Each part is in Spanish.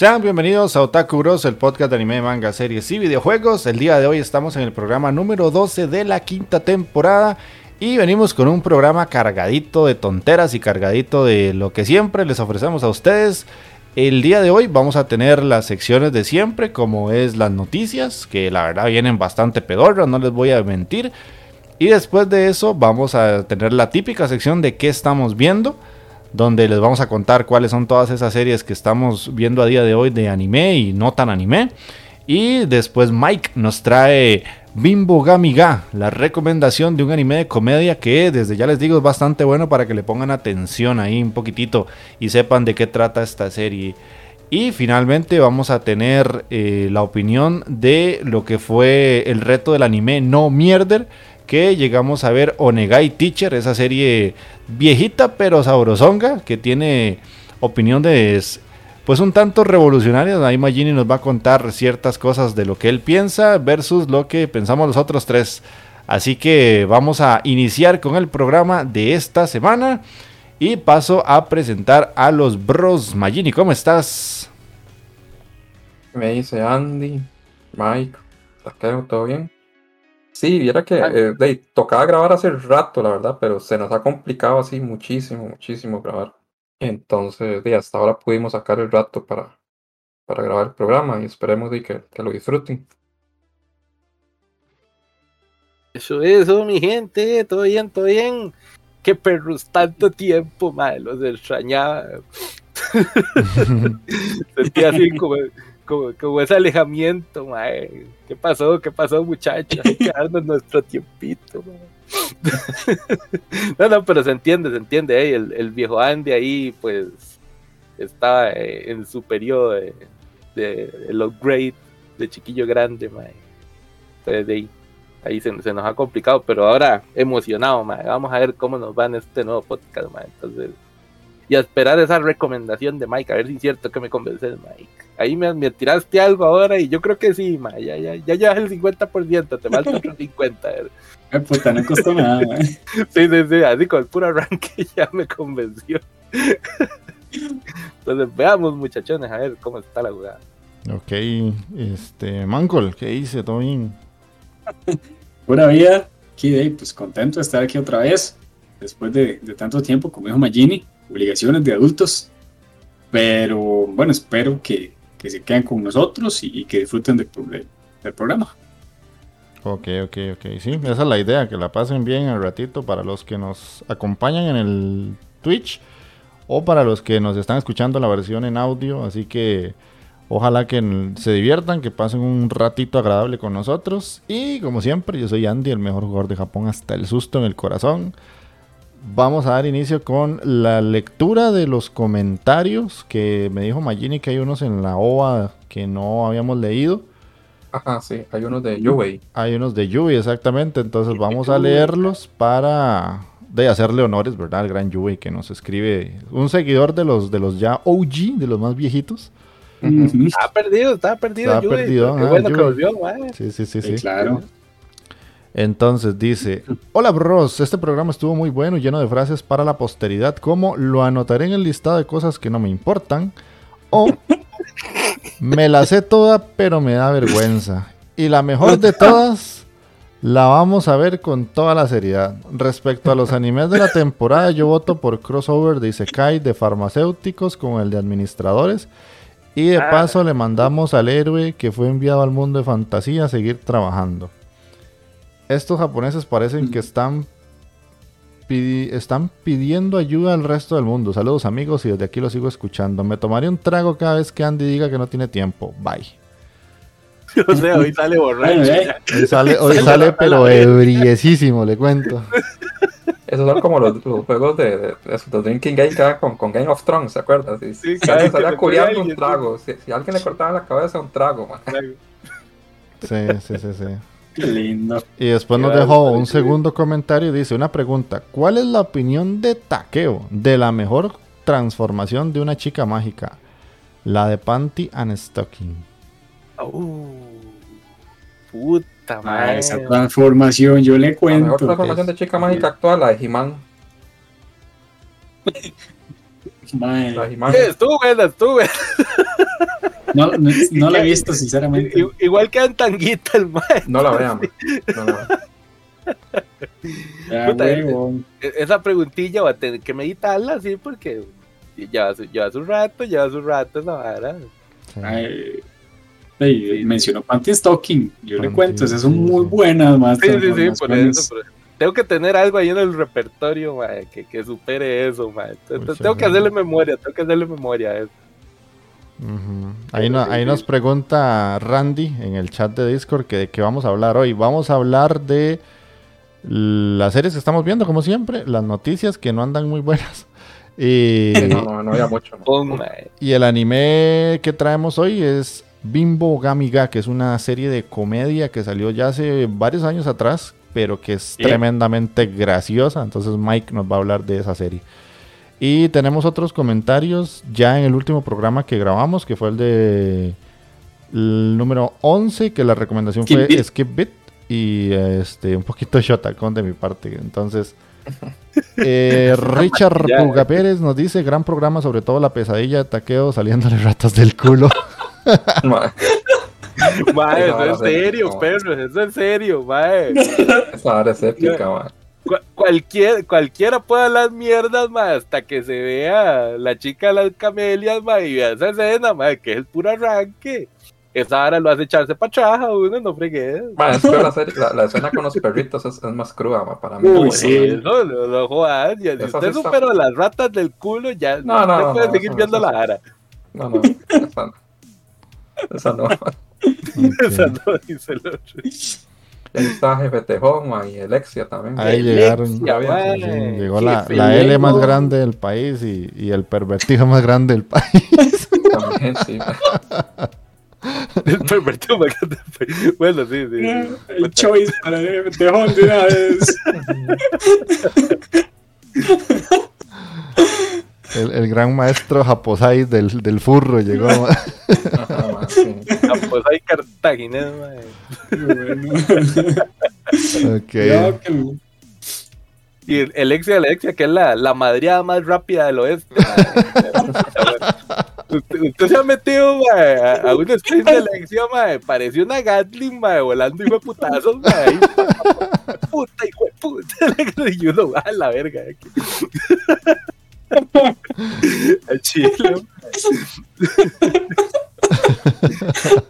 Sean bienvenidos a Otaku Bros, el podcast de anime, manga, series y videojuegos. El día de hoy estamos en el programa número 12 de la quinta temporada y venimos con un programa cargadito de tonteras y cargadito de lo que siempre les ofrecemos a ustedes. El día de hoy vamos a tener las secciones de siempre, como es las noticias, que la verdad vienen bastante pedorras, no les voy a mentir. Y después de eso vamos a tener la típica sección de qué estamos viendo donde les vamos a contar cuáles son todas esas series que estamos viendo a día de hoy de anime y no tan anime. Y después Mike nos trae Bimbo Gamiga, la recomendación de un anime de comedia que desde ya les digo es bastante bueno para que le pongan atención ahí un poquitito y sepan de qué trata esta serie. Y finalmente vamos a tener eh, la opinión de lo que fue el reto del anime No Mierder que llegamos a ver Onegai Teacher, esa serie viejita pero sabrosonga, que tiene opinión de pues un tanto revolucionaria. Ahí Magini nos va a contar ciertas cosas de lo que él piensa versus lo que pensamos los otros tres. Así que vamos a iniciar con el programa de esta semana y paso a presentar a los bros. Magini, ¿cómo estás? Me dice Andy, Mike, ¿todo bien? Sí, viera que eh, tocaba grabar hace rato, la verdad, pero se nos ha complicado así muchísimo, muchísimo grabar. Entonces, de, hasta ahora pudimos sacar el rato para, para grabar el programa y esperemos de que, que lo disfruten. Eso, eso, mi gente, todo bien, todo bien. Qué perros, tanto tiempo, madre, los extrañaba. Sentía así como como, ese alejamiento, mae. ¿Qué pasó? ¿Qué pasó, muchachos? Hay darnos nuestro tiempito, no, no, pero se entiende, se entiende. ¿eh? El, viejo Andy ahí, pues, estaba eh, en su periodo de, upgrade de chiquillo grande, mae. Entonces, ahí, ahí se, nos ha complicado, pero ahora emocionado, mae. Vamos a ver cómo nos va en este nuevo podcast, mae. Entonces, y a esperar esa recomendación de Mike, a ver si es cierto que me convences, Mike. Ahí me, me tiraste algo ahora y yo creo que sí, Mike. Ya, ya, ya llevas el 50%, te falta otro 50%. Eh, puta, no costó nada, man. Sí, sí, sí, así con el puro arranque ya me convenció. Entonces, veamos, muchachones, a ver cómo está la jugada. Ok, este, Mancol, ¿qué hice? ¿Todo bien? Buena vida, aquí, pues contento de estar aquí otra vez, después de, de tanto tiempo, como dijo Magini obligaciones de adultos, pero bueno, espero que, se queden con nosotros y, que disfruten del, del, programa. Ok, ok, ok. Sí, esa es la idea, que la pasen bien al ratito para los que nos acompañan en el Twitch o para los que nos están escuchando la versión en audio. Así que ojalá que se diviertan, que pasen un ratito agradable con nosotros. Y como siempre, yo soy Andy, el mejor jugador de Japón hasta el susto en el corazón vamos a dar inicio con la lectura de los comentarios que me dijo Magini que hay unos en la OVA que no habíamos leído. Ajá, sí, hay unos de Yui. Hay unos de Yui, exactamente. Entonces vamos a leerlos para de hacerle honores, ¿verdad? Al gran Yui que nos escribe. Un seguidor de los, de los ya OG, de los más viejitos. Ujú. Estaba perdido, estaba perdido. Yui, perdido, Qué ah, bueno que volvió, mae. Sí, sí, sí, Sí, sí. claro. Entonces dice, hola bros, este programa estuvo muy bueno y lleno de frases para la posteridad como lo anotaré en el listado de cosas que no me importan o me la sé toda pero me da vergüenza. Y la mejor de todas la vamos a ver con toda la seriedad. Respecto a los animes de la temporada, yo voto por crossover de Isekai de farmacéuticos con el de administradores. Y de Ah. paso le mandamos al héroe que fue enviado al mundo de fantasía a seguir trabajando. Estos japoneses parecen que están, pidi- están pidiendo ayuda al resto del mundo. Saludos amigos y desde aquí lo sigo escuchando. Me tomaré un trago cada vez que Andy diga que no tiene tiempo. Bye. O sea, hoy sale borracho. Eh. Hoy sale, hoy Sale pero ebriesísimo, le cuento. Esos son como los, los juegos de, de, de esos de Drinking Game que con, con Game of Thrones, ¿se acuerdan? Si, Sí, si alguien salía culiando un trago, si, alguien le cortaba la cabeza, un trago, man. Sí, sí, sí, sí. Qué lindo. Y después nos dejó un segundo comentario y dice una pregunta. ¿Cuál es la opinión de Takeo de la mejor transformación de una chica mágica? La de Panty and Stocking. Uh, puta Ah, madre. esa transformación, yo le La mejor cuento. transformación de chica mágica actual, la de He-Man. Mae, La de He-Man. Eh, Estuvo buena, estuvo buena. No, no, no la he visto, sinceramente. Igual que en tanguita el mae. No la vean. No la vean. Ya, puta, huevón. E- Esa preguntilla va a tener que meditarla, sí, porque lleva su, lleva su rato, lleva su rato esa vara. Sí. Ay, ey, mencionó Panty Stocking. Yo le cuento, esas son sí, muy sí. buenas, más. Sí, sí, sí, por eso. Tengo que tener algo ahí en el repertorio, mae, que, que supere eso, mae. Entonces, Muchas tengo que hacerle memoria, tengo que hacerle memoria a eso. Ahí, no- ahí nos pregunta Randy en el chat de Discord que de qué vamos a hablar hoy. Vamos a hablar de las series que estamos viendo, como siempre, las noticias que no andan muy buenas. Y, no, no, no había mucho. y el anime que traemos hoy es Bimbo Gamiga, que es una serie de comedia que salió ya hace varios años atrás, pero que es Sí. tremendamente graciosa. Entonces Mike nos va a hablar de esa serie. Y tenemos otros comentarios ya en el último programa que grabamos, que fue el de el número 11, que la recomendación Skip fue Beat. Skip Bit y este un poquito Shotacon de mi parte. Entonces, eh, Richard Ya. Puga Pérez nos dice, gran programa sobre todo la pesadilla de taqueo saliéndole ratas del culo. Mae, eso es se- serio, no. perro, eso es serio, mae. Esa vara es épica. Cu- cualquier, cualquiera puede hablar mierdas, mae, hasta que se vea la chica de las camelias, mae, y vea esa escena, mae, que es el puro arranque. Esa hora lo hace echarse pa' atrás a uno, no fregues. Man, es la, serie- la, la escena con los perritos es, es más cruda, man, para mí. Uy, sí. Eso, no, no jodas, si usted sí está- superó las ratas del culo, ya No, no, no, puede no, seguir viendo la vara. No, no, esa no. Esa no. Esa no dice el otro. Ahí está Jefe Tejón, man, y Alexia también. Ahí Alexia, llegaron. mae, Sí, llegó la, la L más grande del país y, y el pervertido más grande del país. También, sí. El pervertido más grande. Bueno, sí, sí. sí. El choice para el tejón de una vez. El, el gran maestro Japosai del, del furro llegó. Ajá, man, sí. Ah, hay cartaginés. Bueno. Ok. No, que- Y el Alexia Alexia, que es la, la madreada más rápida del oeste. usted, usted se ha metido mae, a, a un stream de Alexia, mae. Pareció una Gatling, mae, volando hijo de putazos, mae. ahí, Puta, hijo de puta. Y uno, a la verga. Al chile.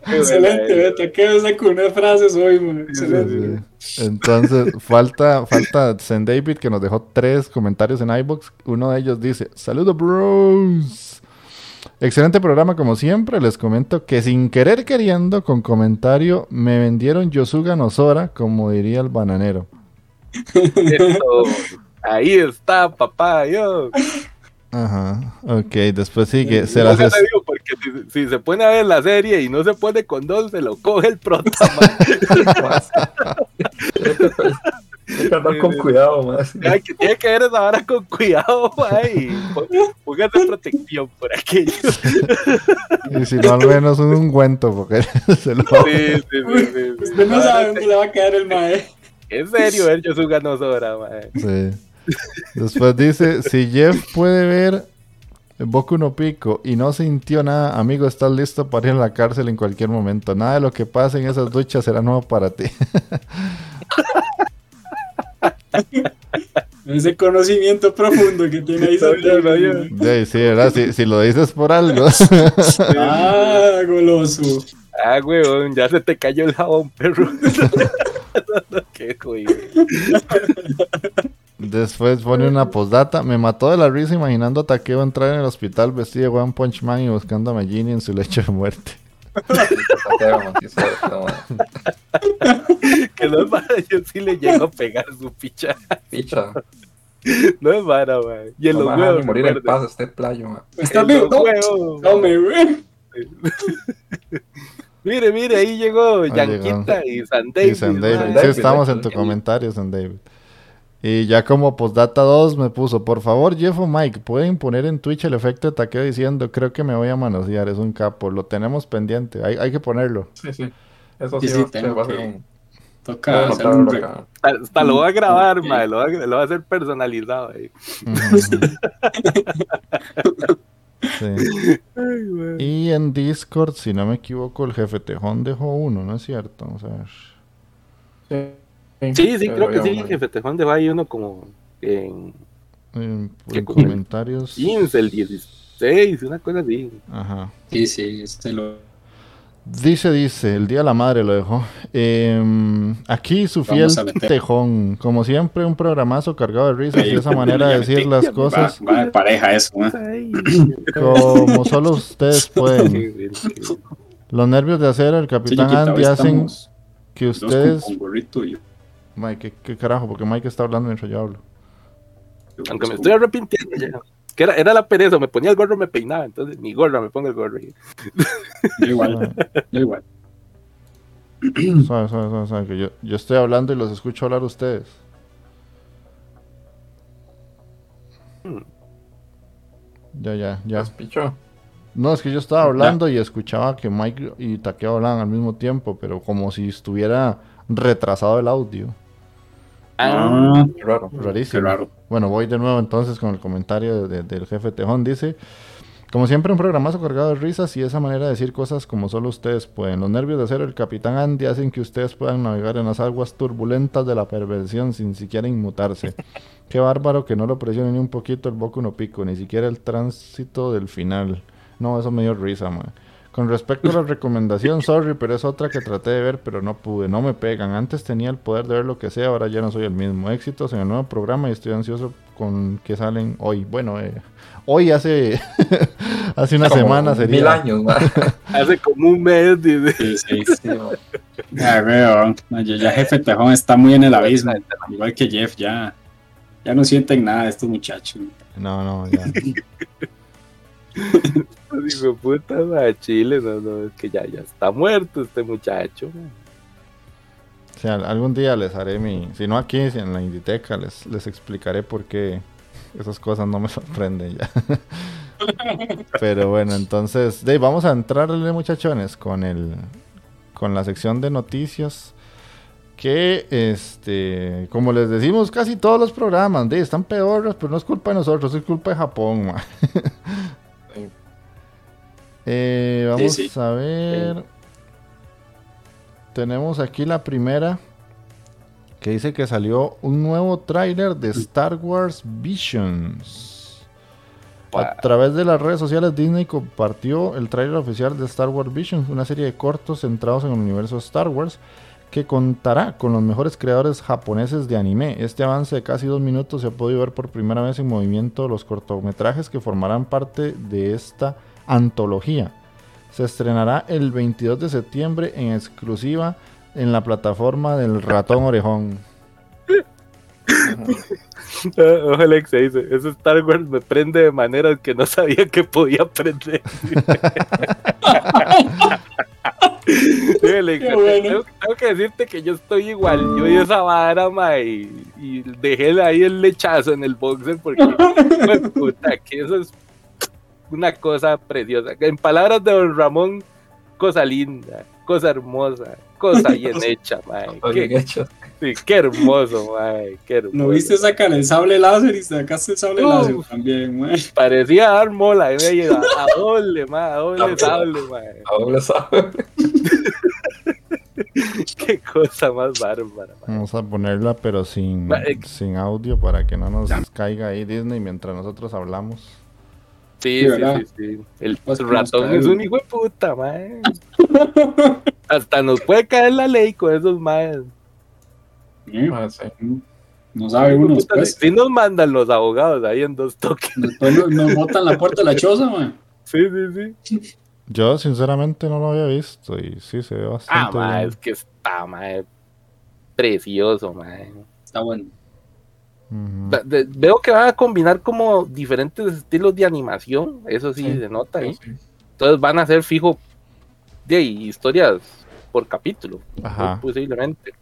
Excelente, ve, te quedas con unas frases hoy, man. Sí, Excelente. sí. Entonces, falta, falta Zen David que nos dejó tres comentarios en iBox. Uno de ellos dice: Saludos, bros. Excelente programa, como siempre. Les comento que sin querer queriendo, con comentario, me vendieron Yosuga Nosora, como diría el bananero. Eso. Ahí está, papá, yo. Ajá, ok, después sigue. Se Yo las ya es- te digo, porque si, si se pone a ver la serie y no se pone con dos, se lo coge el prota, que andar con cuidado, más. Ay, que tiene que ver esa vara con cuidado, man, y pó- póngase protección por aquello. Y si no, al menos un ungüento, porque se lo... Sí, sí, sí, sí, sí. Usted no sabe dónde le va a quedar el mae. En serio, ver yo soy ganosora, man. Sí. Después dice, si Jeff puede ver Boku no Pico y no sintió nada, amigo, estás listo para ir a la cárcel en cualquier momento. Nada de lo que pase en esas duchas será nuevo para ti. Ese conocimiento profundo que tiene ahí Santiago. No, Sí, sí, ¿verdad? Si, si lo dices por algo. Ah, goloso. Ah, weón, ya se te cayó el jabón, perro. Qué güey. Después pone una postdata. Me mató de la risa imaginando a Takeo entrar en el hospital vestido de One Punch Man y buscando a Magini en su lecho de muerte. Que no es vara, yo sí le llego a pegar su picha. Picha. No es vara, man. Y en No los huevos. morir en paz este playo, man. Está En vivo. los huevos. No, me güey. Mire, mire, ahí llegó Yanquita y San David. Y San David. Sí, estamos en tu comentario, San David. Y ya como postdata 2 me puso, por favor, Jeff o Mike, pueden poner en Twitch el efecto de taqueo diciendo, creo que me voy a manosear, es un capo, lo tenemos pendiente, hay, hay que ponerlo. Sí, sí. Eso Sí, sí, sí, va- tengo que- ser un. Toca voy hacer un. Hasta, hasta lo va a grabar, man. Lo va, a- lo va a hacer personalizado. ahí. Ujú. Sí. Ay, man. Y en Discord, si no me equivoco, el jefe Tejón dejó uno, ¿no es cierto? Vamos a ver. Sí, Sí, sí, creo que sí, jefe Tejón de ahí uno como en En, ¿Qué en comen? comentarios. 15, el 16, una cosa así. Ajá. Sí, sí, este lo. Dice, dice, el Día de la Madre lo dejó. Em, aquí su fiel. Tejón. Como siempre, un programazo cargado de risas y esa manera de decir las cosas Va, va de pareja eso, ¿eh? Como solo ustedes pueden. sí, sí, sí. Los nervios de acero, el Sí, Capitán hoy Andy hacen que dos con- ustedes... Mike, ¿qué, qué carajo? Porque Mike está hablando mientras yo hablo. Aunque me estoy arrepintiendo ya. Que era, era la pereza, me ponía el gorro, me peinaba, entonces mi gorra me pongo el gorro. Yo igual, yo igual. Suave, suave, que yo, yo estoy hablando y los escucho hablar ustedes. Hmm. Ya, ya, ya. Picho. No, es que yo estaba hablando y escuchaba que Mike y Takeo hablaban al mismo tiempo, pero como si estuviera retrasado el audio. Ah, Qué raro. qué Rarísimo. raro. Bueno, voy de nuevo entonces con el comentario de- del jefe Tejón. Dice, como siempre un programazo cargado de risas y esa manera de decir cosas como solo ustedes pueden. Los nervios de acero del Capitán Andy hacen que ustedes puedan navegar en las aguas turbulentas de la perversión sin siquiera inmutarse. Qué bárbaro que no lo presione ni un poquito el Boku no Pico, ni siquiera el tránsito del final. No, eso me dio risa, man. Con respecto a la recomendación, sorry, pero es otra que traté de ver, pero no pude, no me pegan. Antes tenía el poder de ver lo que sea, ahora ya no soy el mismo. Éxitos en el nuevo programa y estoy ansioso con que salen hoy. Bueno, eh, hoy hace, hace una Como semana sería. Mil años, man. Hace como un mes, dice. Sí, sí. Sí, man. Ya veo. No, ya jefe Tejón está muy en el abismo. Igual que Jeff, ya, ya no sienten nada de estos muchachos. No, no, ya. Digo, puta, ma, Chile, no, no, es que ya, ya está muerto este muchacho. algún día les haré mi. Si no aquí, si en la Inditeca, les, les explicaré por qué esas cosas no me sorprenden ya. Pero bueno, entonces, ahí vamos a entrarle, muchachones, con el con la sección de noticias. Que, este, como les decimos, casi todos los programas, de, están peores, pero no es culpa de nosotros, es culpa de Japón. Eh, vamos sí. a ver. Tenemos aquí la primera que dice que salió un nuevo tráiler de Star Wars Visions. A través de las redes sociales Disney compartió el tráiler oficial de Star Wars Visions, una serie de cortos centrados en el universo Star Wars que contará con los mejores creadores japoneses de anime. Este avance de casi dos minutos se ha podido ver por primera vez en movimiento los cortometrajes que formarán parte de esta antología. Se estrenará el 22 de septiembre en exclusiva en la plataforma del ratón orejón. Ah, Ojo Alex se dice, ese Star Wars me prende de maneras que no sabía que podía prender. Qué bueno. tengo, tengo que decirte que yo estoy igual. Yo di esa vara, ma, y, y dejé ahí el lechazo en el boxer porque, puta, que eso es una cosa preciosa. En palabras de don Ramón, cosa linda, cosa hermosa, cosa bien hecha, ma. Está Qué, bien hecho. sí, qué hermoso, ma, qué hermoso. ¿No viste sacar el sable láser y sacaste el sable Uf. láser también, man? Parecía dar mola, ayuda. A doble, ma, a doble A sable, ma. A doble sabe. Qué cosa más bárbara, ma. Vamos a ponerla, pero sin, eh. sin audio para que no nos caiga ahí Disney mientras nosotros hablamos. Sí, Sí, sí, sí, sí. El Pues, ratón pues, es un hijo de puta, man. Hasta nos puede caer la ley con esos Ah, sí. No sabe uno después. Si nos mandan los abogados ahí en dos toques. Después nos, nos botan la puerta de la choza, man. Sí, sí, sí. Yo sinceramente no lo había visto y sí se ve Ah, bastante ma, bien. es que está, man. Precioso, man. Está bueno. De- Veo que van a combinar como diferentes estilos de animación. Eso sí, Sí, se nota ahí. Sí, sí. Entonces van a ser fijo de historias por capítulo. Ajá. posiblemente.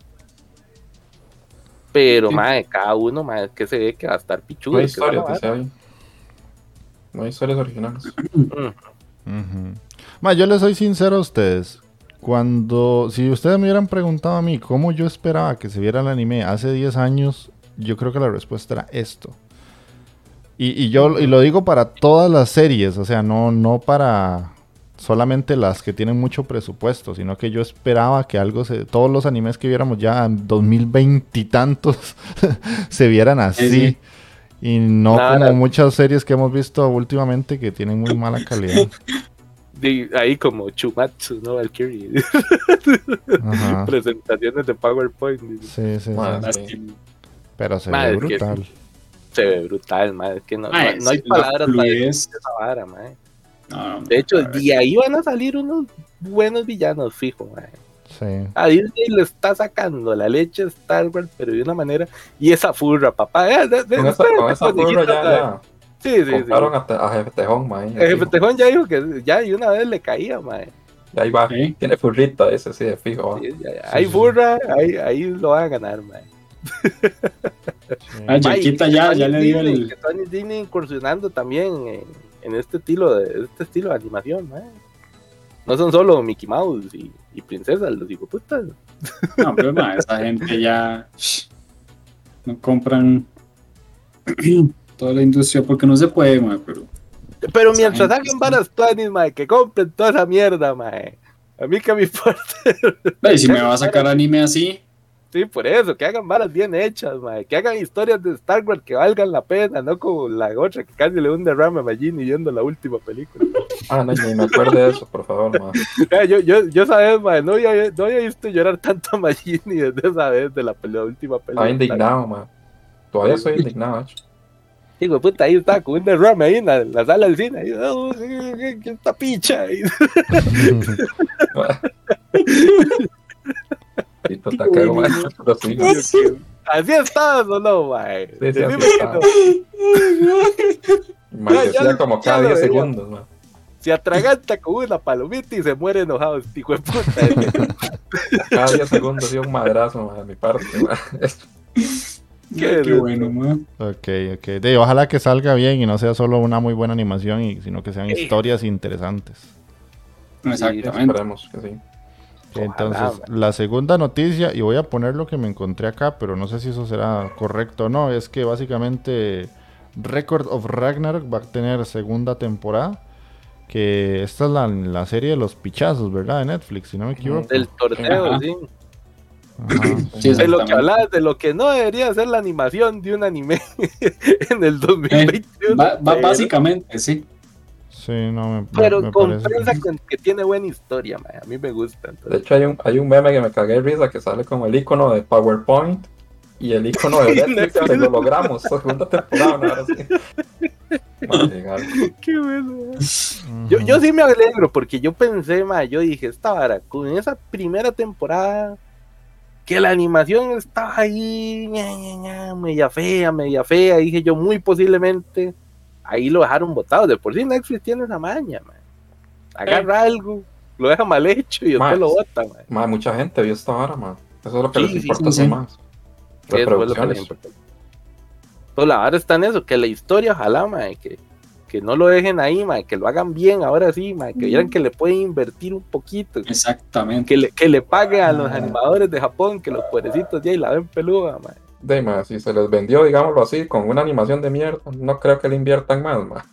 Pero, Sí. mae, cada uno, es que se ve que va a estar pichudo. No hay historias. No hay historias originales. Mm. Ma, yo les soy sincero a ustedes. Cuando, si ustedes me hubieran preguntado a mí cómo yo esperaba que se viera el anime hace 10 años, yo creo que la respuesta era esto. Y, y yo y lo digo para todas las series, o sea, no, no para solamente las que tienen mucho presupuesto, sino que yo esperaba que algo se, todos los animes que viéramos ya en 2020 y tantos se vieran así. Sí, sí. Y no Nada. como muchas series que hemos visto últimamente que tienen muy mala calidad. Ahí como Chumatsu, ¿no? Valkyrie. Presentaciones de PowerPoint. Sí, sí, Bueno, sí. Pero se Madre, ve brutal. Se ve brutal, mae. Es que no, Mae, no, no hay sí, la palabras para esa vara, mae. No, no, De hecho, de ahí van a salir unos buenos villanos, fijo, mae. Sí. A Disney le está sacando la leche a Star Wars, pero de una manera. Y esa furra, papá. eh, de- de- Con esa, con esa conejita, furra ya, ya Sí, sí, sí. compraron a, a Jefe Tejón, mae. El jefe Tejón ya dijo que ya y una vez le caía, mae. Y ahí va. Sí. Tiene furrita ese, sí, de fijo. Sí, ya- ya. Hay furra, ahí, ahí lo van a ganar, mae. Ah, Yaquita ya, ya le dio el. que Tony Disney incursionando también en, en este estilo de este estilo de animación, mae. No son solo Mickey Mouse y, y princesas, los digo putas. No, pero no, esa gente ya no compran toda la industria porque no se puede, ma, pero Pero mientras hagan varas planes, mae, que compren toda esa mierda, mae. A mí que me importa. Ve, si me va a sacar anime así, Sí, por eso, que hagan varas bien hechas, mae. Que hagan historias de Star Wars que valgan la pena, no como la otra que casi le da un derrame a Magini viendo la última película. Ah, no, ni me acuerdo de eso, por favor. Ya, yo, yo, yo sabes, mae, no había, no había visto llorar tanto a Magini desde esa vez de la, la última película. Estaba indignado, mae. Todavía soy indignado. Digo, puta, ahí está con un derrame ahí en la, sala del cine. Ahí, oh, ¿qué, qué esta picha? Ahí. Y tú te cago, mae. Pero sí, mae. Así estabas o no, mae. Sí, sí, así que estaba. no. Mae, Ya, ya decía lo- como cada lo 10 veía. segundos, mae. Se atraganta con una palomita y se muere enojado, este hijo de puta. Cada 10 segundos dio un madrazo, de mi parte, mae. Qué qué, bueno, ma. Ok, ok. De, ojalá que salga bien y no sea solo una muy buena animación, y, sino que sean Sí. historias interesantes. Exactamente. Esperemos que sí. Entonces, Ojalá, la segunda noticia, y voy a poner lo que me encontré acá, pero no sé si eso será correcto o no, es que básicamente Record of Ragnarok va a tener segunda temporada. Que esta es la, la serie de los pichazos, ¿verdad? De Netflix, si no me equivoco. Del torneo, Ajá. sí. Ajá. Sí, De lo que hablabas, de lo que no debería ser la animación de un anime en el 2021. Va, va pero- básicamente, sí. Sí, no me, me- Pero me con parece. prensa con- que tiene buena historia, a mí me gusta. De hecho, hay un, hay un meme que me cagué de risa que sale como el icono de PowerPoint y el icono de Netflix que lo logramos. Segunda temporada, ahora sí. Qué bueno. Yo, yo sí me alegro porque yo pensé, ma, yo dije, esta vara, con esa primera temporada que la animación estaba ahí, ña, ña, ña, media fea, media fea, dije yo, muy posiblemente ahí lo dejaron botado. De por sí Netflix tiene esa maña, man. Agarra algo, lo deja mal hecho y después lo bota, man. Ma, mucha gente vio esta vara, ma. Eso es lo que Sí, les importa sí, sí. más. Eso fue lo que les Reproducciones. importó. Pues la verdad está en eso, que la historia, ojalá, mae, que, que no lo dejen ahí, mae, que lo hagan bien ahora sí, mae, que vieran que le pueden invertir un poquito, Exactamente. que le, que le paguen a los Ah. animadores de Japón, que los puerecitos ya y la ven peluda, mae. De, ma, si se les vendió, digámoslo así, con una animación de mierda, no creo que le inviertan más, ma.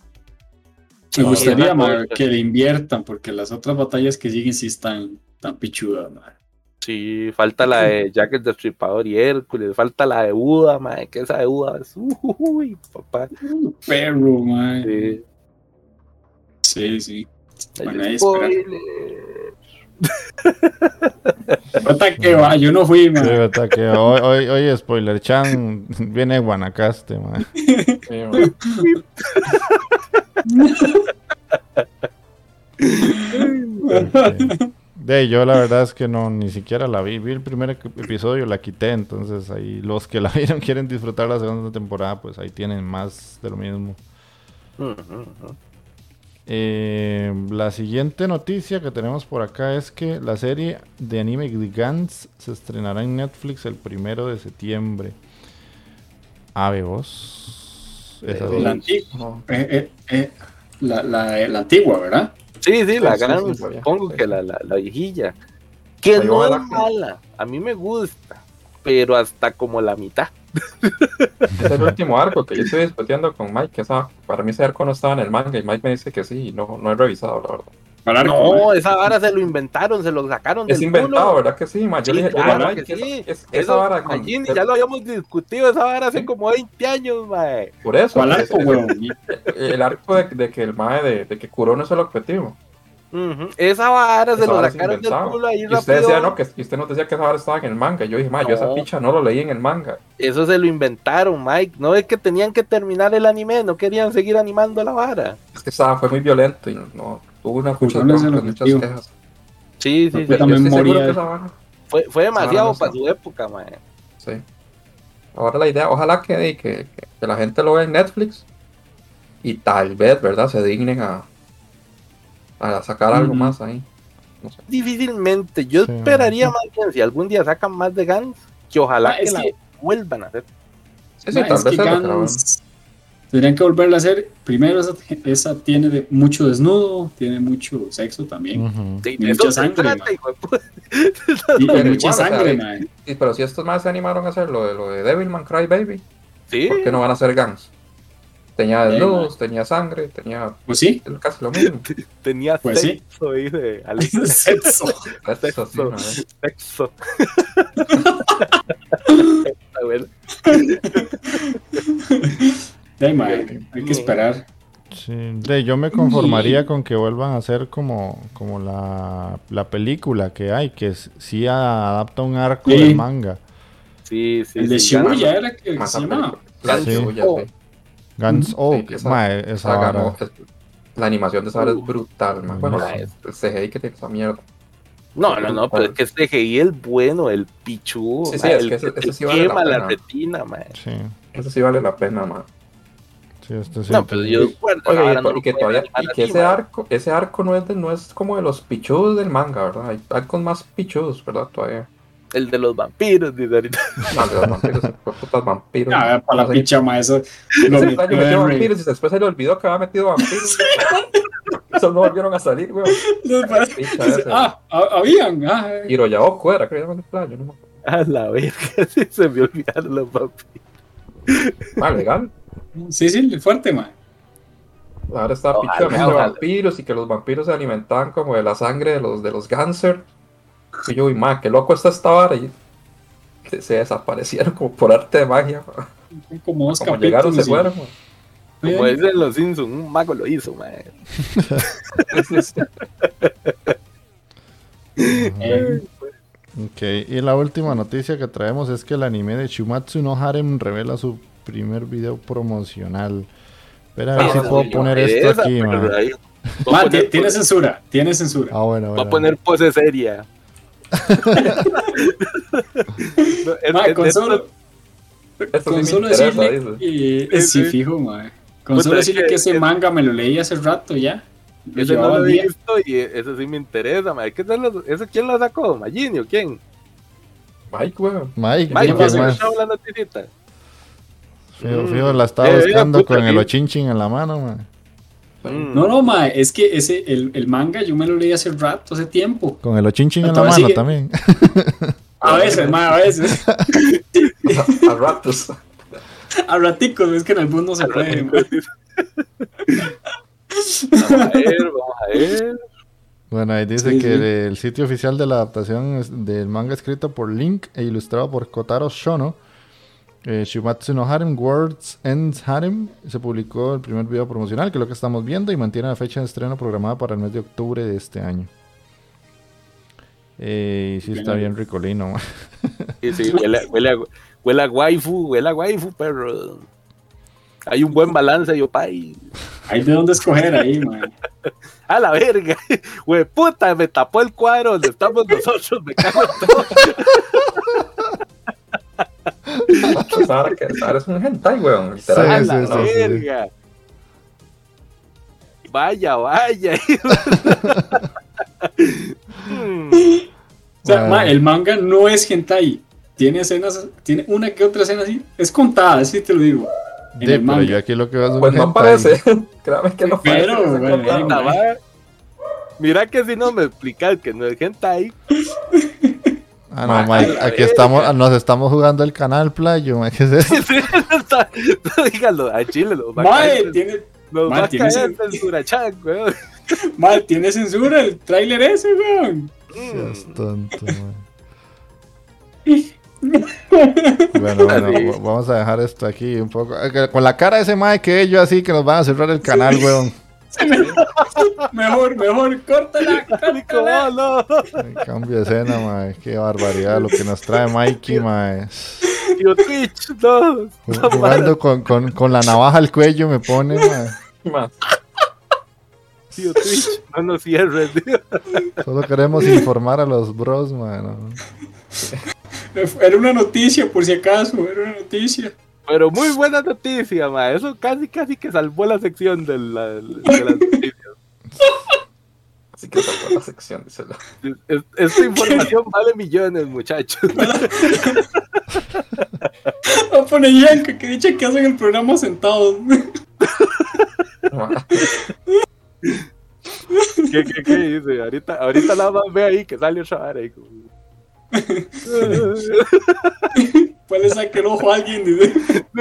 Me gustaría que le inviertan, porque las otras batallas que siguen sí están tan pichudas. ma. Sí, falta la de Jack el Destripador y Hércules, falta la de Buda, mae, que esa de Buda es, uy, papá. Perro, ma. Sí. Sí, sí. Bueno, que va, yo no fui. Sí, que hoy, hoy, hoy Spoiler Chan viene de Guanacaste, man. Sí. De yo la verdad es que no, ni siquiera la vi. Vi el primer ep- episodio, la quité, entonces ahí los que la vieron quieren disfrutar la segunda temporada, pues ahí tienen más de lo mismo. Eh, la siguiente noticia que tenemos por acá es que la serie de anime Gans se estrenará en Netflix el primero de septiembre. Ave vos. Esa Eh, La, antigua, eh, eh, eh, la, la, la antigua, ¿verdad? Sí, sí, la Sí, sí, gran, sí, supongo Sí. que la, la, la viejilla. Que Ahí no es la- mala, a mí me gusta, pero hasta como la mitad. Es el último arco que yo estoy discutiendo con Mike, que esa, para mí ese arco no estaba en el manga y Mike me dice que sí, y no, no he revisado, la verdad. Para No, esa vara se lo inventaron, se lo sacaron Es del inventado, culo. ¿verdad que sí? Ma? Yo Sí, le dije, claro Mike, que esa- sí. es- esa Eso, vara con- ya lo habíamos discutido esa vara hace como 20 años, mae. Por eso, ¿Cuál arco, es- weón? el arco de, de que el mae de, de que Kuro no es el objetivo. Ujú, Esa vara se lo sacaron del culo ahí Y usted rápido. decía, no, que y usted nos decía que esa vara estaba en el manga. Y yo dije, ma, yo esa picha no lo leí en el manga. Eso se lo inventaron, Mike. No es que tenían que terminar el anime, no querían seguir animando la vara. Es que estaba, fue muy violento y no, no- hubo una, muchas, Kuro no es el broncas, muchas quejas. Sí, sí, sí. Yo también moría. que esa vara- Fue, fue demasiado no para su época, mae. Sí. Ahora la idea, ojalá que, que, que- que la gente lo vea en Netflix y tal vez, ¿verdad? Se dignen a, a sacar algo más ahí. No sé. Difícilmente. Yo Sí. esperaría más bien si algún día sacan más de Gans, que ojalá Ah, que la que- vuelvan a hacer. Sí, sí, Ma, tal es vez que. Gans tendrían que volverla a hacer. Primero, esa, esa tiene de- mucho desnudo, tiene mucho sexo también. Y de mucha sangre. Y, Pero mucha igual, o sea, sangre. Sí, pero si estos más se animaron a hacer lo de, lo de Devilman Cry Baby, Sí, ¿por qué no van a hacer Gans? Tenía Sí, desnudos, tenía sangre, tenía Pues sí, casi lo mismo. tenía Pues sí. sexo, dice Alex. sexo. Eso sí, ¿no? Sexo. Está bueno. Ay, mae, hay que esperar. Sí, de, yo me conformaría con que vuelvan a hacer como, como la, la película que hay, que sí adapta un arco Sí. del manga. Sí, sí. El de sí, Shibuya era que se llamaba. película. La Oh. sí. Guns Sí, Oak, esa- mae, esa Esa ganó- vara. es- la animación de esa vara Uh. es brutal, man. Mm. Bueno, el CGI que tiene esa mierda. No, no, no, pero es que este CGI es bueno, el pichu, Sí, sí, es el que ese- que ese sí vale la quema la, pena. retina, mae. Sí, Eso sí vale la pena, man. sí, este sí. No, pero yo recuerdo, Oye, y, no y que todavía, y que ese arco, ese arco no es de, no es como de los pichudos del manga, ¿verdad? Hay arcos más pichudos, ¿verdad? Todavía. El de los vampiros, dice ahorita. No, de los vampiros, de los putas vampiros. Ah, para la No sé, picha, mae, eso. Lo metió vampiros y después se le olvidó que había metido vampiros. Esos no volvieron a salir, ese. Ah, ha- habían. Ah, eh. Hiroyaoku era, creo que era el playo, no me acuerdo. A la verga, sí, se me olvidaron los vampiros. Ah, legal. Sí, sí, fuerte, mae. Ahora está pichudo de vampiros y que los vampiros se alimentaban como de la sangre de los de los Ganser. Y yo, y ma, qué loco está esta vara. Y se, se desaparecieron como por arte de magia. ma. Como dos Como llegaron, se capítulos. y- fueron. Como dicen los Simpsons, un mago lo hizo, mae. Eh, Ok, y la última noticia que traemos es que el anime de Shumatsu no Harem revela su primer video promocional. Espera a ver Ah, si puedo poner Esa, esto aquí, man. ahí- poner tiene censura, tiene censura. Ah, bueno, va a poner pose seria. No, Ma, con solo, con solo decirle. que- sí, fijo, ma. Con solo decirle que- que ese es- manga me lo leí hace rato ya. Ese no lo he visto y eso sí me interesa, ma. ¿Qué ¿Eso quién lo sacó? ¿Magini o quién? Mike, weón. Mike, Mike, ¿quién pasa? ¿quién más? estaba la noticita? Fijo, fijo, la estaba Eh, buscando con el sí. ochinchin en la mano, man. Mm. No, no, ma, es que ese, el, el manga yo me lo leí hace rato, hace tiempo. Con el ochinchin en la mano sigue. también. A veces, ma, a veces. A, a ratos. A raticos, es que en el no se puede. Vamos a ver, vamos a ver. Bueno, ahí dice Sí, que sí. el, el sitio oficial de la adaptación es- del manga escrito por Link e ilustrado por Kotaro Shono, eh, Shumatsu no Harem Words Ends Harem, se publicó el primer video promocional, que es lo que estamos viendo, y mantiene la fecha de estreno programada para el mes de octubre de este año. Eh, y sí está bien ricolino. man. Sí, sí, huele, a- huele, a, huele a waifu, huele a waifu, perro. Hay un buen balance, yo, pay. Hay de dónde escoger ahí, ma. A la verga. Güey, puta, me tapó el cuadro donde estamos nosotros, me cago en todo. Ahora es un hentai, weón. Sí, la sí, sí, sí. verga. Vaya, vaya. Mm, O sea, Bueno. ma, el manga no es hentai. Tiene escenas, tiene una que otra escena así. Es contada, así te lo digo. En Sí, el pero manga. yo aquí lo que veo es un Pues no hentai. parece. Créame que no parece. Pero, se bueno, va. Mira que si no me explicas que no es gente ahí. Ah, no, Mike, aquí ver. estamos, nos estamos jugando el canal playo, ma, ¿qué es eso? Dígalo, a Chile caer, tiene, nos mae, va a caer censura chan, weón. ma, tiene censura el tráiler ese, weón. Seas tonto, man. Bueno, bueno, vamos a dejar esto aquí un poco. Eh, Con la cara de ese mae que ellos así que nos van a cerrar el canal, weón. Mejor, mejor, córtala, córtala. no, Cambio de escena, mae. Qué barbaridad lo que nos trae Mikey, mae. Tío Twitch, no. Ju- Jugando con, con, con la navaja al cuello me pone, mae. Ma, Tío Twitch, no nos cierres, tío. Solo queremos informar a los bros, mae. ¿no? Era una noticia, por si acaso, era una noticia. Pero muy buena noticia, ma. Eso casi, casi que salvó la sección de, la, de las noticias. Así que fue la sección, Es- es- Esta información vale millones, muchachos. Va a poner Yanka, que dice que hacen el programa sentados. ¿Qué, qué, qué dice? Ahorita, ahorita nada más ve ahí que sale otra vara ahí. como- Pues le saque el ojo a alguien, dice.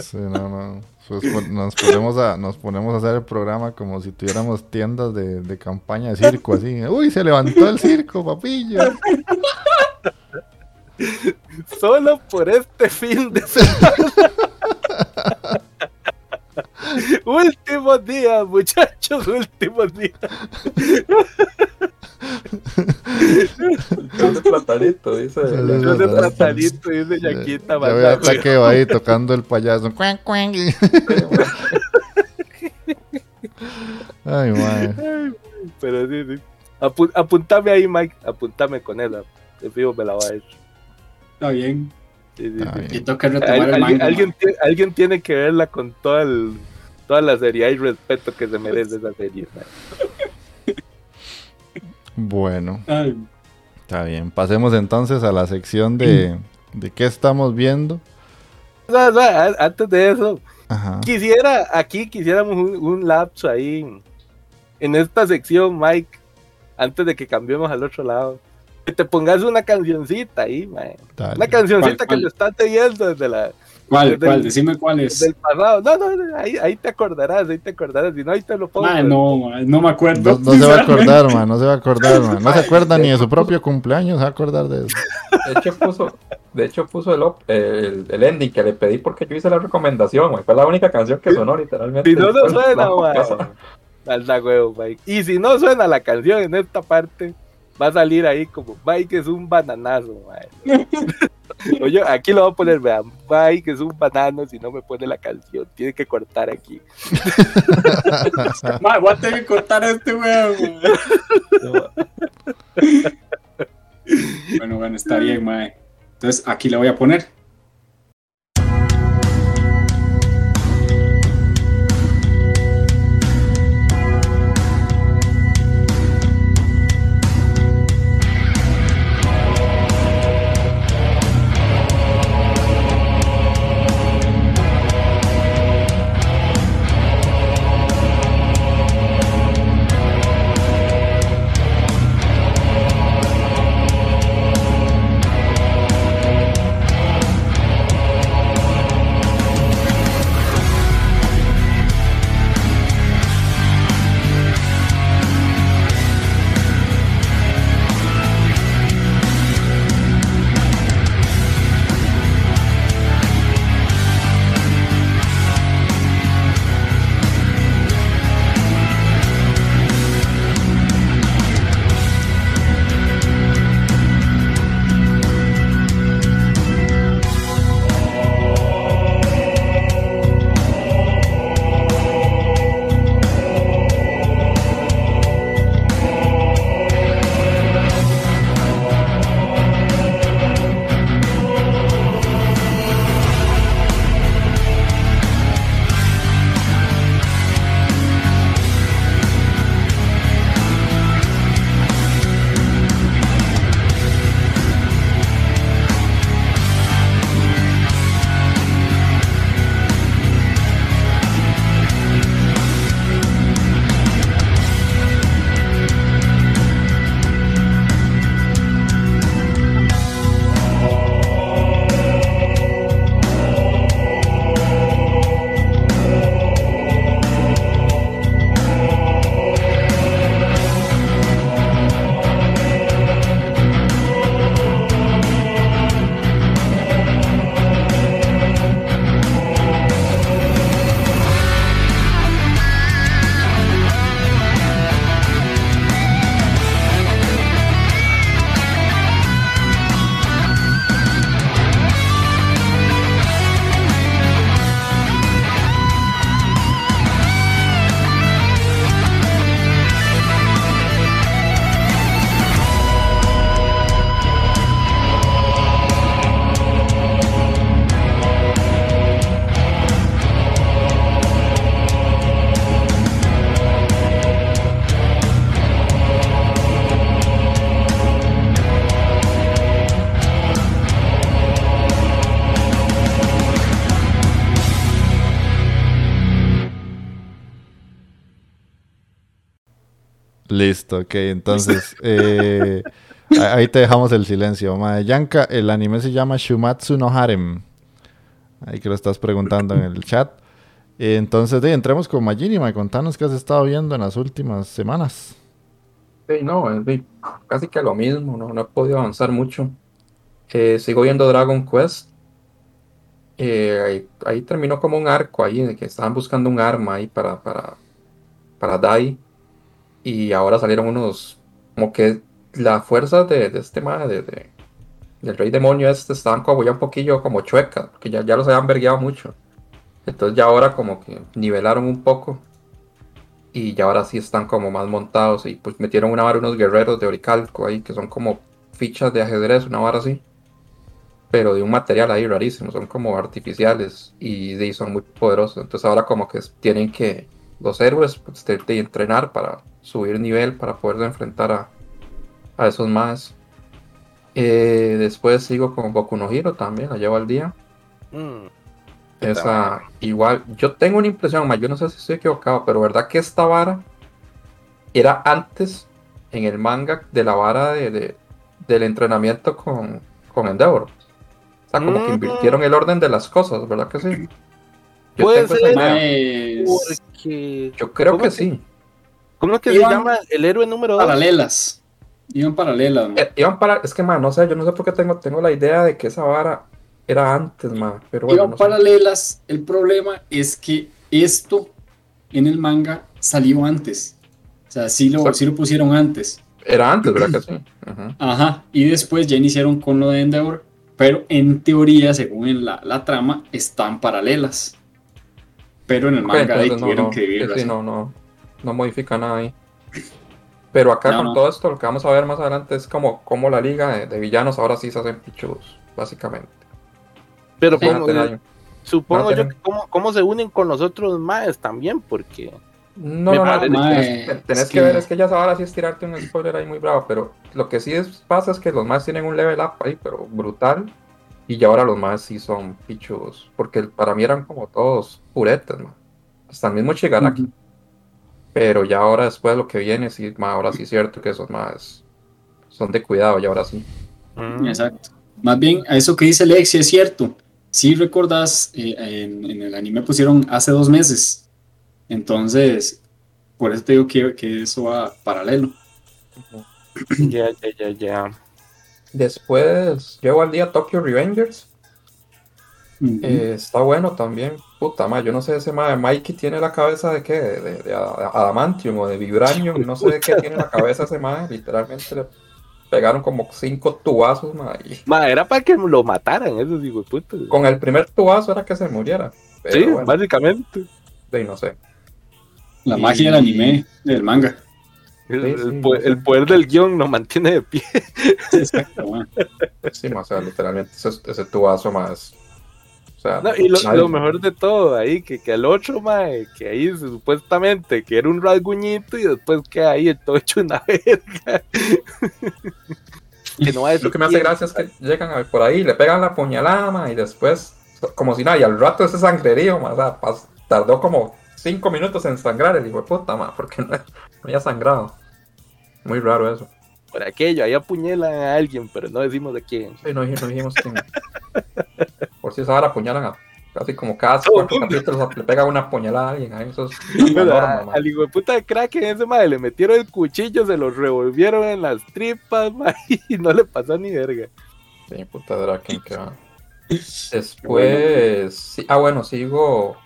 Sí, no. Pues nos, ponemos a, nos ponemos a hacer el programa como si tuviéramos tiendas de, de campaña de circo, así. Uy, se levantó el circo, papillo. Solo por este fin de semana. últimos días, muchachos, últimos días. Es de platanito, dice. Yo de platanito, dice Yaquita, Ya voy a mandando. taqueo ahí tocando el payaso. Cuan, cuan. Ay, mae. Pero sí, sí. Apu- apuntame ahí, Mike. Apuntame con ella. De fijo me la va a ir. Está bien. Sí, sí, Está sí. bien. Y toca Al- retomar el alguien, alguien alguien tiene que verla con toda, el, toda la seriedad y respeto que se merece esa serie. man. Bueno, Ay, está bien. Pasemos entonces a la sección de, de qué estamos viendo. Antes de eso, Ajá. quisiera, aquí quisiéramos un, un lapso ahí en esta sección, Mike, antes de que cambiemos al otro lado. Que te pongas una cancioncita ahí, man. dale. Una cancioncita ¿Cuál, cuál? que te estás teniendo desde la, ¿Cuál, cuál? Decime cuál es. del pasado. No, no, no, ahí, ahí te acordarás, ahí te acordarás. Si no, ahí te lo pongo. No, no me acuerdo. No, no se va a acordar, man. No se va a acordar, man. No se acuerda ni de su propio cumpleaños. Se va a acordar de eso. De hecho puso, de hecho puso el, op- el, el ending que le pedí porque yo hice la recomendación, güey. Fue la única canción que sonó literalmente. Si no, no suena, man. Huevo, Mike. Y si no suena la canción en esta parte, va a salir ahí como Mike es un bananazo. Oye, aquí lo voy a poner, vean. Bye, que es un banano si no me pone la canción. Tiene que cortar aquí. Mae, voy a tener que cortar a este weón. weón. Bueno, bueno, está bien, mae. Entonces aquí le voy a poner. Listo, ok, entonces eh, ahí te dejamos el silencio. Mae, Yanka, el anime se llama Shumatsu no Harem. Ahí que lo estás preguntando en el chat. Entonces, de, entremos con Magini, mae, contanos qué has estado viendo en las últimas semanas. Sí, no, casi que lo mismo, no, no he podido avanzar mucho. Eh, sigo viendo Dragon Quest. Eh, ahí, ahí terminó como un arco ahí, que estaban buscando un arma ahí para, para, para Dai. Y ahora salieron unos, como que las fuerzas de, de este ma, de, de- del rey demonio este, estaban como ya un poquillo como chuecas, porque ya, ya los habían vergueado mucho. Entonces ya ahora como que nivelaron un poco. Y ya ahora sí están como más montados y pues metieron una vara unos guerreros de Oricalco ahí que son como fichas de ajedrez, una vara así. Pero de un material ahí rarísimo, son como artificiales y, de- son muy poderosos. Entonces ahora como que tienen que los héroes pues, de, de entrenar para subir nivel para poder enfrentar a, a esos más. Eh, después sigo con Boku no Hero también, la llevo al día. Mm, Esa, igual, yo tengo una impresión, más yo no sé si estoy equivocado, pero verdad que esta vara era antes en el manga de la vara de, de- del entrenamiento con, con Endeavor. O sea, como que Mm. invirtieron el orden de las cosas, ¿verdad que sí? Yo Puede tengo esa ser. idea. Mae, es porque. Yo creo ¿Cómo que que- sí. ¿Cómo es que Iban- se llama el héroe número 2? paralelas. Iban paralelas. Eh, iban para, es que, man, no sé, yo no sé por qué tengo, tengo la idea de que esa vara era antes, man, pero bueno, Iban no sé. paralelas. El problema es que esto en el manga salió antes. O sea, sí lo, sí lo pusieron antes. Era antes, ¿verdad que sí? Ujú. Ajá. Y después ya iniciaron con lo de Endeavor. pero en teoría, según en la, la trama, están paralelas. Pero en el manga ahí entonces no, tuvieron no, que dividirlas. sí, no, no, no modifica nada ahí. Pero acá No, con no. todo esto, lo que vamos a ver más adelante es como, como la liga de, de villanos ahora sí se hacen pichudos, básicamente. Pero como- supongo yo que cómo, cómo se unen con los otros maes también, porque No, Me no, no, parece- tenés, es que, que- ver, es que ya ahora sí es tirarte un spoiler ahí muy bravo, pero lo que sí es- pasa es que los más tienen un level up ahí, pero brutal, y ya ahora los más sí son pichudos, porque para mí eran como todos puretes, man. hasta el mismo Shigaraki, Ujú. Pero ya ahora después lo que viene, sí, ma, ahora sí es cierto que esos más son de cuidado, y ahora sí. mm, Exacto. Más bien, a eso que dice Lexi es cierto. Si recordás, eh, en, en el anime pusieron hace dos meses. Entonces, por eso te digo que, que eso va paralelo. ya, ya, ya, ya. Después llego al día Tokyo Revengers. Eh, está bueno también. Puta madre, yo no sé ese madre. Mikey tiene la cabeza de qué? De, de- de ad- adamantium o de vibranium. No sé de qué tiene la cabeza ese madre. Literalmente le pegaron como cinco tubazos, madre. y Ma, era para que lo mataran, esos hijos de puta. Con el primer tubazo era que se muriera. Pero Sí, bueno, básicamente. de- no sé. La y- magia del anime, del manga. El, Sí, el poder del guion nos mantiene de pie. Exacto, man. Sí, ma, o sea, literalmente ese, ese tubazo más. O sea, No, y lo, mejor de todo ahí, que, que el otro, mae, que ahí se- supuestamente que era un rasguñito y después queda ahí todo hecho una verga. que no va a Lo que me hace gracia es que llegan a- por ahí, le pegan la puñalada, y después, como si nada, y al rato ese sangrerío, ma, o sea, pas- tardó como cinco minutos en sangrar el hijo de puta, ma, porque no, no había sangrado. Muy raro eso. Por aquello, ahí apuñalan a alguien, pero no decimos de quién. Sí, no, dij- no dijimos quién. Por si esa hora apuñalan a casi como cada Todo cuatro mundo. capítulos le pega una puñalada a alguien, ahí eso es norma, al hijo de puta de crack en ese madre le metieron el cuchillo, se lo revolvieron en las tripas, mae, y no le pasó ni verga. Sí, puta Draken que va. Después, sí, ah bueno, sigo,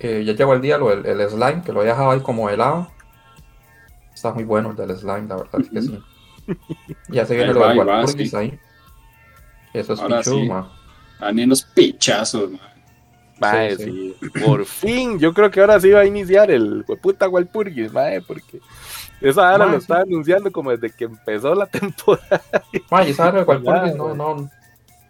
eh, ya llegó el día lo, el, el slime, que lo he dejado ahí como helado. Está muy bueno el del slime, la verdad es que sí. Ya se viene Ahí lo va, del Walpurgis sí. ahí. Eso es Ahora pichu, sí. ma. Van en los pichazos, man. Mae, Sí, sí, Por fin, yo creo que ahora sí va a iniciar el hueputa Walpurgis, mae, porque esa ahora Mae, lo sí. estaba anunciando como desde que empezó la temporada. Ma, y sabes el Walpurgis, no.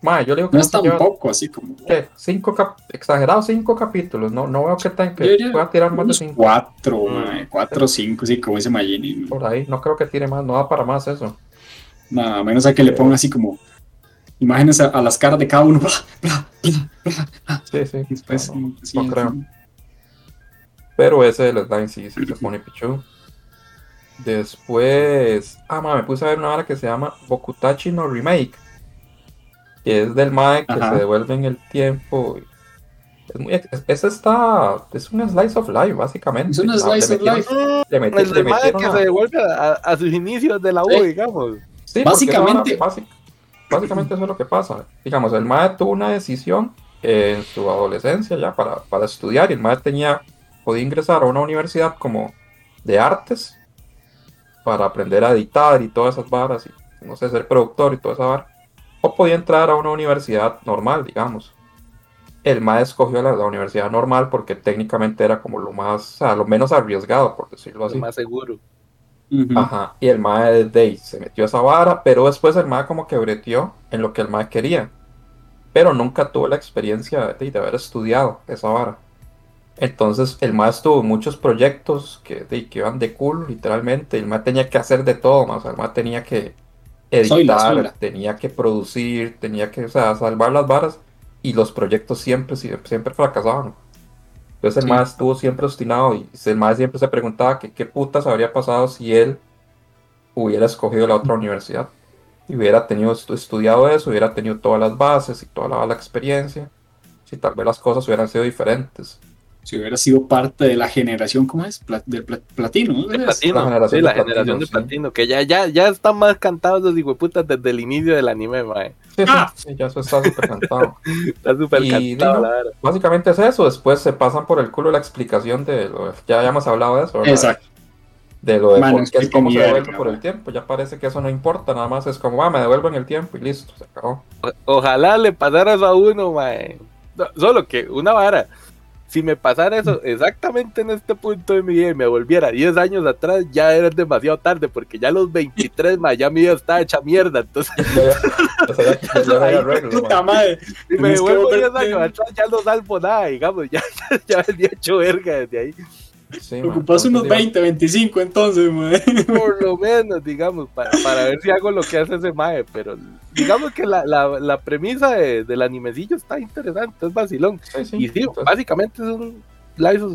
Ma, yo le digo que No es lleva- tampoco así como. ¿qué? Cinco cap exagerado cinco capítulos. No, no veo que, tan, que diría pueda tirar más de cinco. cuatro, man, cuatro o cinco, sí, como dice Magini. Por ahí, no creo que tire más, no da para más eso. Nada menos a que le pongan así como imágenes a, a las caras de cada uno. bla, bla, bla, Sí, sí. después, no, no, sí, no sí. creo. Pero ese del slime sí, sí se pone pichu. Después. Ah, ma, me puse a ver una hora que se llama Bokutachi no Remake. Que es del Mae que Ajá. se devuelve en el tiempo. Es muy, es- ese está. Es un slice of life, básicamente. Es un slice of metieron- life. Le meti- El le del mae metieron que a- se devuelve a, a sus inicios de la U, Sí. digamos. Sí, Básicamente- básic- básicamente eso es lo que pasa. Digamos, el MAE tuvo una decisión en su adolescencia ya para, para estudiar y el MAE tenía, podía ingresar a una universidad como de artes para aprender a editar y todas esas varas y no sé, ser productor y toda esa vara. O podía entrar a una universidad normal, digamos. El MAE escogió la, la universidad normal porque técnicamente era como lo más, o sea, lo menos arriesgado, por decirlo Lo así. más seguro. Ajá, y el mae de Day se metió a esa vara, pero después el mae como que breteó en lo que el mae quería. Pero nunca tuvo la experiencia de, de haber estudiado esa vara. Entonces el mae estuvo en muchos proyectos que, de, que iban de culo, literalmente. El mae tenía que hacer de todo, más. El mae tenía que Editar, tenía que producir, tenía que, o sea, salvar las varas. Y los proyectos siempre, siempre, siempre fracasaban. Entonces el Sí. mae estuvo siempre obstinado y el mae siempre se preguntaba que qué putas habría pasado si él hubiera escogido la otra universidad. Y hubiera tenido estu- estudiado eso, hubiera tenido todas las bases y toda la, la experiencia. Si tal vez las cosas hubieran sido diferentes. Si hubiera sido parte de la generación, ¿cómo es? Pla- del pla- platino, ¿no? Platino. la generación sí, la de generación platino, de platino. Que ya, ya, ya están más cantados los hijueputas desde el inicio del anime, mae. Sí, sí, Ah. sí, ya eso está súper cantado. Está súper Y cantado, digo- la verdad. Básicamente es eso. Después se pasan por el culo la explicación de lo ya habíamos hablado de eso. ¿verdad? Exacto. de lo de Mano, por qué es cómo se devuelve por el man. tiempo. Ya parece que eso no importa, nada más es como, ah, me devuelven el tiempo y listo, se acabó. O- Ojalá le pasara eso a uno, mae. No, solo que una vara. Si me pasara eso exactamente en este punto de mi vida y me volviera 10 años atrás, ya era demasiado tarde, porque ya a los 23, mae, ya mi vida está hecha mierda. Entonces, si me devuelvo 10 volverte- años atrás, ya no salvo nada, digamos, ya, ya, ya venía hecho verga desde ahí. Sí, man, Ocupas unos entonces, 20, 25 entonces, mae. Por lo menos, digamos, para, para ver si hago lo que hace ese mae, pero digamos que la, la, la premisa de- del animecillo está interesante, es vacilón. Sí, sí, Y sí, entonces, básicamente es un slice of,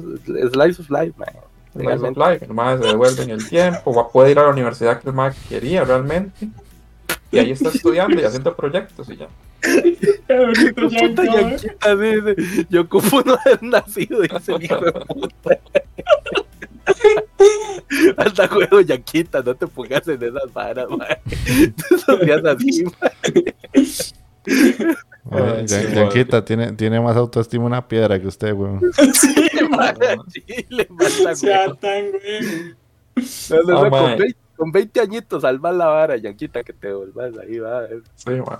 slice of life, mae. Slice of life, el mae se devuelve en el tiempo, puede ir a la universidad que el mae quería realmente. Y ahí está estudiando y haciendo proyectos y ya. Ya, Puta no, yanquita, dice, yo ocupo no haber nacido, dice el hijo de puta. Hasta juego yanquita, no te pongas en esas varas, mae. Esos días así. Eh, Ay, Ya- sí, Yanquita tiene, tiene más autoestima una piedra que usted, weón. Sí, mae. Chile, mata, Sea güey. tan, güey. No, no, Ah, no, con, mae. 20, con 20 añitos salvas la vara, yanquita, que te vuelvas ahí, va. Sí, man.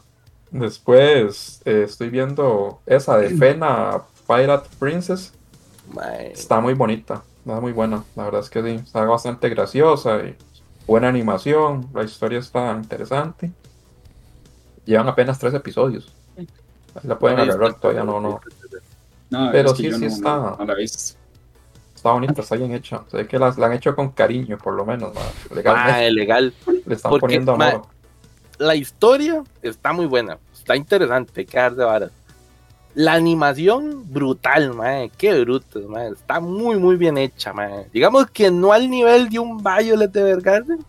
Después eh, estoy viendo esa de Fena Pirate Princess. Está muy bonita, está muy buena. La verdad es que sí, está bastante graciosa y buena animación. La historia está interesante. Llevan apenas tres episodios. Ahí la pueden No agarrar, todavía no, no. No, Pero es que sí, sí no, está. No, no la he visto. Está bonita, está bien hecha. Se ve que las- la han hecho con cariño, por lo menos. man. Legalmente Mae, legal. le están porque, poniendo amor. La historia está muy buena, está interesante, hay que dar de varas. La animación, brutal, mae. Qué bruto, mae. Está muy, muy bien hecha, mae. Digamos que no al nivel de un Violet de Evergarden,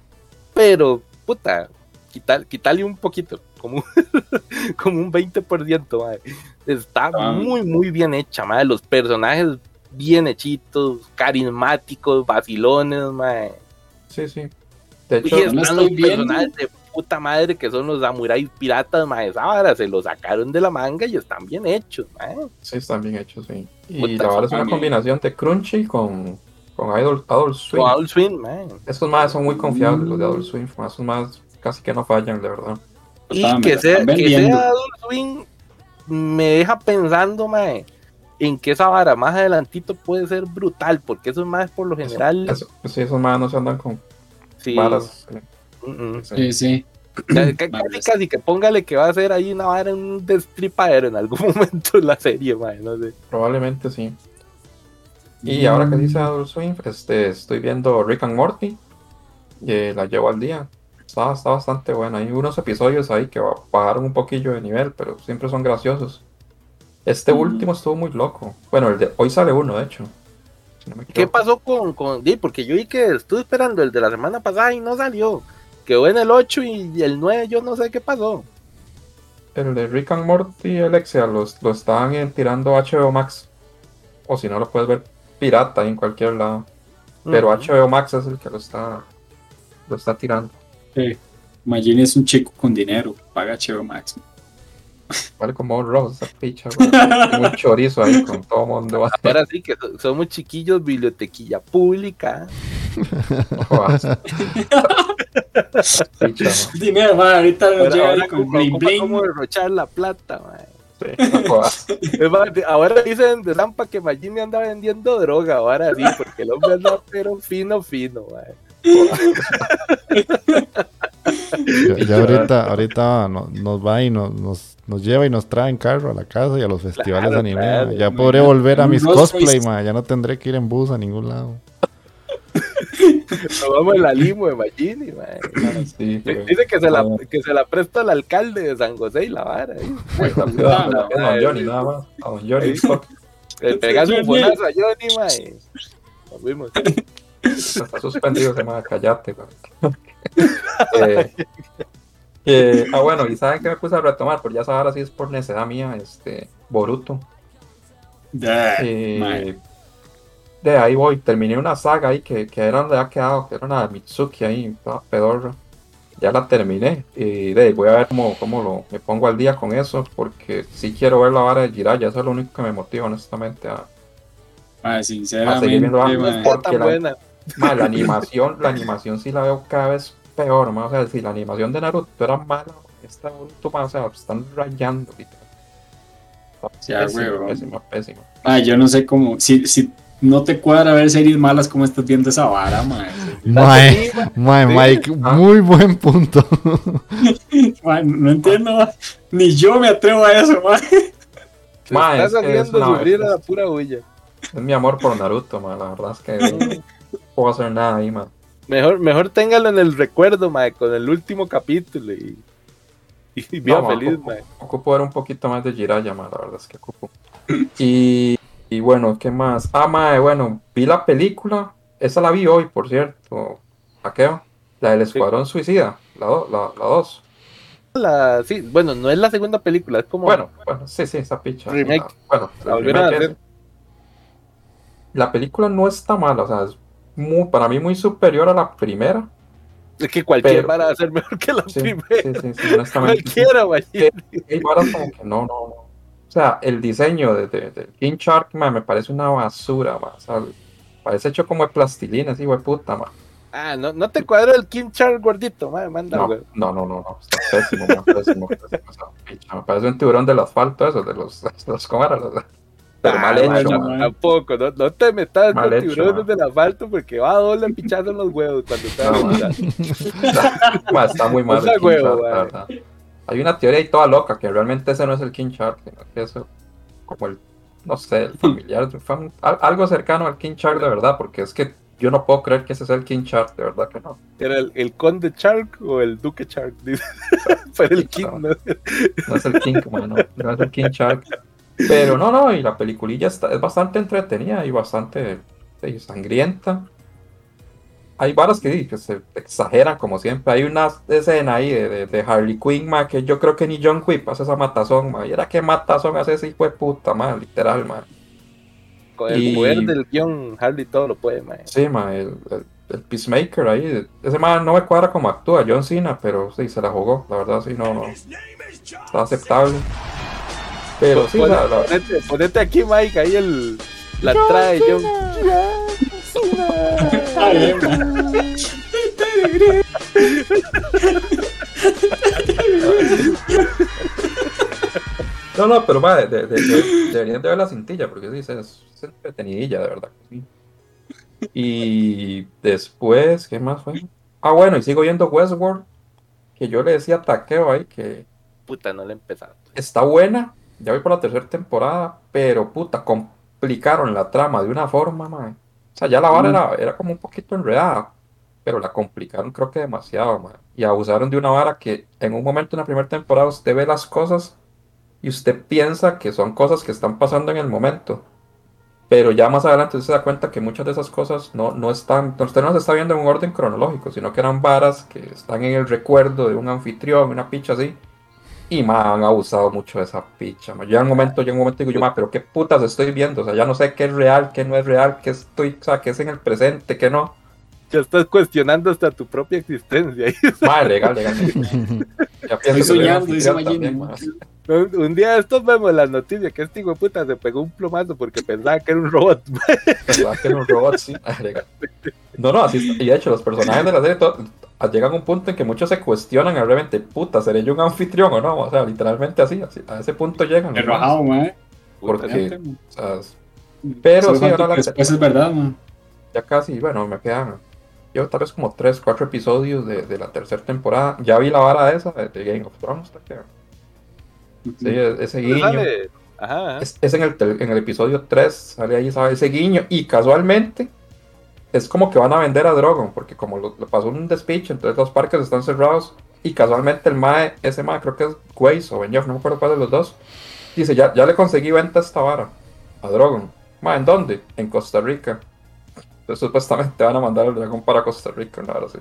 pero, puta, quitar, quitarle un poquito, como, como un 20%, mae. Está Ah. muy, muy bien hecha, mae. Los personajes bien hechitos, carismáticos, vacilones, mae. Sí, sí. De Y hecho, no la están estoy los viendo. personajes de puta madre que son los samuráis piratas, mae. Esa vara se los sacaron de la manga y están bien hechos, mae. sí, están bien hechos, sí. Y Puta, la verdad es una combinación de Crunchy con, con Adult, Adult Swim. O Adult Swim, mae. Estos más son muy confiables, los de Adult Swim. Esos más casi que no fallan, de verdad. Y que sea, que sea Adult Swim me deja pensando, mae, en que esa vara más adelantito puede ser brutal, porque esos más por lo general, Eso- sí, esos más no se andan con sí, varas. mm, mm. sí. Sí, casi, casi que póngale que va a ser ahí una vara, un destripadero en algún momento en la serie, no sé. Probablemente sí. Y ahora que dice Adult Swim, este, estoy viendo Rick and Morty. Y la llevo al día. Está, está bastante buena. Hay unos episodios ahí que ba- bajaron un poquillo de nivel, pero siempre son graciosos. Este Mm. último estuvo muy loco. Bueno, el de, hoy sale uno, de hecho. Si no me ¿Qué pasó con, con porque yo vi que estuve esperando el de la semana pasada y no salió. Quedó en el 8 y el 9 yo no sé qué pasó. El de Rick and Morty, Alexia, los, lo están eh, tirando a HBO Max. O si no, lo puedes ver pirata en cualquier lado. Pero. HBO Max es el que lo está, lo está tirando. Sí. Magini es un chico con dinero. Paga HBO Max. Vale como un Rose, esa picha, un chorizo ahí con todo mundo. Ahora sí que so- somos chiquillos, bibliotequilla pública. Picha, ¿no? Dinero, man. Ahorita nos Ahora, llega ahora ahí con ocupa- bling bling. cómo derrochar la plata, mae. Sí, de- ahora dicen de Zampa que Magini anda vendiendo droga, ahora sí, porque el hombre anda pero fino, fino, mae. Ya, ya ahorita, ahorita no- nos va y nos, nos, nos lleva y nos trae en carro a la casa y a los festivales Claro, de anime. claro. ya podré volver a mis Rolls cosplay, ma. ya no tendré que ir en bus a ningún lado. Nos vamos en la limo de Magini, mae. Sí. Dice que se, la, que se la presta al alcalde de San José y la vara. ¿eh? A don Johnny, nada más. A don Johnny. Le pegas un bonazo a Johnny, mae. Nos vimos. Está suspendido, se llama Callate. Eh, eh, ah, bueno, y saben que me puse a retomar, pero ya sabes, ahora sí es por necedad mía, este, Boruto. Eh, de ahí voy, terminé una saga ahí que, que era donde había quedado, que era una Mitsuki ahí, toda pedorra. Ya la terminé y de ahí voy a ver cómo, cómo lo, me pongo al día con eso, porque sí quiero ver la vara de Jiraiya, eso es lo único que me motiva honestamente a, Mae, a seguir sinceramente, viendo porque tan la, buena. Ma, la animación, la animación sí la veo cada vez peor, ma. O sea, si la animación de Naruto era mala, esta Naruto, ma, o sea, están rayando, Ya, pésima, huevón. pésima, pésima. Ah, yo no sé cómo. Si, si no te cuadra ver series malas, ¿cómo estás viendo esa vara, mae? Mae, mae, Mike, ah. muy buen punto. Mae, no entiendo, mae. Ni yo me atrevo a eso, mae. Estás es que es sufrir a la pura bulla. Es mi amor por Naruto, ma. La verdad es que puedo hacer nada ahí, ma. Mejor, mejor téngalo en el recuerdo, mae, con el último capítulo y, y No, ma, feliz, ocupo, mae. ocupo ver un poquito más de Jiraiya, ma. La verdad es que ocupo. Y, y bueno, ¿qué más? Ah, ma, bueno, vi la película. Esa la vi hoy, por cierto. ¿Aqueo? La del Escuadrón Suicida. La 2. La, la dos. La, sí, bueno, no es la segunda película, es como Bueno, bueno, sí, sí, esa picha. Remake. la- bueno, La a remake es-. La película no está mala, o sea, es muy, para mí muy superior a la primera. Es que cualquier vara va a ser mejor que la Sí, primera. sí. Cualquiera, mae. Hay varas como que no, no, no. O sea, el diseño de, de, de King Shark, ma, me parece una basura, ma. O sea, parece hecho como de plastilina, así, güey, puta, ma. Ah, no, no te cuadra el King Charles gordito, mae, manda, No, no, no, no, no, está pésimo, ma, pésimo, pésimo, o sea, picha, me parece un tiburón del asfalto, eso, de los, de los. Los- Pero Ah, mal hecho. Tampoco, no, no te metas Mal con tiburones del asfalto porque va a doble pichazo en los huevos cuando te No, está muy mal el King huevo, Shark. Hay una teoría ahí toda loca, que realmente ese no es el King Shark, sino que eso, como el, no sé, el familiar, algo cercano al King Shark de verdad, porque es que yo no puedo creer que ese sea el King Shark, de verdad que no. ¿Era el, el conde Shark o el duque Shark? Pero el King, ¿no? No es el King, como no, no es el King Shark. Pero no, no, y la peliculilla está, es bastante entretenida y bastante sí, sangrienta. Hay varas que, que se exageran como siempre. Hay una escena ahí de, de, de Harley Quinn, ma, que yo creo que ni John Quipp hace esa matazón, ma. Y era que matazón hace ese hijo de puta, ma, literal, ma. Con el Y- poder del guion, Harley todo lo puede, mae. Sí, ma, el, el- el Peacemaker ahí. Ese man no me cuadra como actúa, John Cena, pero sí, se la jugó. La verdad, sí, no, no. Está aceptable. Pero sí, la, la- Ponete, ponete aquí, Mike, ahí el, la bien, mae. No, no, pero va, de- de- de- de- deberían de ver la cintilla, porque sí, es, es entretenidilla, de verdad. sí. Y después, ¿qué más fue? Ah, bueno, y sigo viendo Westworld, que yo le decía a Taqueo ahí que Puta, no le he empezado. está buena, ya voy por la tercera temporada, pero puta, complicaron la trama de una forma, man. O sea, ya la vara Mm. era, era como un poquito enredada, pero la complicaron creo que demasiado, man. Y abusaron de una vara que en un momento en la primera temporada usted ve las cosas y usted piensa que son cosas que están pasando en el momento. Pero ya más adelante usted se da cuenta que muchas de esas cosas no, no están, usted no las está viendo en un orden cronológico, sino que eran varas que están en el recuerdo de un anfitrión, una picha así. Y ma, han abusado mucho de esa picha. ma. Yo en un momento, en un momento digo yo, ma, pero qué putas estoy viendo. O sea, ya no sé qué es real, qué no es real, qué estoy, o sea, qué es en el presente, qué no. Ya estás cuestionando hasta tu propia existencia. Ma, legal, legal. Ya pienso Estoy soñando, dice. Un, día de estos vemos las noticias que este hijo de puta se pegó un plomazo porque pensaba que era un robot. ¿Verdad que era un robot? Sí, legal. No, no, así está. Y de hecho, los personajes de la serie to- llegan a un punto en que muchos se cuestionan realmente, puta, ¿seré yo un anfitrión o no? O sea, literalmente así, así a ese punto llegan. Enrojado, mae. Porque, o sea, Pero sí, ahora la- es verdad, mae. ya casi, bueno, me quedan. Yo tal vez como 3, 4 episodios de, de la tercera temporada. Ya vi la vara esa de, de Game of Thrones. Sí, e- ese guiño. Ajá. Es, es en, el, tel- en el episodio 3, sale ahí ¿sabe? ese guiño. Y casualmente, es como que van a vender a Drogon. Porque como lo, le pasó un despiche, entonces los parques están cerrados. Y casualmente el Mae, ese Mae, creo que es Waze o Benioff, no me acuerdo cuál de los dos. Dice: Ya, ya le conseguí venta a esta vara a Drogon. Mae, ¿en dónde? En Costa Rica. Entonces supuestamente van a mandar al dragón para Costa Rica, una hora así.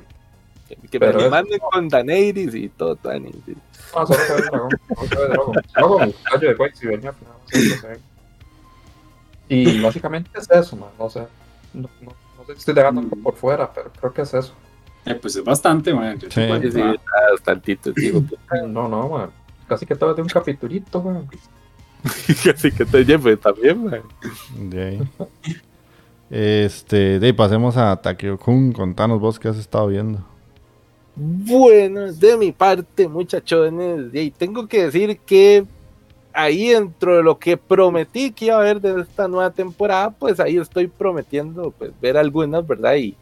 Que, que Pero me es- manden con Daenerys y todo, Tani. sí. No, solo se ve el dragón. Solo se ve Drogon. Drogon, el gallo de Waze y Benioff, nada más, eso se ve. Y básicamente es eso, man. No sé. No, no, no sé si estoy dejando algo por fuera, pero creo que es eso. Eh, pues es bastante, mae. Yo Sí. Sí, sí, bastantito, digo. No, no, man. Casi que todo de un capitulito, man. Así que te lleve también, man. De ahí. Este, de pasemos a Takeo-kun. Contanos vos qué has estado viendo. Bueno, de mi parte, muchachones, y tengo que decir que ahí dentro de lo que prometí que iba a ver de esta nueva temporada, pues ahí estoy prometiendo pues, ver algunas, ¿verdad? Y,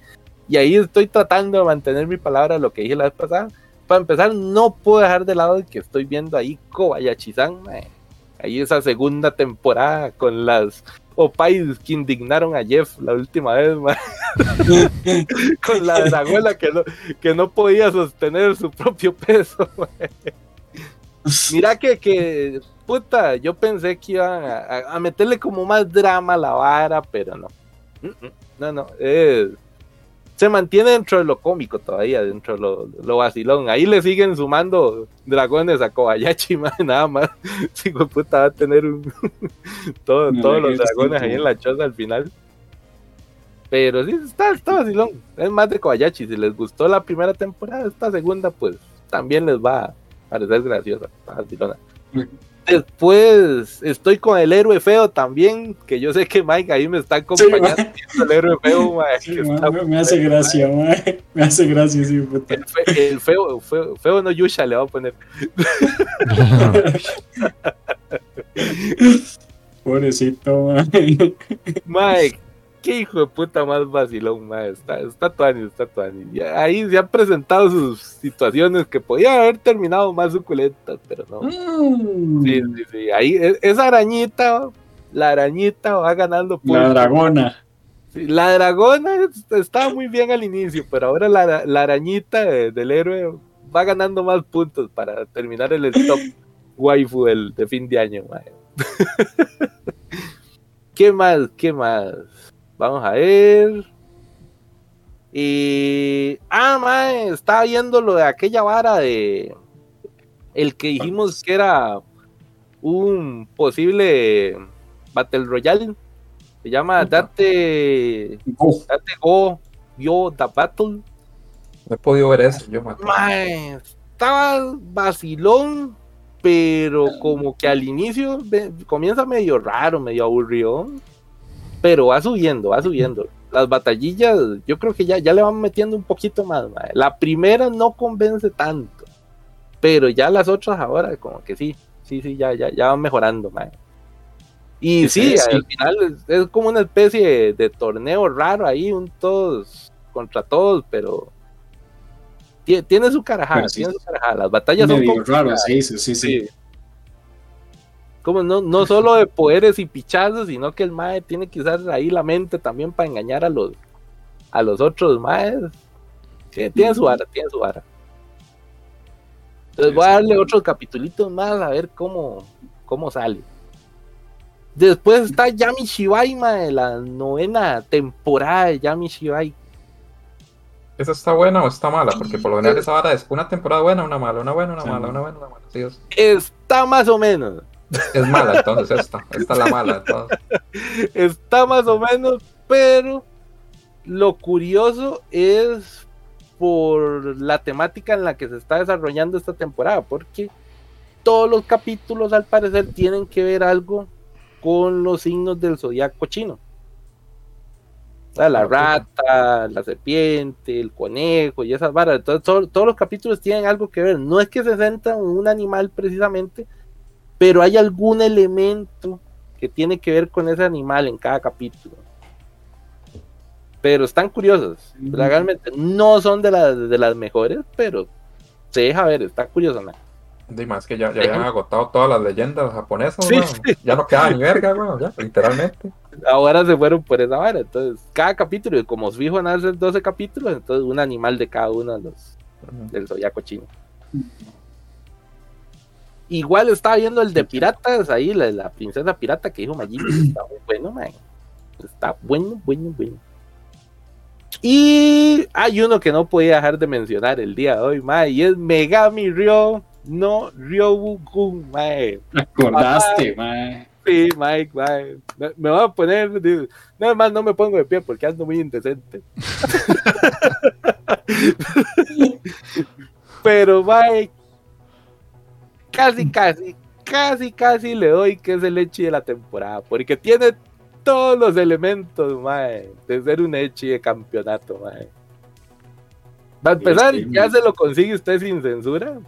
y ahí estoy tratando de mantener mi palabra, lo que dije la vez pasada. Para empezar, no puedo dejar de lado que estoy viendo ahí Kobayashi-san, ahí esa segunda temporada con las opais que indignaron a Jeff la última vez, con la dragona que no, que no podía sostener su propio peso. Mira que, que, puta, yo pensé que iban a, meterle como más drama a la vara, pero no. No, no, se mantiene dentro de lo cómico todavía, dentro de lo, lo vacilón. Ahí le siguen sumando dragones a Kobayashi, nada más. Sí, puta, va a tener todos los dragones ahí en la choza al final. Pero sí, está, está vacilón. Es más de Kobayashi. Si les gustó la primera temporada, esta segunda, pues también les va a parecer graciosa. Está vacilona. Después estoy con el héroe feo también, que yo sé que Mike ahí me está acompañando. el héroe feo, me, hace gracia, me hace gracia, sí, puta. El, feo, feo, feo, no Yusha le voy a poner. Pobrecito, Mike qué hijo de puta más vacilón, ma. Está, está tuani, está tuani. Ahí se han presentado sus situaciones que podían haber terminado más suculentas, pero no. Mm. Sí, sí, sí. Ahí, e, esa arañita, la arañita va ganando La dragona. la dragona estaba muy bien al inicio, pero ahora la, la arañita del héroe va ganando más puntos para terminar el stop waifu del, de fin de año, ma. ¿Qué más? ¿Qué más? Vamos a ver. Y. Ah, mae, estaba viendo lo de aquella vara de. El que dijimos que era un posible Battle Royale. Se llama Date. Date Go. Yo, The Battle. No he podido ver eso, yo mae, estaba vacilón, pero como que al inicio comienza medio raro, medio aburrido pero va subiendo, va subiendo. Las batallillas, yo creo que ya, ya le van metiendo un poquito más. La primera no convence tanto, pero ya las otras ahora, como que sí, sí, sí, ya, ya, ya van mejorando. Y sí, al final es, como una especie de, torneo raro ahí, un todos contra todos, pero tiene, su carajada, tiene su carajada. Las batallas son raras, sí, sí, sí como no, no solo de poderes y pichazos, sino que el mae tiene que usar ahí la mente también para engañar a los a los otros maes. tiene su vara, tiene su vara. Entonces voy a darle otros capitulitos más a ver cómo, cómo sale. Después está Yami Shibai, mae, la novena temporada de Yami Shibai. ¿Esa está buena o está mala? Porque por lo general esa vara es una temporada buena, una mala, una buena, una mala, una buena, una mala. Está más o menos. Es mala entonces esta, esta es la mala Está más o menos, pero lo curioso es por la temática en la que se está desarrollando esta temporada, porque todos los capítulos al parecer tienen que ver algo con los signos del zodiaco chino. la rata, la serpiente, el conejo y esas varas. Entonces, todos los capítulos tienen algo que ver. No es que se centran en un animal precisamente, pero hay algún elemento que tiene que ver con ese animal en cada capítulo. Pero están curiosos, realmente no son de las, de las mejores, pero se deja ver, está curioso. ¿no? más que ya, ya habían agotado todas las leyendas japonesas, ya no queda ni verga, ya, literalmente. Ahora se fueron por esa vara, entonces cada capítulo, como su hijo van a ser 12 capítulos, entonces un animal de cada uno de los del zodiaco chino. Igual estaba viendo el de piratas, ahí la, princesa pirata que dijo Magini, está muy bueno, man. Está bueno, bueno, bueno. Y hay uno que no podía dejar de mencionar el día de hoy, man, y es Megami Ryo no Ryobu-kun, man. acordaste, man. Sí, Mike, Mike. Me, me voy a poner. Nada más no me pongo de pie porque ando muy indecente. Pero, Mike, casi, casi, casi, casi le doy que es el hecho de la temporada, porque tiene todos los elementos, mae, de ser un Echi de campeonato, mae. Va a empezar, ya se lo consigue usted sin censura.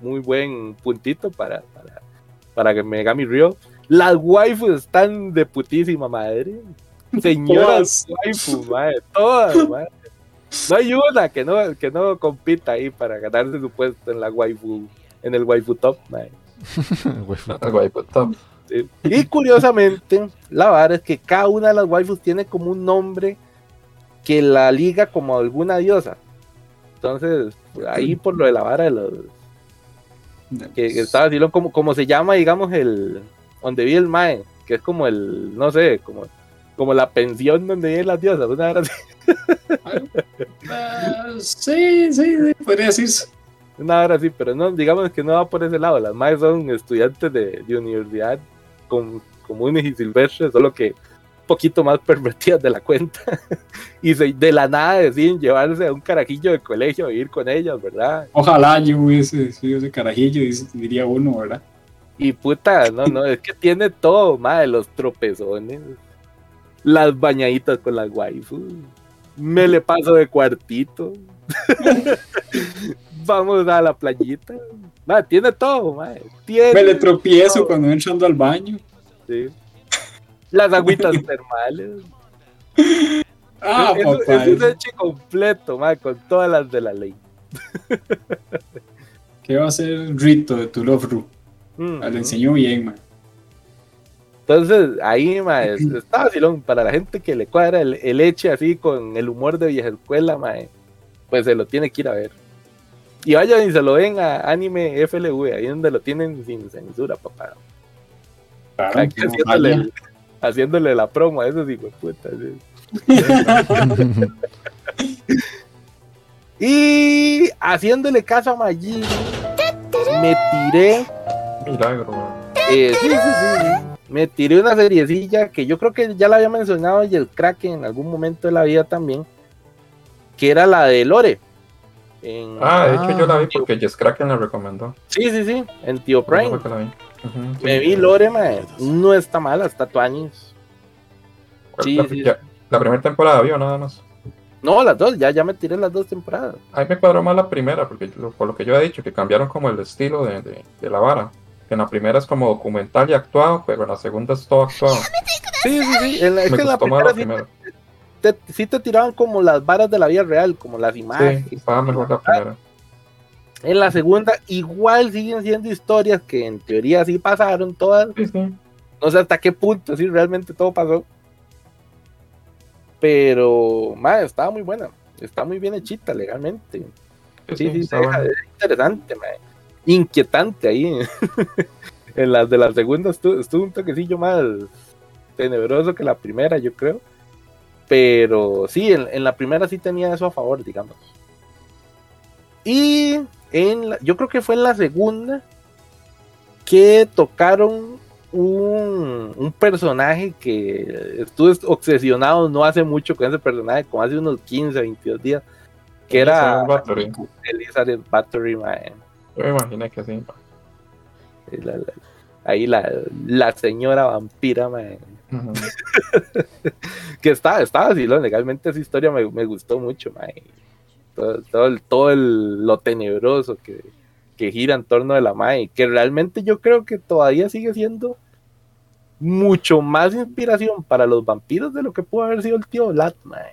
Muy buen puntito para, para, para que Megami Rio. Las waifus están de putísima madre. Señoras waifu, mae, todas, mae. No hay una que no, que no compita ahí para ganarse su puesto en la waifu, en el waifu top, El pues, top. Sí. Y curiosamente, la vara es que cada una de las waifus tiene como un nombre que la liga como alguna diosa. Entonces, ahí por lo de la vara de los que, que estaba así, como, como se llama, digamos, el donde vive el Mae, que es como el, no sé, como, como la pensión donde viven las diosas, una vara así, Ah, sí, sí, sí, podría decirse. Una vara así, pero no, digamos que no va por ese lado. Las Mae son estudiantes de, de universidad con, comunes y silvestres, solo que un poquito más pervertidas de la cuenta. y se- de la nada deciden llevarse a un carajillo de colegio a vivir con ellas, ¿verdad? Ojalá yo hubiese sido ese carajillo, dice- diría uno, ¿verdad? Y puta, no, no, es que tiene todo, madre, los tropezones, las bañaditas con las waifus, me le paso de cuartito, vamos a la playita, tiene todo, tiene Me le tropiezo todo, cuando entrando al baño. sí. las agüitas termales, Ah, es, un hecho completo, con todas las de la ley. ¿Qué va a ser Rito de Tu Love Ru? Mm, Ah, Le enseñó bien, man. Entonces, ahí, mae, está vacilón. Para la gente que le cuadra el, el eche así con el humor de vieja escuela, pues se lo tiene que ir a ver. Y vayan y se lo ven a Anime FLV, ahí donde lo tienen sin censura, papá. Claro, Aquí haciéndole, la promo a esos hijos de puta. sí. Y haciéndole caso a Magini, me tiré Milagro. Eh, sí, sí, sí, sí. Me tiré una seriecilla que yo creo que ya la había mencionado y el crack en algún momento de la vida también, que era la de Lore. En- Ah, de hecho yo la vi porque Jess Kraken la recomendó. sí, sí, sí, en Tío Prime. la vi. Sí. Me vi Lore, mae. No está mala, está tuanis. sí, la, sí. ya- la primera temporada vio nada más. No, las dos, ya, ya me tiré las dos temporadas. A mí me cuadró más la primera, porque lo- por lo que yo he dicho, que cambiaron como el estilo de, de- de la vara. Que en la primera es como documental y actuado, pero en la segunda es todo actuado. Sí, sí, sí. En la, es Me que en la primera. Te, sí te tiraban como las varas de la vida real, como las imágenes. Sí, estaba mejor la primera. En la segunda, igual siguen siendo historias que en teoría sí pasaron todas. Sí, sí. No sé hasta qué punto sí realmente todo pasó. Pero, madre, estaba muy buena. Está muy bien hechita legalmente. Sí, Sí, se deja- es interesante, madre. Inquietante ahí. en las de la segunda estuvo, estuvo un toquecillo más tenebroso que la primera, yo creo. Pero sí, en, en la primera sí tenía eso a favor, digamos. Y en la- yo creo que fue en la segunda que tocaron un, un personaje que estuve obsesionado no hace mucho con ese personaje, como hace unos 15, 22 días, que era Elizabeth Bathory. Elizabeth Battery, mae. Yo me imaginé que sí. La- la- ahí la, la señora vampira, mae. Que está, está vacilón, legalmente esa historia me, me gustó mucho, mae. Todo, todo, el, todo el- lo tenebroso que, que gira en torno de la mae, que realmente yo creo que todavía sigue siendo mucho más inspiración para los vampiros de lo que pudo haber sido el tío Vlad, mae.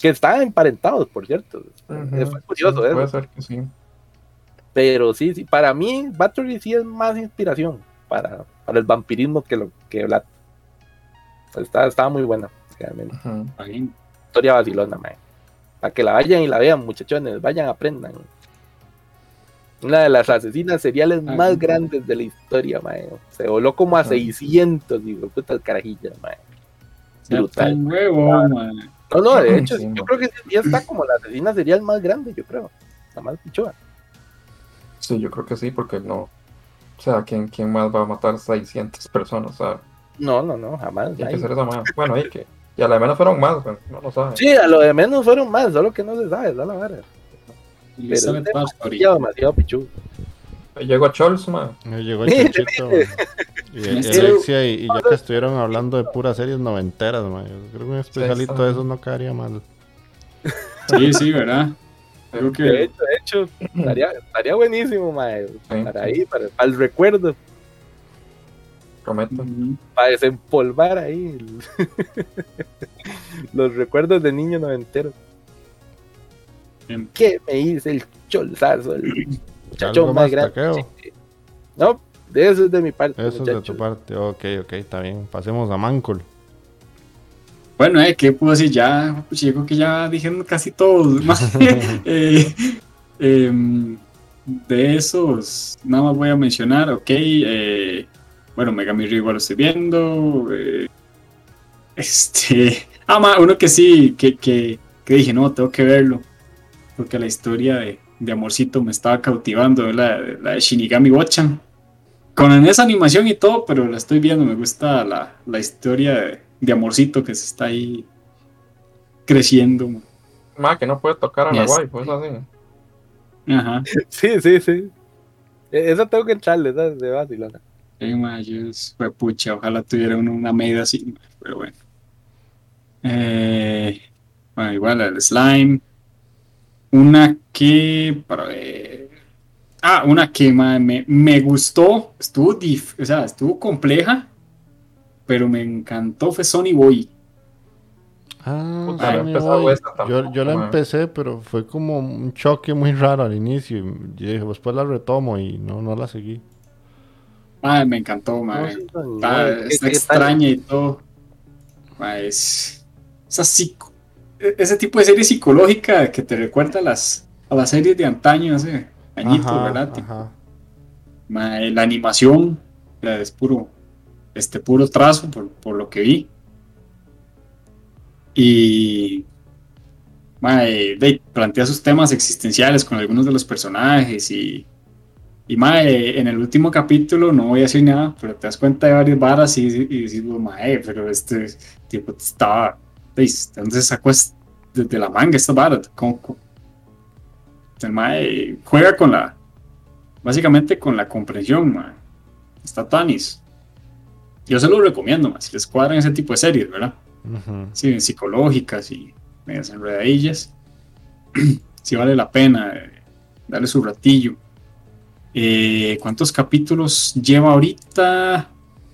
Que estaban emparentados, por cierto. Fue curioso Sí, eso. Puede ser que sí. Pero sí, sí, para mí Battery sí es más inspiración para, para el vampirismo que lo que Vlad. Está, estaba muy buena, realmente. Historia vacilona, mae. Para que la vayan y la vean, muchachones, vayan, aprendan. Una de las asesinas seriales Ah, más grandes de la historia, mae. Se voló como a Ajá. 600, digo, putas carajillas, mae. Brutal. No, no, de hecho, Sí, yo creo que ya está como la asesina serial más grande, yo creo. La más pichuda. Sí, yo creo que sí, porque no. O sea, ¿quién, quién más va a matar 600 personas? O sea, No, no, no, jamás. tiene ay. que ser esa más. Bueno, ahí que. Y a la menos fueron más, pero no lo sabe. Sí, a lo de menos fueron más, solo que no se sabe, da la vara. Pero-. Ya demasiado pichudo. Ahí Llegó Scholz, man. Llegó el chanchito. man. Y, y Alexia, y, y ya que estuvieron hablando de puras series noventeras, yo creo que un especialito de esos no quedaría mal. Sí, sí, ¿verdad? Creo De que hecho, de hecho, estaría, estaría buenísimo, Sí, para ahí, para, para el recuerdo, Prometo. Para desempolvar ahí el- los recuerdos de niño noventero. Bien. ¿Qué me hice el cholzazo? El ¿Algo muchachón más, más grande. Taqueo? No, de eso es de mi parte. Eso es de tu parte. Ok, ok, está bien. Pasemos a Mancul. Bueno, eh, ¿qué puedo decir? Ya, pues, yo creo que ya dijeron casi todos. más. Eh, em, de esos, nada más voy a mencionar, ok. eh, bueno, Megami Río igual lo estoy viendo. eh, este. Ah, ma, uno que sí, que, que, que dije, no, tengo que verlo. Porque la historia de, de Amorcito me estaba cautivando, la, la de Shinigami Watchan. Con esa animación y todo, pero la estoy viendo, me gusta la, la historia de, de Amorcito que se está ahí creciendo. ma. Ma, que no puede tocar a la guay, pues así. Ajá. Sí, sí, sí. E- Esa tengo que entrarle, esa es de vacilona. Ma, yo es- fue pucha, ojalá tuviera uno una medida así, ma, pero bueno. Eh, bueno, igual el slime. Una que, para ver. Ah, una que ma, me, me gustó, estuvo, dif- o sea, estuvo compleja, pero me encantó, fue Sony Boy. Ah, Puta, Sony no he empezado Boy. esa tampoco, yo, yo la empecé, pero fue como un choque muy raro al inicio. y yo dije, después la retomo y no, no la seguí. Me encantó, ma. No, sí, no, Está, extraña y todo. Ma, es, esa psico- e- ese tipo de serie psicológica que te recuerda a las, a las series de antaño, hace añitos, ¿verdad? Ajá. la animación es puro, este, puro trazo por, por lo que vi. Y ma, de- plantea sus temas existenciales con algunos de los personajes y y mae, en el último capítulo, no voy a decir nada, pero te das cuenta de varias varas y, y decís, "Oh, mae, pero este tipo estaba, ¿veis? ¿de dónde se sacó es- desde la manga esta vara? El mae juega con la, básicamente con la comprensión, mae. Está Tanis. Yo se lo recomiendo, mae, si les cuadran ese tipo de series, ¿verdad? Ujú. sí, psicológicas y medias enredadillas, sí vale la pena eh, darle su ratillo. Eh, ¿Cuántos capítulos lleva ahorita?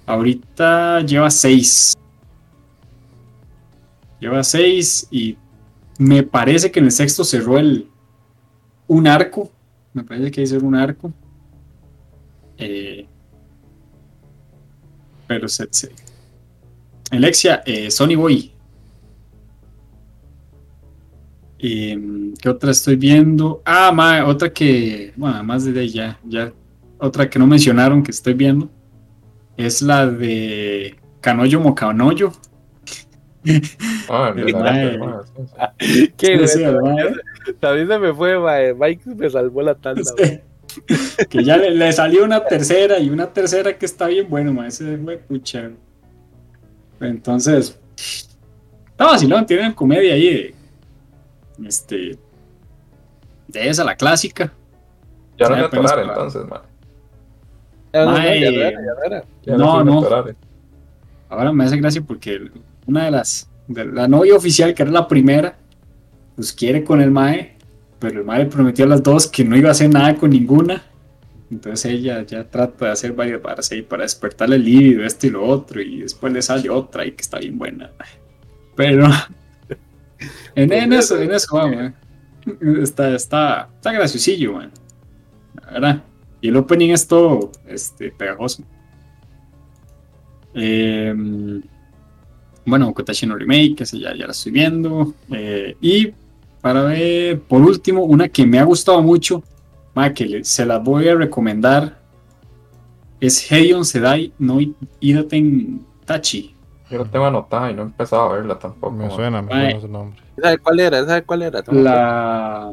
Ahorita lleva seis. Lleva seis y me parece que en el sexto cerró el un arco. Me parece que ser un arco. Eh, pero se- Alexia, eh, Sony Boy. ¿Qué otra estoy viendo? Ah, ma, otra que, bueno, más de ya, ya, otra que no mencionaron que estoy viendo es la de Canoyo Mocanoyo. Ah, sí, sí. Qué. A mí se me fue, mae. Mike me salvó la tanda. Sí. que ya le, le salió una tercera y una tercera que está bien bueno, ese fue pucha. Entonces, no, si no, tienen comedia ahí de, este, de esa, la clásica. Ya no es entonces, mae. Ya no, no, Mae. ya era, ya era. Ya No, no. Torare. Ahora me hace gracia porque una de las, de la novia oficial, que era la primera, pues quiere con el Mae, pero el Mae le prometió a las dos que no iba a hacer nada con ninguna. Entonces ella ya trata de hacer varias varas ahí para despertarle el líbido, esto y lo otro, y después le sale otra y que está bien buena. Pero en, en eso, en eso va, mae. Está, está, está graciosillo, man. La verdad. Y el opening es todo este, pegajoso. Eh, bueno, Kotachi no Remake, esa ya, ya la estoy viendo. Eh, y para ver, por último, una que me ha gustado mucho, ma, que se las voy a recomendar, es Heion Sedai no Idaten Tachi. Yo lo tengo anotada y no he empezado a verla tampoco. Me suena, me suena ese nombre. ¿Sabe cuál era? ¿Sabe cuál era? La,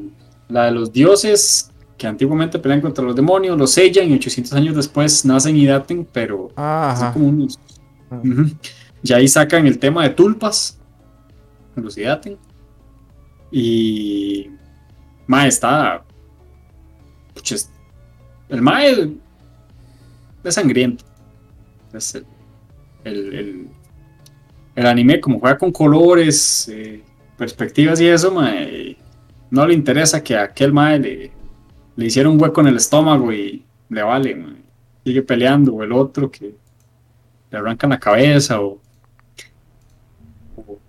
la de los dioses que antiguamente pelean contra los demonios, los sellan y 800 años después nacen y daten, pero Ah, ajá. como unos- Ah. Y ahí sacan el tema de tulpas. Los Idaten. Y. Mae está. pucha, es- el Mae es sangriento. Es el, el, el, el anime, como juega con colores, eh, perspectivas y eso, no le interesa que a aquel mae le, le hiciera un hueco en el estómago y le vale, sigue peleando, o el otro que le arrancan la cabeza, o, o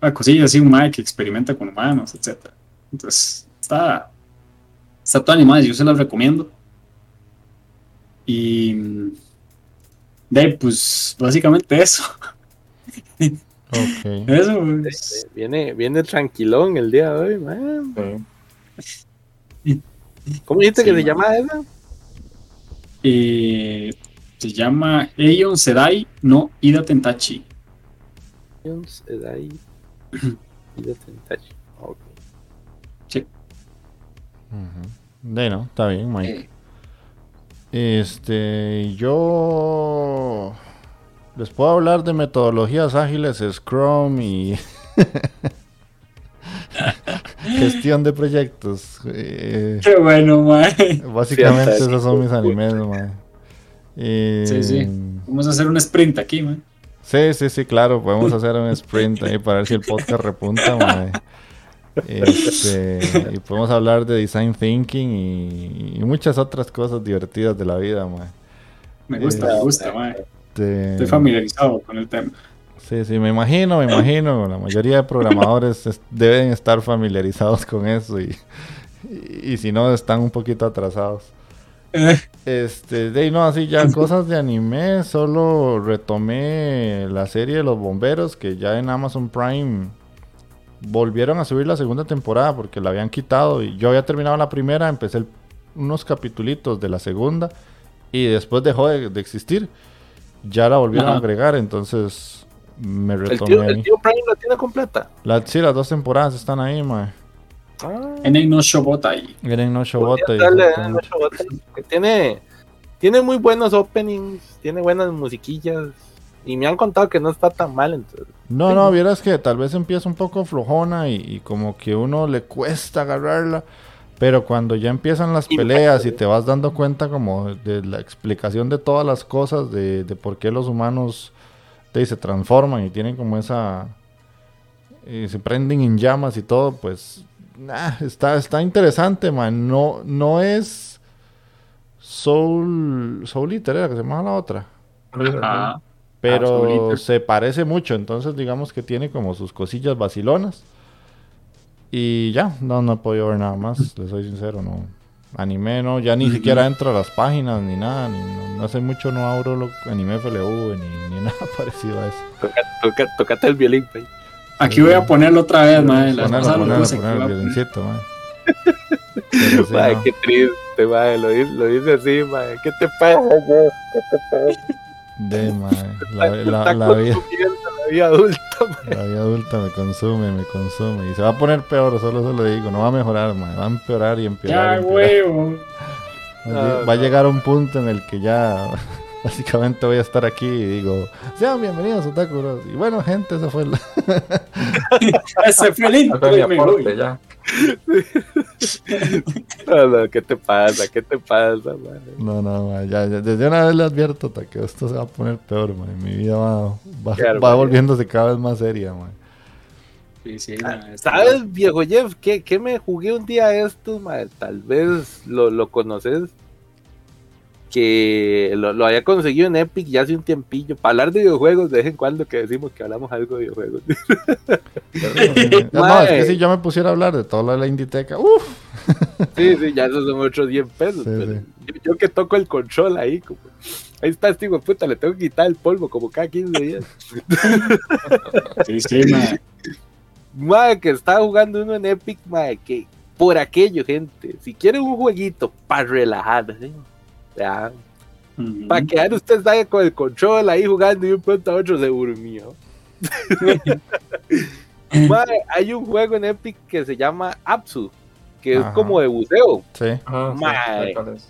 una cosilla así, un mae que experimenta con humanos, etc. Entonces, está, está todo animado, yo se las recomiendo. Y de pues básicamente eso. Ok. Eso, pues. Viene, viene tranquilón el día de hoy, man. Sí. ¿Cómo dijiste Sí, que se man. llama esa? Eh, se llama Eion Sedai no Ida Tentachi. Jones, Edai, y de Tentachi. Ok. Ujú. De no, está bien, Mike. Eh, Este, yo les puedo hablar de metodologías ágiles, Scrum y gestión de proyectos. Eh, qué bueno, mae. básicamente Sí, esos son mis animes, mae. Eh, Sí, sí. Vamos a hacer un sprint aquí, mae. Sí, sí, sí, claro, podemos hacer un sprint ahí para ver si el podcast repunta, mae. Este, y podemos hablar de design thinking y, y muchas otras cosas divertidas de la vida, mae. Me gusta, Eh, me gusta, mae. Este, Estoy familiarizado con el tema. Sí, sí, me imagino, me imagino. La mayoría de programadores es- deben estar familiarizados con eso y, y, y si no, están un poquito atrasados. Eh, Este, de no, así ya cosas de anime, solo retomé la serie de los bomberos que ya en Amazon Prime volvieron a subir la segunda temporada porque la habían quitado y yo había terminado la primera, empecé el- unos capitulitos de la segunda y después dejó de, de existir. Ya la volvieron a agregar, entonces me El retomé tío, el tío Prime la tiene completa. La- sí, las dos temporadas están ahí, mae. Ah, Enei no Shobota y Eren no podría Shobota y darle exactamente. ocho botas, que tiene, tiene muy buenos openings, tiene buenas musiquillas. Y me han contado que no está tan mal, entonces. No, no, vieras que tal vez empieza un poco flojona y, y como que uno le cuesta agarrarla, pero cuando ya empiezan las peleas y te vas dando cuenta como de la explicación de todas las cosas, de, de por qué los humanos de, se transforman y tienen como esa... y se prenden en llamas y todo, pues nah, está, está interesante, man. No, no es Soul, Soul Eater, era que se llama la otra. Ajá. Pero Soul Eater. se parece mucho, entonces digamos que tiene como sus cosillas vacilonas. Y ya, no, no he podido ver nada más, les soy sincero, no. Anime no, ya ni siquiera entro a las páginas ni nada, ni, no, no hace mucho no abro lo, anime FLV ni, ni nada parecido a eso. Toca, toca, tocate el violín, pey. Aquí voy a ponerlo otra vez. La Ponerlo, lo ponerlo, ponerlo, voy a el poner. violincito, mae. Pero sí, Mae, no. qué triste, mae. Lo, lo dice así, mae. ¿Qué te pasa, güey? ¿Qué te pasa? De, mae, la, la, Está la vida, la vida adulta, mae. la vida adulta me consume, me consume. Y se va a poner peor, solo se lo digo, no va a mejorar, mae, va a empeorar y empeorar. Ya, huevo. Va a No, va a llegar un punto en el que ya básicamente voy a estar aquí y digo, sean bienvenidos Bros. Y bueno, gente, eso fue la... Ese fue el Ese intro No, no, ¿Qué te pasa? ¿Qué te pasa, mae? No, no, ma, ya, ya, desde una vez le advierto Otaku, que esto se va a poner peor, ma, Mi vida va, va, va volviéndose cada vez más seria, ma. Sí, sí, Ah, está- ¿Sabes, viejo Jeff? ¿Qué, qué me jugué un día esto, mae? Tal vez lo, lo conoces. Que lo, lo había conseguido en Epic ya hace un tiempillo. Para hablar de videojuegos, de vez en cuando que decimos que hablamos algo de videojuegos. No, es que si yo me pusiera a hablar de todo lo de la Inditeca, uff, Sí, sí, ya esos son otros 10 pesos. Sí, pero sí. Yo, yo que toco el control ahí, como. Ahí está este hijo puta, le tengo que quitar el polvo como cada 15 días. Sí, sí, mae. Madre, que estaba jugando uno en Epic, madre, que por aquello, gente, si quieren un jueguito para relajar, ¿sí? Ya, Ujú. para quedar usted sabe con el control ahí jugando y un pronto a otro se durmió. Madre, hay un juego en Epic que se llama Apsu, que es Ajá. como de buceo. sí. Cuál es.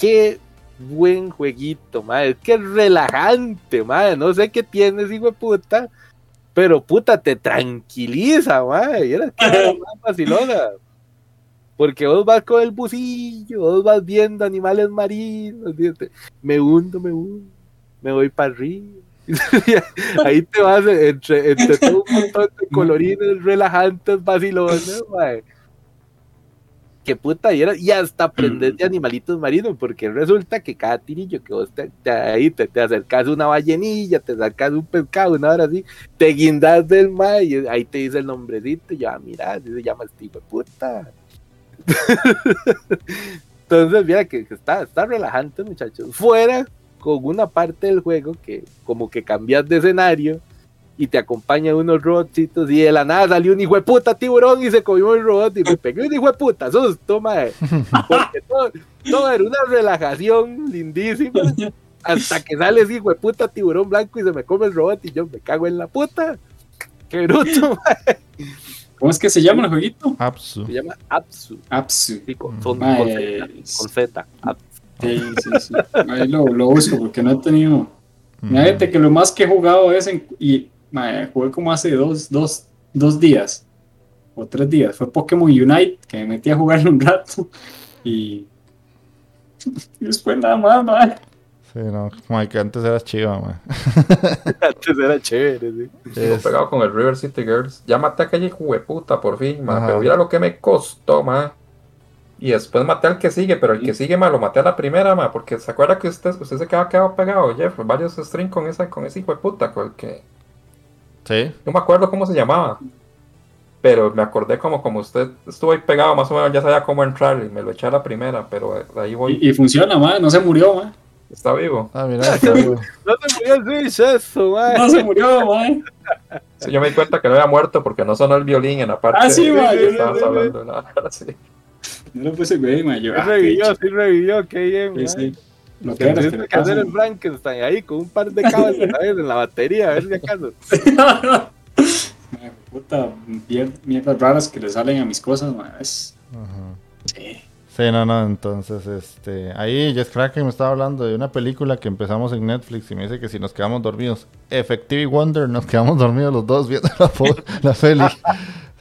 Qué buen jueguito, madre, qué relajante, madre, no sé qué tienes, hijo de puta, pero puta, te tranquiliza, madre, y era que más vacilona. Porque vos vas con el bucillo, vos vas viendo animales marinos, me hundo, me hundo. me voy para arriba. Ahí te vas entre, entre todo un montón de colorines relajantes, vacilones, mae. Que puta, y, era- y hasta aprender de animalitos marinos, porque resulta que cada tirillo que vos te, te- ahí te, te acercas a una ballenilla, te sacas un pescado, una hora así, te guindas del mar y ahí te dice el nombrecito, y ya, mira, así se llama este hijo de puta. Entonces, mira que, que está, está relajante, muchachos. Fuera con una parte del juego que como que cambias de escenario y te acompañan unos robotcitos y de la nada salió un hijo de puta tiburón y se comió el robot y me pegué un hijo de puta susto, mae. Porque todo, todo era una relajación lindísima hasta que sale ese hijo de puta tiburón blanco y se me come el robot y yo me cago en la puta. Qué bruto, mae. ¿Cómo es que se llama el jueguito? Apsu. Se llama Apsu. Apsu. Sí, con, son- Mae, con Z, con Z. Sí, sí, sí. Ahí lo, lo busco porque no he tenido. Mm. Fíjate que lo más que he jugado es en, y mae, jugué como hace dos, dos, dos días o tres días. Fue Pokémon Unite que me metí a jugar un rato y, y después nada más, mae. Sí, no, como que antes era chiva, man. Antes era chévere, sí. Sigo Es- pegado con el River City Girls. Ya maté a aquella hijo de puta por fin, ma. Ajá. Pero mira lo que me costó, ma. Y después maté al que sigue, pero el que sigue, ma, lo maté a la primera, ma. Porque se acuerda que usted, usted se quedaba, quedado pegado, Jeff. Varios streams con, esa, con ese hijo de puta, con el que. Sí. No me acuerdo cómo se llamaba. Pero me acordé como, como usted estuvo ahí pegado, más o menos ya sabía cómo entrar y me lo eché a la primera, pero ahí voy. Y, y funciona, mae. No se murió, mae. Está vivo. Ah, mira, está vivo. No se murió el Switch, eso, mae. No se murió, mae. Sí, yo me di cuenta que no había muerto porque no sonó el violín en la parte Ah, sí, de- ma, que yo- estabas yo- yo- hablando la- sí. No lo puse güey, mae. Yo, Sí ah, revivió, sí revivió, qué bien. Sí, sí. Lo que Que pero que hacer el Frankenstein ahí con un par de cables ¿sabes? en la batería, a ver si acaso. Puta, mier- mierdas raras que le salen a mis cosas, mae. Es... Ajá. Sí. Sí, no, no, entonces, este, ahí Jess Kraken me estaba hablando de una película que empezamos en Netflix y me dice que si nos quedamos dormidos, Effective Wonder, nos quedamos dormidos los dos viendo la, la peli.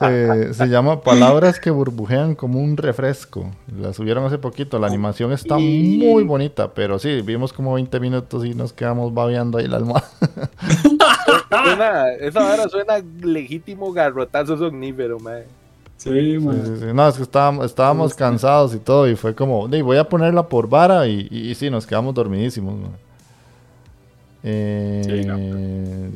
Eh, se llama Palabras que burbujean como un refresco. La subieron hace poquito, la animación está muy bonita, pero sí, vimos como 20 minutos y nos quedamos babeando ahí la almohada. Suena, esa vara suena legítimo garrotazo somnífero, mae. Sí, sí. No, es que estábamos, estábamos cansados y todo, y fue como, "Di, voy a ponerla por vara, y, y, y sí, nos quedamos dormidísimos. man. Eh, Sí, no.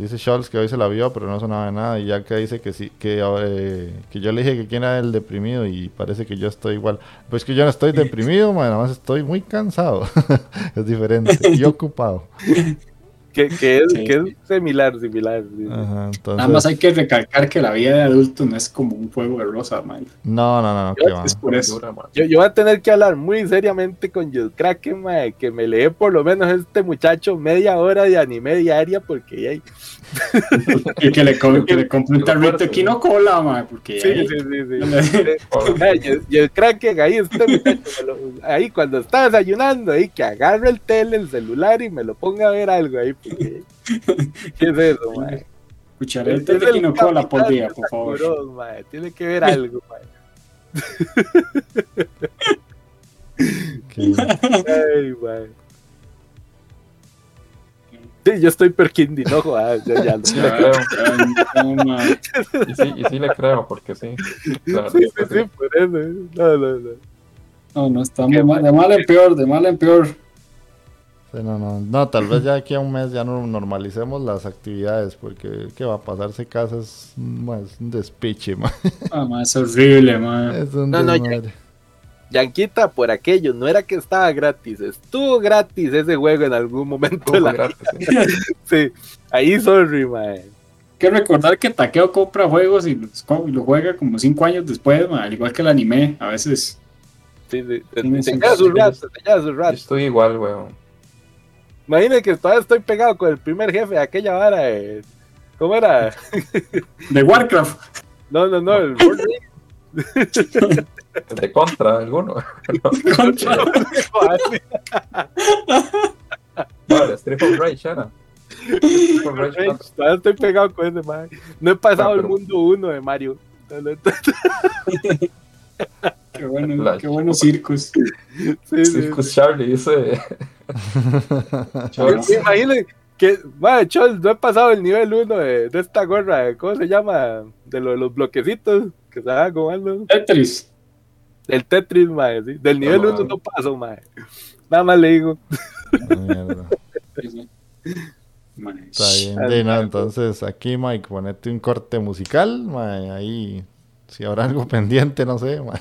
Dice Scholz que hoy se la vio, pero no sonaba de nada, y ya que dice que sí, que, eh, que yo le dije que quién era el deprimido, y parece que yo estoy igual. Pues que yo no estoy deprimido, man, nada más estoy muy cansado. es diferente, y ocupado. Que, que, es, Sí. que es similar, similar. sí. Ajá, entonces, Nada más hay que recalcar que la vida de adulto no es como un juego de rosa, mae. No, no, no, no. Es por eso. Yo, yo voy a tener que hablar muy seriamente con Joe Kraken, mae, que me lee por lo menos este muchacho media hora de anime diaria, porque ay, Y que le, co- que le compre un tarrito quino cola, mae, porque sí, ahí- sí, sí, sí. Joe- Kraken, ahí este muchacho, me lo- ahí cuando está desayunando, ahí que agarre el tele, el celular y me lo ponga a ver algo ahí, ¿qué es eso, mae? cucharete Es de el quino cola por día, por favor. Sakurón, mae, Tiene que ver algo, mae. Que- Ay, mae. Sí, yo estoy perkindi, no jodas, yo ya lo Sí, le creo. No. Y sí, y sí le creo, porque sí. Claro, Sí, sí, sí, por eso. eh. No, no, no. No, no, estamos de mal, de mal en peor, de mal en peor. Sí, no, no, no, tal vez ya aquí a un mes ya no normalicemos las actividades porque qué va a pasarse casa es más un despiche, ma. Ah, mae, es horrible, mae. Es un No, no, ya-. Yanquita, por aquello, no era que estaba gratis, estuvo gratis ese juego en algún momento de Estuvo la gratis, sí. Sí, ahí sorry, mae. Hay que recordar que Takeo compra juegos y los, co- y los juega como cinco años después, mae, al igual que el anime. A veces Sí, sí. Sí, Se sí, queda sí, su sí. rato, se queda su Yo rato. estoy igual, weón. Imagínate que todavía estoy pegado con el primer jefe de aquella vara. de- ¿Cómo era? de Warcraft. No, no, no, el World. El de contra, alguno. Contra- Vale, Street of Rage era. Todavía estoy pegado con ese, mae. No he pasado Ah, el mundo uno de Mario. Qué bueno, qué buenos circus. Sí, circus. Charlie, dice. Charles. Imagínate que, madre, Chol, no he pasado el nivel 1 de, esta gorra, ¿cómo se llama? De, los bloquecitos que se van comando. Tetris. El Tetris, madre, sí. Del nivel 1 no, no paso, madre. Nada más le digo. Ah, mierda. Está bien, pues. Entonces, aquí, Mike, ponete un corte musical. Ahí si habrá algo pendiente, no sé. Man.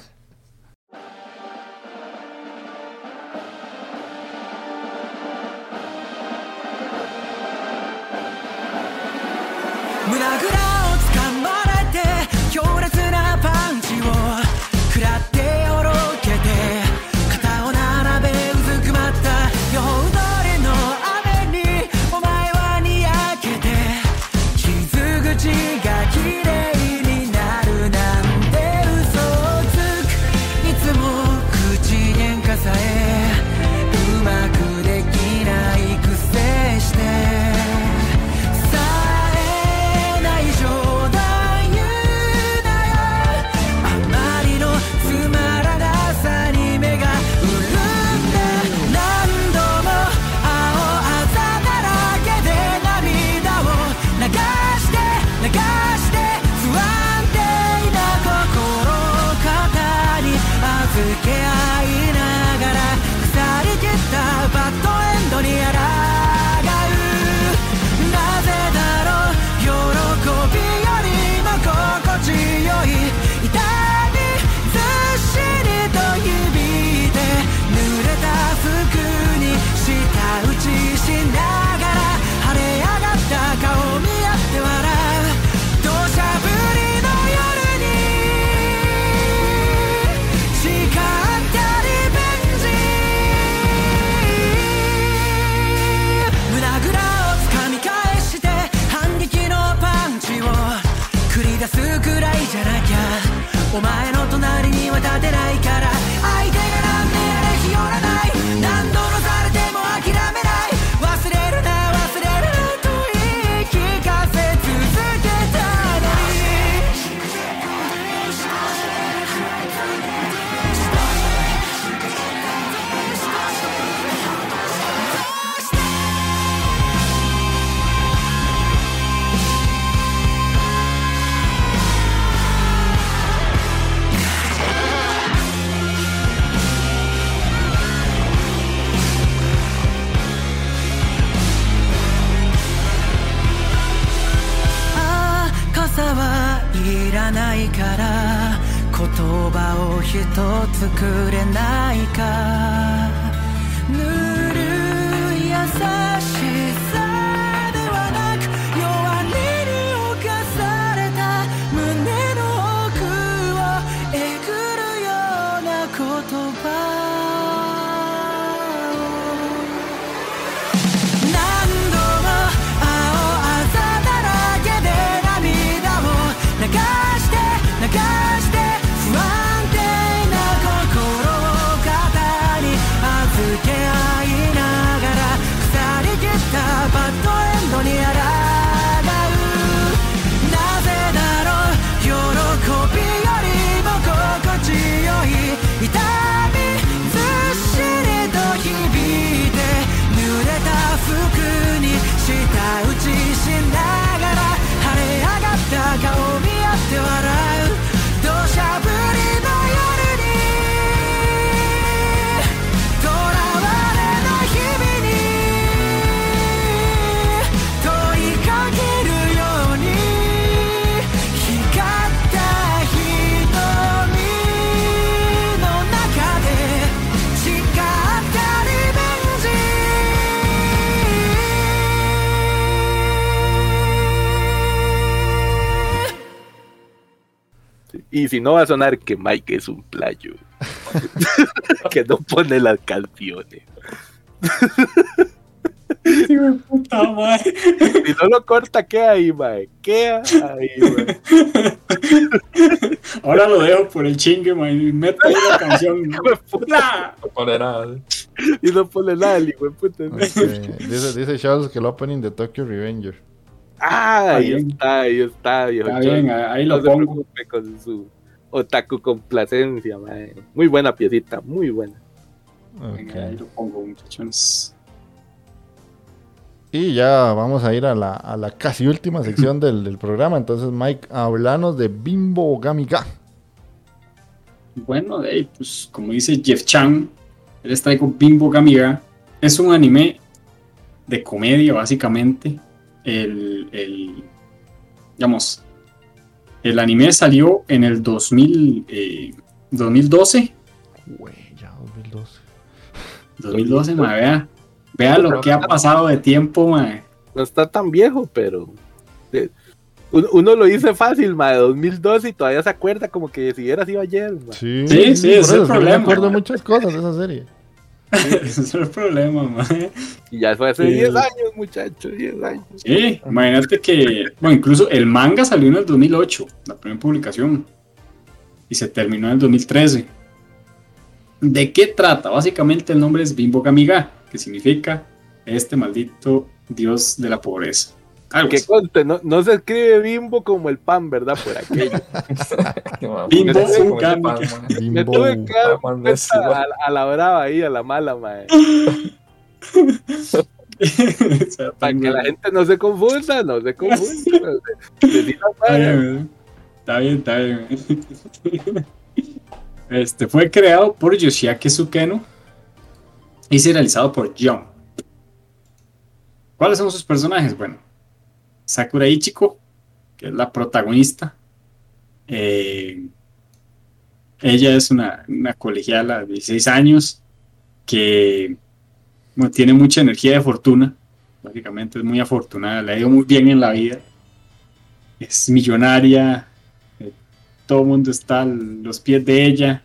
si no va a sonar que Mike es un playo. que no pone las canciones. Sí, me puta, madre. Si no lo corta, ¿qué ahí, mae? ¿Qué ahí, mae? Ahora lo dejo por el chingue, mae. Y meto ahí la canción. ¿no? Puta. no pone nada. Y no pone nada, el hijo puta. Dice, dice Charles que el opening de Tokyo Revenger. Ah, ahí está, ahí está. Viejo. Está bien, ahí lo pongo. Con su Otaku complacencia, mae. Muy buena piecita, muy buena. Venga, ahí lo pongo, muchachones. Y ya vamos a ir a la, a la casi última sección del, del programa. Entonces, Mike, hablanos de Bimbo Gamiga. Bueno, eh, pues como dice Jeff Chan, él les traigo Bimbo Gamiga. Es un anime de comedia, básicamente. El, el- digamos, el anime salió en el 2000, eh, 2012. Güey, ya 2012. 2012, ma, vea. Vea lo que ha pasado de tiempo, ma. No está tan viejo, pero. eh, un- Uno lo dice fácil, mae, 2012 y todavía se acuerda como que si hubiera sido ayer, mae. Sí, Sí, sí, es el problema, Me acuerdo muchas cosas de esa serie. Ese es el problema, ma. Y ya fue hace Sí. 10 años, muchachos, 10 años. Sí, imagínate que, bueno, incluso el manga salió en el 2008, la primera publicación, y se terminó en el 2013. ¿De qué trata? Básicamente el nombre es Bimbo Gamiga, que significa este maldito dios de la pobreza. Algo Que así. conste, no, no se escribe bimbo como el pan, ¿verdad? Por aquello. Bimbo ¿por qué se come Gamiga. pan, man? Me Bimbo. tuve que dar a, a la brava ahí, a la mala, mae. Para que la gente no se confunda, no se confunda. Está bien, está bien, está bien. Este fue creado por Yoshiaki Tsukeno y serializado por Jump. ¿Cuáles son sus personajes? Bueno, Sakura Ichiko, que es la protagonista. Eh, ella es una, una colegiala de 16 años que bueno, tiene mucha energía de fortuna. Básicamente es muy afortunada, le ha ido muy bien en la vida es millonaria, eh, todo el mundo está a los pies de ella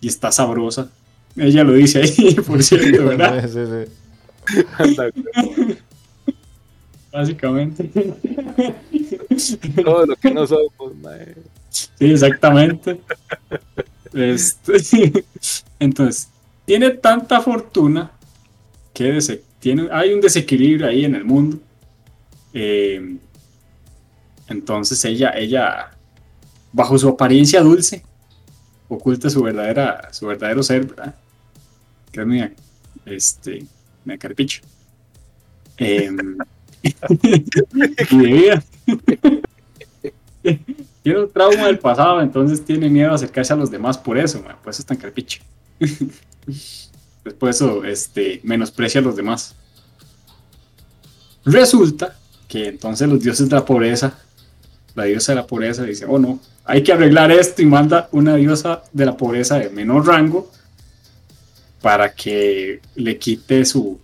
y está sabrosa. Ella lo dice ahí, por cierto, ¿verdad? Sí, sí, Básicamente. Todo lo que no somos, mae. Sí, exactamente. Este, entonces, tiene tanta fortuna que tiene, hay un desequilibrio ahí en el mundo. Eh, entonces ella, ella, bajo su apariencia dulce, oculta su verdadera, su verdadero ser, ¿verdad? Que es mi, este, mi carpicho. Em, de vida. Tiene un trauma del pasado, entonces tiene miedo a acercarse a los demás por eso, man, por eso es tan carpicho. Después eso, este, menosprecia a los demás. Resulta que entonces los dioses de la pobreza, la diosa de la pobreza dice, oh no, hay que arreglar esto y manda una diosa de la pobreza de menor rango para que le quite su,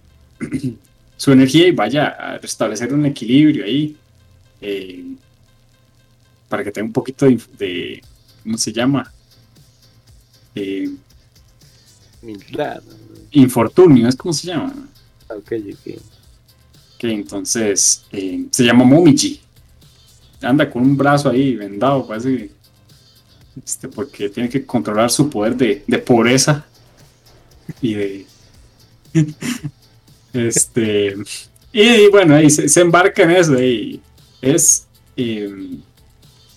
su energía y vaya a restablecer un equilibrio ahí. eh, para que tenga un poquito de, de- ¿cómo se llama? Eh, Humildad. infortunio, ¿es cómo se llama? Ok, ok. Que entonces eh, se llama Momiji. Anda con un brazo ahí vendado, parece. Este, porque tiene que controlar su poder de, de pobreza y de. Este. Y, bueno, ahí se, embarca en eso. Y es. eh,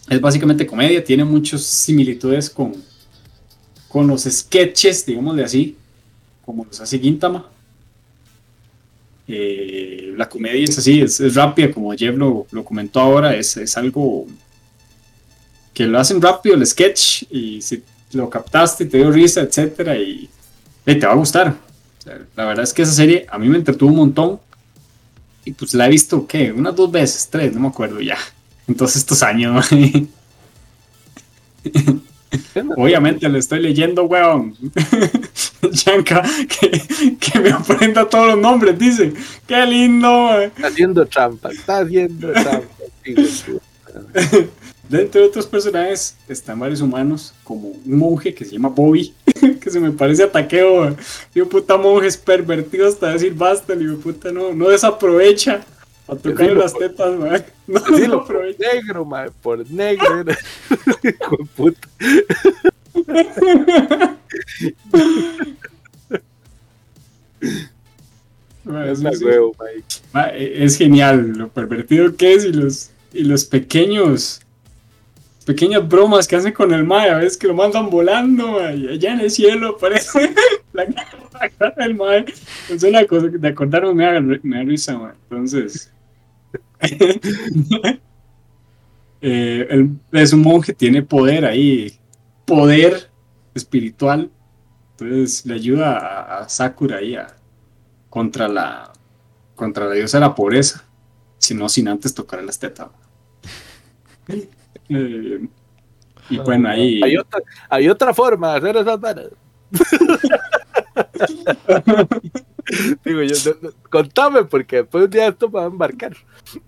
es básicamente comedia, tiene muchas similitudes con, con los sketches, digámosle así, como los hace Gintama. Eh, la comedia es así, es, rápida, como Jeff lo, lo comentó ahora, es, es algo que lo hacen rápido el sketch y si lo captaste, te dio risa, etcétera, y, y te va a gustar. La verdad es que esa serie a mí me entretuvo un montón y pues la he visto, ¿qué? Unas dos veces, tres, no me acuerdo ya. En todos estos años. Obviamente le estoy leyendo, weón. Yanka, que, que me aprenda todos los nombres, dice. Qué lindo, weón. Está haciendo trampa, está haciendo trampa. Dentro de otros personajes están varios humanos, como un monje que se llama Bobby, que se me parece a Taqueo. weón. Digo, puta, monjes pervertidos hasta decir basta, digo, puta, no, no desaprovecha a tocar las tetas, weón. No Decilo por negro, mae, por negro. Hijo puta. Es huevo, e- Es genial lo pervertido que es y los, y los pequeños pequeñas bromas que hacen con el mae, a veces que lo mandan volando, allá en el cielo aparece la la cara del mae. Es una cosa de acordarme me da, me da risa. Entonces, eh, es un monje, tiene poder ahí, poder espiritual. Entonces le ayuda a, Sakura ahí a- contra la contra la diosa de la pobreza, si no sin antes tocar las tetas. Eh, y bueno, ahí Hay otra, hay otra forma de hacer esas varas. Digo yo, no- no, contame porque después un día esto me va a embarcar.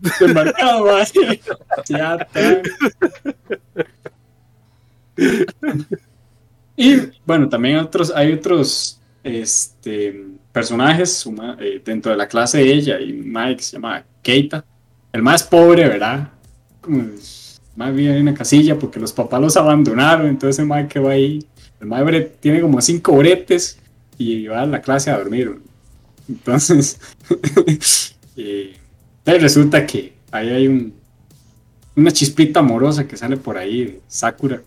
Ya está. Y bueno, también otros, hay otros este, personajes eh, dentro de la clase de ella y Mike se llama Keita. El más pobre, ¿verdad? Como Más bien en una casilla porque los papás los abandonaron, entonces el Mike que va ahí. El Mike tiene como cinco bretes y va a la clase a dormir. Entonces, eh, resulta que ahí hay un, una chispita amorosa que sale por ahí de Sakura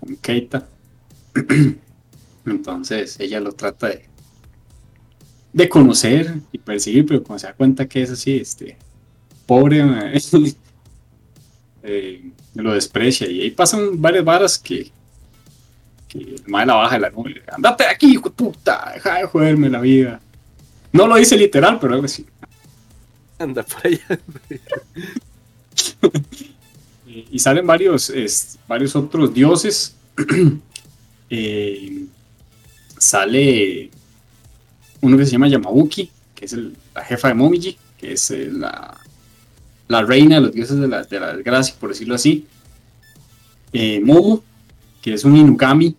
con Keita. Entonces ella lo trata de, de conocer y perseguir, pero cuando se da cuenta que es así, este, pobre, mae, eh, lo desprecia. Y ahí pasan varias varas que, que el mae la baja de la nube. Andate de aquí, hijo de puta, deja de joderme la vida. No lo dice literal, pero algo así. Anda por allá. Y salen varios, es- varios otros dioses. Eh, sale uno que se llama Yamabuki, que es el- la jefa de Momiji, que es eh, la, la reina de los dioses de la, de la desgracia, por decirlo así. Eh, Momo, que es un Inugami,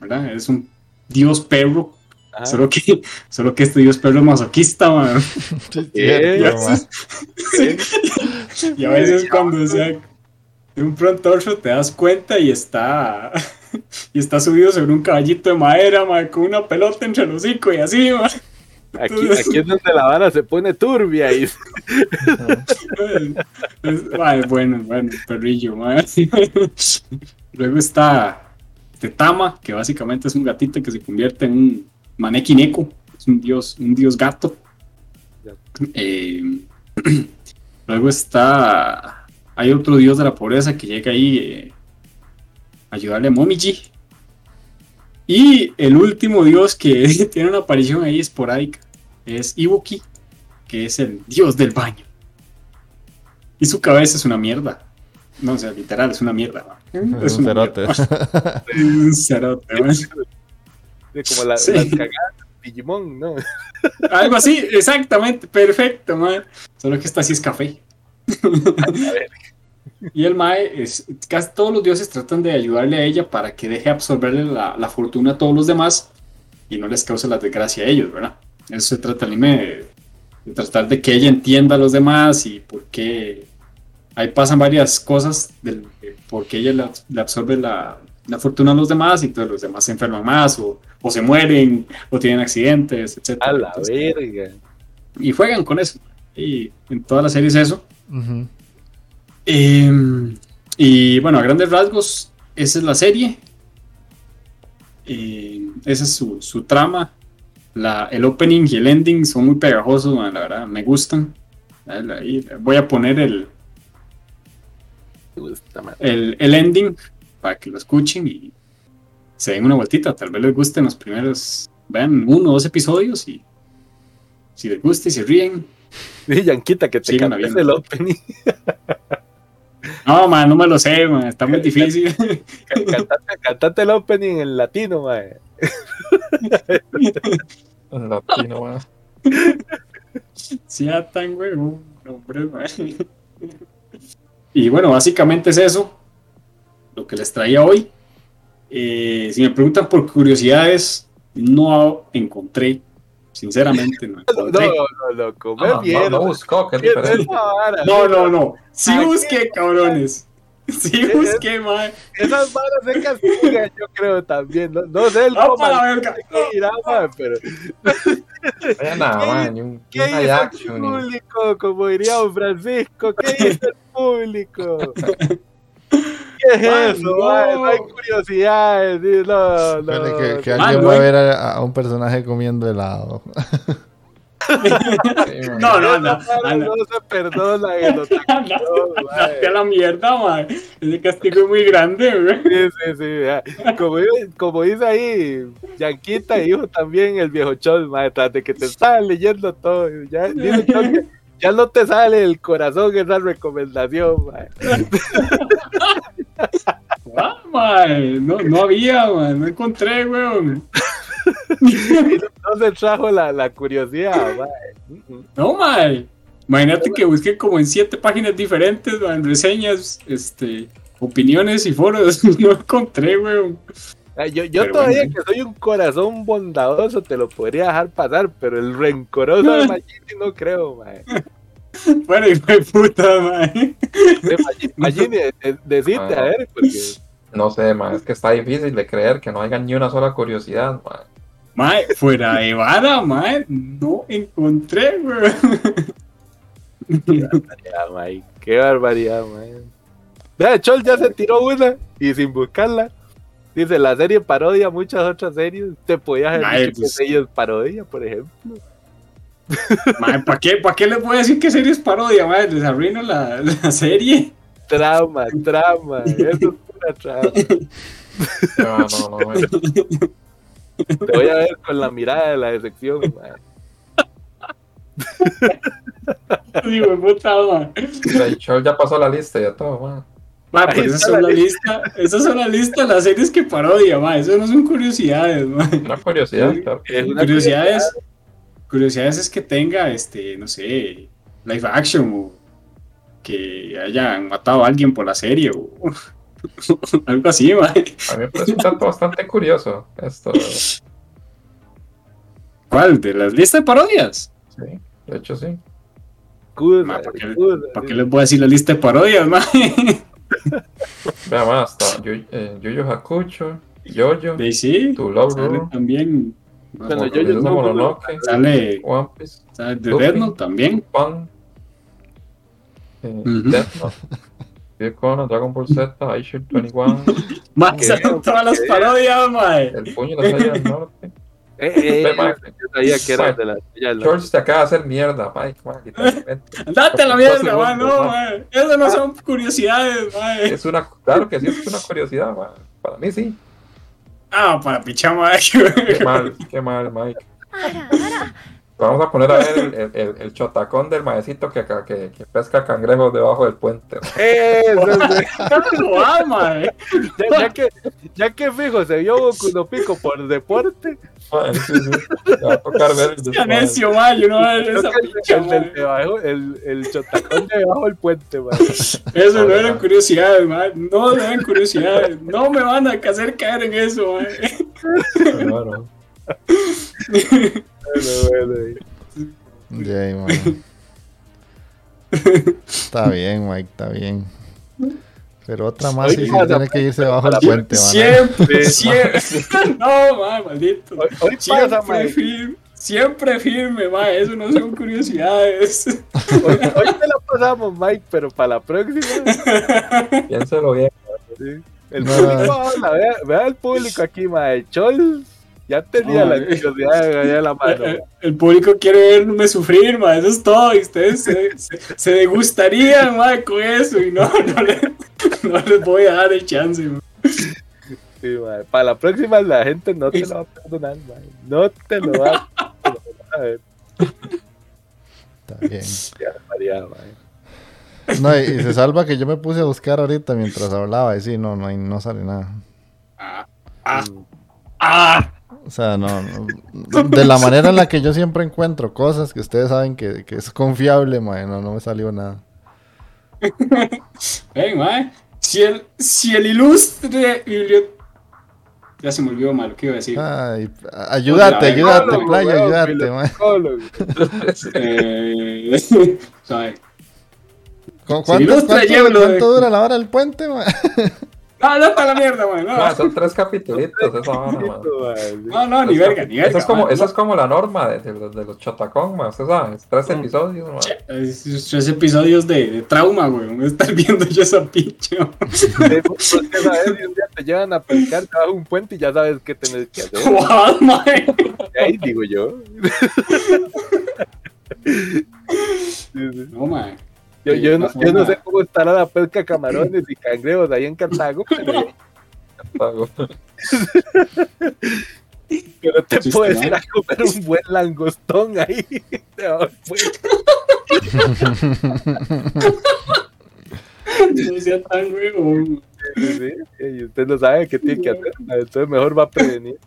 ¿verdad? Es un dios perro, Ajá. solo que, solo que este dios perro es masoquista, man. Sí. Sí. Y a veces cuando o sea, de un pronto te das cuenta y está y está subido sobre un caballito de madera, ma, con una pelota entre los hocico y así. Aquí, aquí es donde la vara se pone turbia y bueno, bueno, perrillo. Luego está Tetama, que básicamente es un gatito que se convierte en un maneki neko, es un dios, un dios gato. Eh, luego está. Hay otro dios de la pobreza que llega ahí eh, a ayudarle a Momiji. Y el último dios que tiene una aparición ahí esporádica es Ibuki, que es el dios del baño. Y su cabeza es una mierda. No, o sea, literal, es una mierda. ma. Es un cerote. mierda. Es un cerote, como la, Sí. las cagadas de Digimon, ¿no? Algo así, exactamente, perfecto, man. Solo que esta sí es café. y el Mae, es, casi todos los dioses tratan de ayudarle a ella para que deje absorberle la, la fortuna a todos los demás y no les cause la desgracia a ellos, ¿verdad? Eso se trata el anime de, de tratar de que ella entienda a los demás y por qué ahí pasan varias cosas del de por qué ella le, le absorbe la, la fortuna a los demás y todos los demás se enferman más o, o se mueren o tienen accidentes, etc. A la verga. y juegan con eso. Y en toda la serie es eso. Eh, y bueno, a grandes rasgos, esa es la serie. Eh, esa es su, su trama. La, el opening y el ending son muy pegajosos, man, la verdad, me gustan. Ahí voy a poner el, man. el, el ending para que lo escuchen y se den una vueltita. Tal vez les gusten los primeros, vean uno o dos episodios y si les gusta y se ríen. Sí, Yanquita, que te cambies el opening. No, man, no me lo sé, man, está muy difícil. Cantate, cantate el opening en latino, mae. En latino, weón. Sí, ya tan huevón, hombre, man. Y bueno, básicamente es eso lo que les traía hoy. Eh, si me preguntan por curiosidades, no encontré, sinceramente, no No, encontré. no, no, comer Ah, bien. no, no buscó, que. No, no, no. Sí busqué, cabrones. Sí busqué, man. Esas varas se castigan, yo creo también. No, no sé el Ah, cómo irá, mae, pero Vaya nada, ¿Qué- ni un ¿qué live el público? Como diría don Francisco, ¿qué dice el público? es Ay, eso? no. mae? No hay curiosidades. No, no. Espere que, que Ah, alguien no va a ver a, a un personaje comiendo helado. No, no, anda. No se perdona a la mierda, mae. Ese castigo es muy grande, güey. Sí, sí, sí. Como, como dice ahí, Yanquita dijo también el viejo Chol, tras de que te estaba leyendo todo. Ya, dice Chol que ya no te sale el corazón esa recomendación, mae. Ah. No, no había, mae. No encontré, weón. No se trajo la, la curiosidad, mae. No, mae. Imagínate que busqué como en siete páginas diferentes, mae, en reseñas, este, opiniones y foros. No encontré, weón. Ay, Yo, yo Pero todavía bueno. que soy un corazón bondadoso te lo podría dejar pasar, pero el rencoroso de Magini no creo, mae. Bueno, y fue puta, mae. De Magini, Magini, de- decite, a ver, porque No sé, mae, es que está difícil de creer que no haya ni una sola curiosidad, mae. Mae, fuera de vara, mae. No encontré, weón. Qué barbaridad, mae. Qué barbaridad, mae. Vea, Chol ya se tiró una y sin buscarla. Dice, la serie parodia muchas otras series. Te podías haber dicho que pues- es parodia, por ejemplo. Mae, ¿para qué, ¿para qué les voy a decir que serie es parodia, mae? Les arruino la, la serie. Trama, trama. Eso es pura trama. No, no, no. Te voy a ver con la mirada de la decepción, mae. Digo, puta. Rachel ya pasó la lista ya todo, Ahí pero esas son la lista, esas son la lista de las series que parodia, mae. Eso no son curiosidades, mae. Una curiosidad, claro. Es una Curiosidades, curiosidades es que tenga, este, no sé, live action o que hayan matado a alguien por la serie o algo así, mae. A mí me parece un dato bastante curioso esto. Sí, ¿Cuál? ¿De las listas de parodias? de hecho sí. Ma, ¿para qué- excusa, ¿Para sí. qué les voy a decir la lista de parodias, mae? Vea más, está Yu, eh, Hakucho, Yoyo, sí, To Love sale Ru, también, Bueno, Yo-Yo no- Mononoke, sale, One Piece, sale de. Death Note también. Death Note, Dear Conan, Dragon Ball Z, Aisha 21, Mae, ¿Qué? salen todas las parodias, mae. El Puño de la Estrella del Norte. Eh, eh, ma, yo sabía que era de la George se acaba de hacer mierda, Mike, man, a la mierda, segundos, mae, no, ma. mae. Eso no son curiosidades, mae. Es una, claro que sí, es una curiosidad, man. Para mí sí. Ah, para pichar, mae. Qué mal, qué mal, Mike. Vamos a poner a ver el, el, el, el chotacón del maecito que, que, que pesca cangrejos debajo del puente. man. Eso, sí. No, ah, mae. ya, ya que, ya que fijo, se vio Goku no Pico por deporte. Man, sí, va a tocar ver el Qué necio, mae. Yo no voy a ver creo esa picha, del debajo, el, el chotacón de debajo del puente, man. Eso no eran curiosidades, mae. No eran curiosidades. No me van a hacer caer en eso, mae. Claro. Ahí, man. Está bien, Mike, está bien. Pero otra más y sí Oiga, tiene que irse bajo el la- puente, man. Siempre, siempre. No, mae, maldito. Hoy, hoy Siempre firme. Siempre firme, mae. Eso no son curiosidades. Hoy, hoy te la pasamos, Mike, pero para la próxima. Piénselo bien. sí. El No. público habla, vea, vea el público aquí, mae. Chol ya tenía No, la curiosidad de la mano. El, el público quiere verme sufrir, ma, eso es todo. Y ustedes se, se, se degustarían, ma, con eso. Y no, no, le- no les voy a dar el chance, ma. Sí. Para la próxima la gente no te lo va a perdonar, mae. No te lo va a perdonar. Está bien. Qué barbaridad, mae. No, y, y se salva que yo me puse a buscar ahorita mientras hablaba y sí, no, no, no sale nada. Ah, ah, ah. O sea, no, no- de la manera en la que yo siempre encuentro cosas que ustedes saben que, que es confiable, mae, no, no me salió nada. Ven, ma, si el, si el ilustre Ya se me olvidó mal lo que iba a decir. Ay, ayúdate, Oye, ayúdate, playa, ayúdate, mae. Eh, suave. ¿Cu- Si el ¿Cuánto, cuánto- cuánto dura la hora del puente, mae? No, no está la mierda, man. No, Ma, son tres capitulitos esa vara, ma. no, no, ni verga, ni verga. Esa es como, man, esa es como la norma de, de los, de los chotacón, ma. Usted sabe, es tres Mm. episodios, ma. Es- es- Tres episodios de, de trauma, güey. Estar viendo yo esa pinche. Si un día te llevan a pescar debajo de un puente y ya sabes qué tenés que hacer. What, man? Ahí digo yo. No, man. Yo, yo, no, yo no sé cómo estará la pesca camarones y cangrejos ahí en Cartago, pero, pero te puedes ir a comer un buen langostón ahí. No sea tan. Sí, sí, sí. Y usted no sabe qué tiene que hacer. Entonces mejor va a prevenir.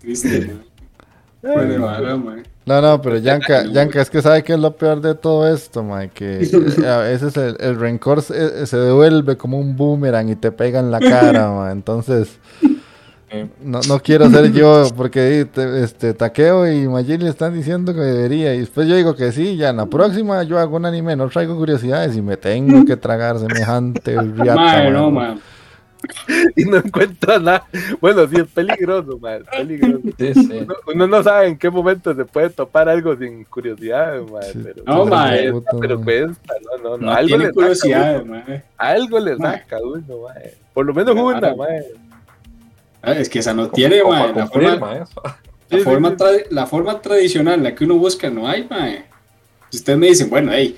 Triste, man. Fue de vara, man. No, no, pero Yanka, Yanka, es que sabe que es lo peor de todo esto, mae, que eh, a veces el, el rencor se, se devuelve como un boomerang y te pega en la cara, mae, entonces no, no quiero ser yo, porque te- este Takeo y Majin le están diciendo que debería, y después yo digo que sí, ya en la próxima yo hago un anime, no traigo curiosidades y me tengo que tragar semejante riata, no, man. Y no encuentra nada. Bueno, sí, es peligroso, man. Es peligroso. Sí, sí. Uno, uno no sabe en qué momento se puede topar algo sin curiosidad, man, Sí. pero, No, cuesta, pero cuesta, no, no, no. No algo le saca curiosidad, uno, man. algo le saca uno, man. Por lo menos una, Claro. man. Ah, Es que esa no tiene, man. La forma, eso. la, forma sí. tra- la forma tradicional, la que uno busca, no hay, man. Si ustedes me dicen, bueno, hey,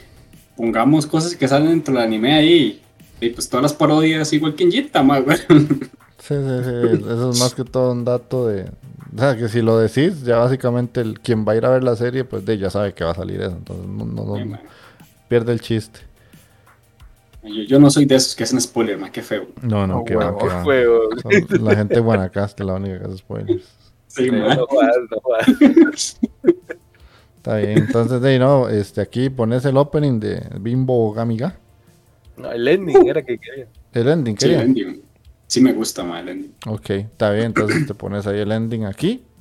pongamos cosas que salen dentro del anime ahí, y pues todas las parodias igual que en Jita, man, güey. Sí, sí, sí, eso es más que todo un dato de... O sea, que si lo decís, ya básicamente el, quien va a ir a ver la serie, pues de, ya sabe que va a salir eso, entonces no, no- no- Sí, pierde el chiste. Yo, yo no soy de esos que hacen spoiler, man, qué feo. No, no, Oh, que va, huevo. que va. Juego. Son la gente de Guanacaste la única que hace spoilers. Sí, man. No no jodas. Está bien, entonces de ahí no, este, aquí pones el opening de Bimbo Gamiga. No, el ending era que quería. El ending, Sí, el ¿quería? ending. Sí me gusta, man, el ending. Ok, está bien, entonces te pones ahí el ending aquí.「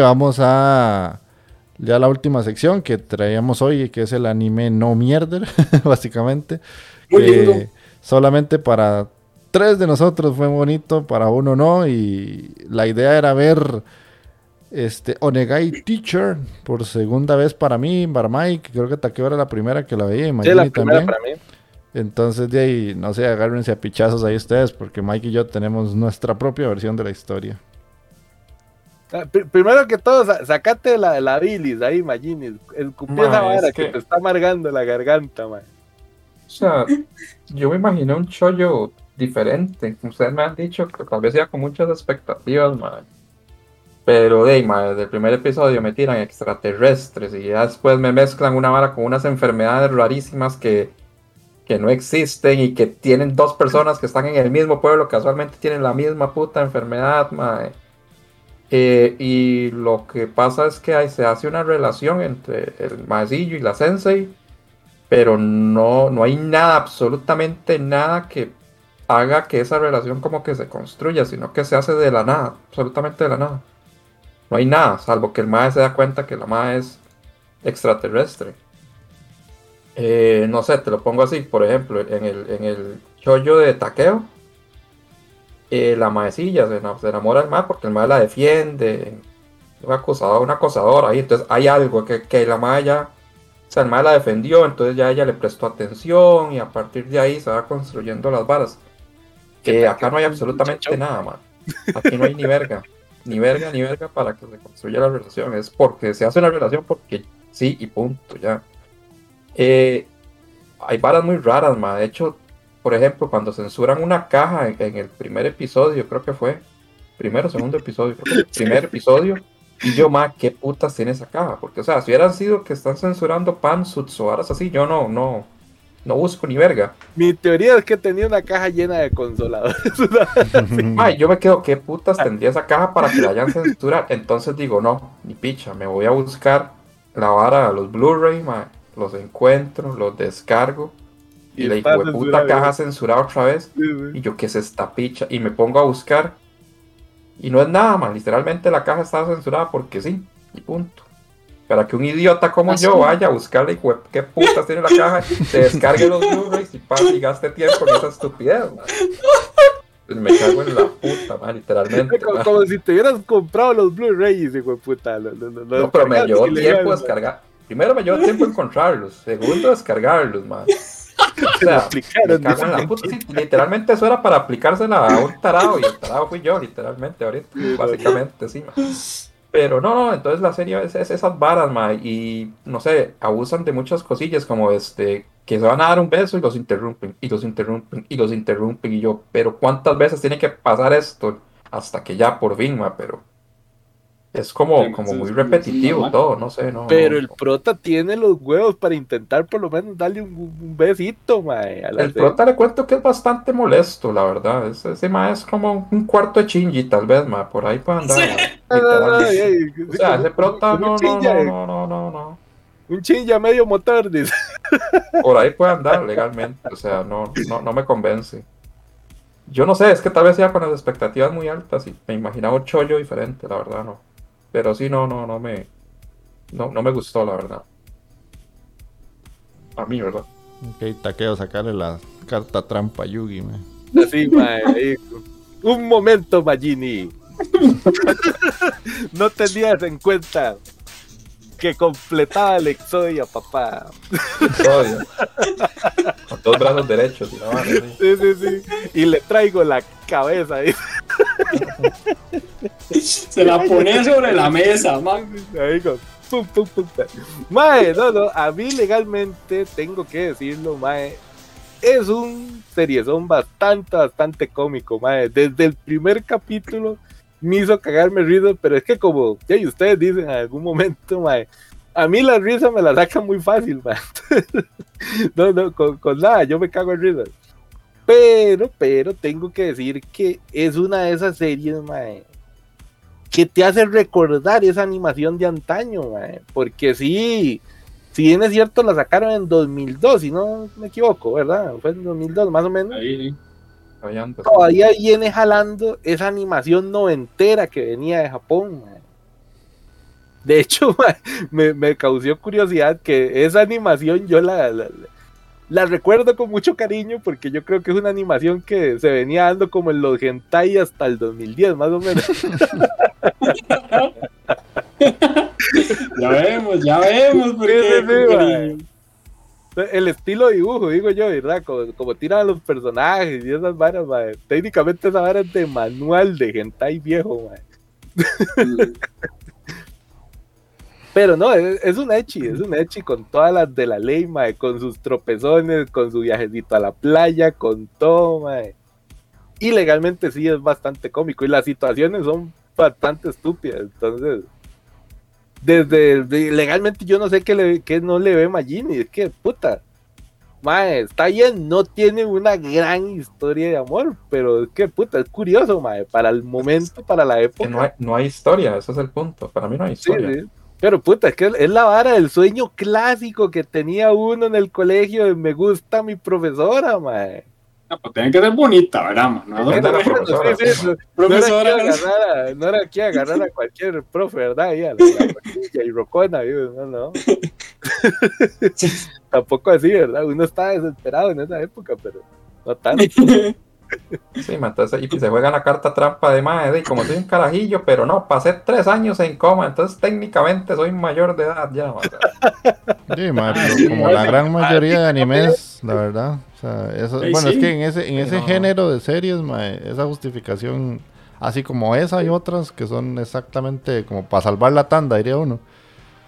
vamos a ya la última sección que traíamos hoy, que es el anime no mierder, básicamente. Muy que lindo. solamente para tres de nosotros fue bonito, para uno no. Y la idea era ver este Onegai Teacher por segunda vez para mí, para Mike. Creo que Takeo era la primera que la veía y Sí, Magini la primera también. para mí. Entonces de ahí, no sé, agárrense a pichazos ahí ustedes, porque Mike y yo tenemos nuestra propia versión de la historia. Ah, pri- Primero que todo, sa- sacate la, la bilis ahí, Magini. Escupí esa vara es que... que- te está amargando la garganta, man. O sea, yo me imaginé un chollo diferente. Ustedes me han dicho que tal vez sea con muchas expectativas, man. Pero, de ma, desde el primer episodio me tiran extraterrestres y ya después me mezclan una vara con unas enfermedades rarísimas que, que no existen y que tienen dos personas que están en el mismo pueblo, casualmente tienen la misma puta enfermedad, ma. Eh, y lo que pasa es que ahí se hace una relación entre el maecillo y la sensei pero no, no hay nada, absolutamente nada que haga que esa relación como que se construya, sino que se hace de la nada, absolutamente de la nada. No hay nada, salvo que el mae se da cuenta que la mae es extraterrestre. Eh, no sé, te lo pongo así, por ejemplo, en el, en el chollo de Takeo, eh, la maecilla se, ena- se enamora del mae porque el mae la defiende, un acosador, un acosador ahí, entonces hay algo que, que la mae ya o sea, el mae la defendió, entonces ya ella le prestó atención y a partir de ahí se va construyendo las varas. Que acá no hay absolutamente nada, man. Aquí no hay ni verga. Ni verga, ni verga para que se construya la relación. Es porque se hace una relación porque sí y punto, ya. Eh, hay varas muy raras, man. De hecho, por ejemplo, cuando censuran una caja en, en el primer episodio, creo que fue. Primero o segundo episodio, creo que el primer episodio. Y yo, ma, ¿qué putas tiene esa caja? Porque, o sea, si hubieran sido que están censurando pansuits o así, yo no, no, no busco ni verga. Mi teoría es que tenía una caja llena de consoladores. Ma, yo me quedo, ¿qué putas tendría esa caja para que la hayan censurado? Entonces digo, no, ni picha, me voy a buscar la vara, los Blu-ray, ma, los encuentro, los descargo. Y, Y la puta caja censurada otra vez. Sí, sí. Y yo, ¿qué es esta picha? Y me pongo a buscar. Y no es nada, man. Literalmente la caja estaba censurada porque sí. Y punto. Para que un idiota como ¿Ah, yo vaya a buscarle y qué putas tiene la caja, se descargue los Blu-rays y pase y gaste tiempo en esa estupidez, man. Pues me cago en la puta, man, literalmente. Como, man. como si te hubieras comprado los Blu-rays, hijo de puta. Lo- lo- lo- lo No, pero me llevó tiempo descargar. Primero me llevó tiempo encontrarlos. Segundo, descargarlos, man. La puta. Sí, literalmente eso era para aplicársela a un tarado y el tarado fui yo, literalmente, ahorita. Básicamente, sí, man. Pero no, no, entonces la serie es, es esas varas, man, y no sé, abusan de muchas cosillas como este, que se van a dar un beso y los interrumpen, y los interrumpen, y los interrumpen, y yo, pero ¿cuántas veces tiene que pasar esto? Hasta que ya por fin, man, pero es como, Sí, como muy repetitivo todo, no sé, no. Pero no, el prota tiene los huevos para intentar por lo menos darle un, un besito, mae. El prota le cuento que es bastante molesto, la verdad. Ese, ese ma es como un cuarto de Chingy, tal vez, ma. Por ahí puede andar. O sea, ese prota no, no, no, no, no. Un chinja medio motor, dice. Por ahí puede andar legalmente. O sea, no, no, no me convence. Yo no sé, es que tal vez sea con las expectativas muy altas y me imaginaba un chollo diferente, la verdad, no. Pero sí, no, no, no me. No, no me gustó, la verdad. A mí, ¿verdad? Ok, taqueo, sacarle la carta trampa a Yugi, man. Mae. Un momento, Magini. no tenías en cuenta que completaba el exodia, papá. Episodio. Con dos brazos derechos. Sí, sí, sí. Y le traigo la cabeza ahí. Se la pone sobre la mesa, man. Ahí con pum, pum, pum. Mae, no, no, a mí legalmente tengo que decirlo, mae. Es un seriezón bastante, bastante cómico, mae. Desde el primer capítulo me hizo cagarme risa, pero es que como ya y ustedes dicen en algún momento, mae, a mí la risa me la saca muy fácil, no, no, con, con nada, yo me cago en risa. Pero, pero tengo que decir que es una de esas series, mae, que te hace recordar esa animación de antaño, mae, porque sí, si bien es cierto, la sacaron en 2002, si no me equivoco, ¿verdad? Fue en 2002 más o menos. Ahí. Todavía viene jalando esa animación noventera que venía de Japón. De hecho, me, me causó curiosidad que esa animación yo la, la, la recuerdo con mucho cariño porque yo creo que es una animación que se venía dando como en los hentai hasta el 2010, más o menos. Ya vemos, ya vemos. por Sí, qué, sí. El estilo de dibujo, digo yo, ¿verdad? Como, como tiran a los personajes y esas varas, mae. Técnicamente esa vara es de manual de hentai viejo, mae. Pero no, es, es un echi, es un echi con todas las de la ley, mae, con sus tropezones, con su viajecito a la playa, con todo, mae. Y legalmente sí es bastante cómico y las situaciones son bastante estúpidas, entonces desde legalmente yo no sé qué, le, qué no le ve Magini, es que puta. Mae, está bien, no tiene una gran historia de amor, pero es que puta, es curioso, mae, para el momento, para la época. no hay, no hay historia, ese es el punto. Para mí no hay Sí, historia. sí. Pero puta, es que es la vara del sueño clásico que tenía uno en el colegio de me gusta mi profesora, mae. No, pues tiene que ser bonita, ¿verdad? man? No, de la Sí, profesora, sí, sí, no- Profesora, no era aquí agarrar a, no era aquí agarrar a cualquier profe, ¿verdad? Ahí a la, la y Rocona, no, no. Tampoco así, ¿verdad? Uno estaba desesperado en esa época, pero no tanto. Sí, ma, entonces, y se juega la carta trampa de madre, y como soy un carajillo, pero no, pasé tres años en coma, entonces técnicamente soy mayor de edad ya. ma. Sí, ma, pero como la gran mayoría de animes, la verdad. O sea, eso, bueno, es que en ese, en ese género de series, ma, esa justificación, así como esa y otras que son exactamente como para salvar la tanda, diría uno.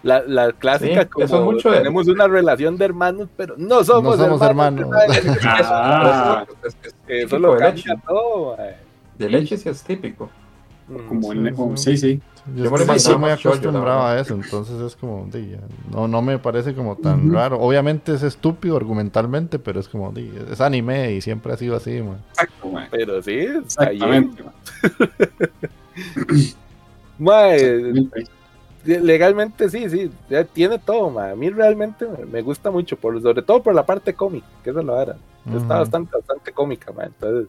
La, la clásica Sí, como mucho de- tenemos una relación de hermanos, pero no somos, No somos hermanos. Ah, Es- es- es Eso lo de cambia leche. todo. De leche sí es típico. Mm. como en, Sí, como- sí. sí, sí. Yo Yo estoy imaginaba muy acostumbrado a eso, entonces es como, no, no me parece como tan raro. Obviamente es estúpido argumentalmente, pero es como, es anime y siempre ha sido así. Exacto, man. Pero sí. Exactamente. man. Exactamente. Legalmente sí, sí, tiene todo, mae. A mí realmente me- gusta mucho, por, sobre todo por la parte cómica, que esa es la vara. Está Ujú. bastante, bastante cómica, mae. Entonces,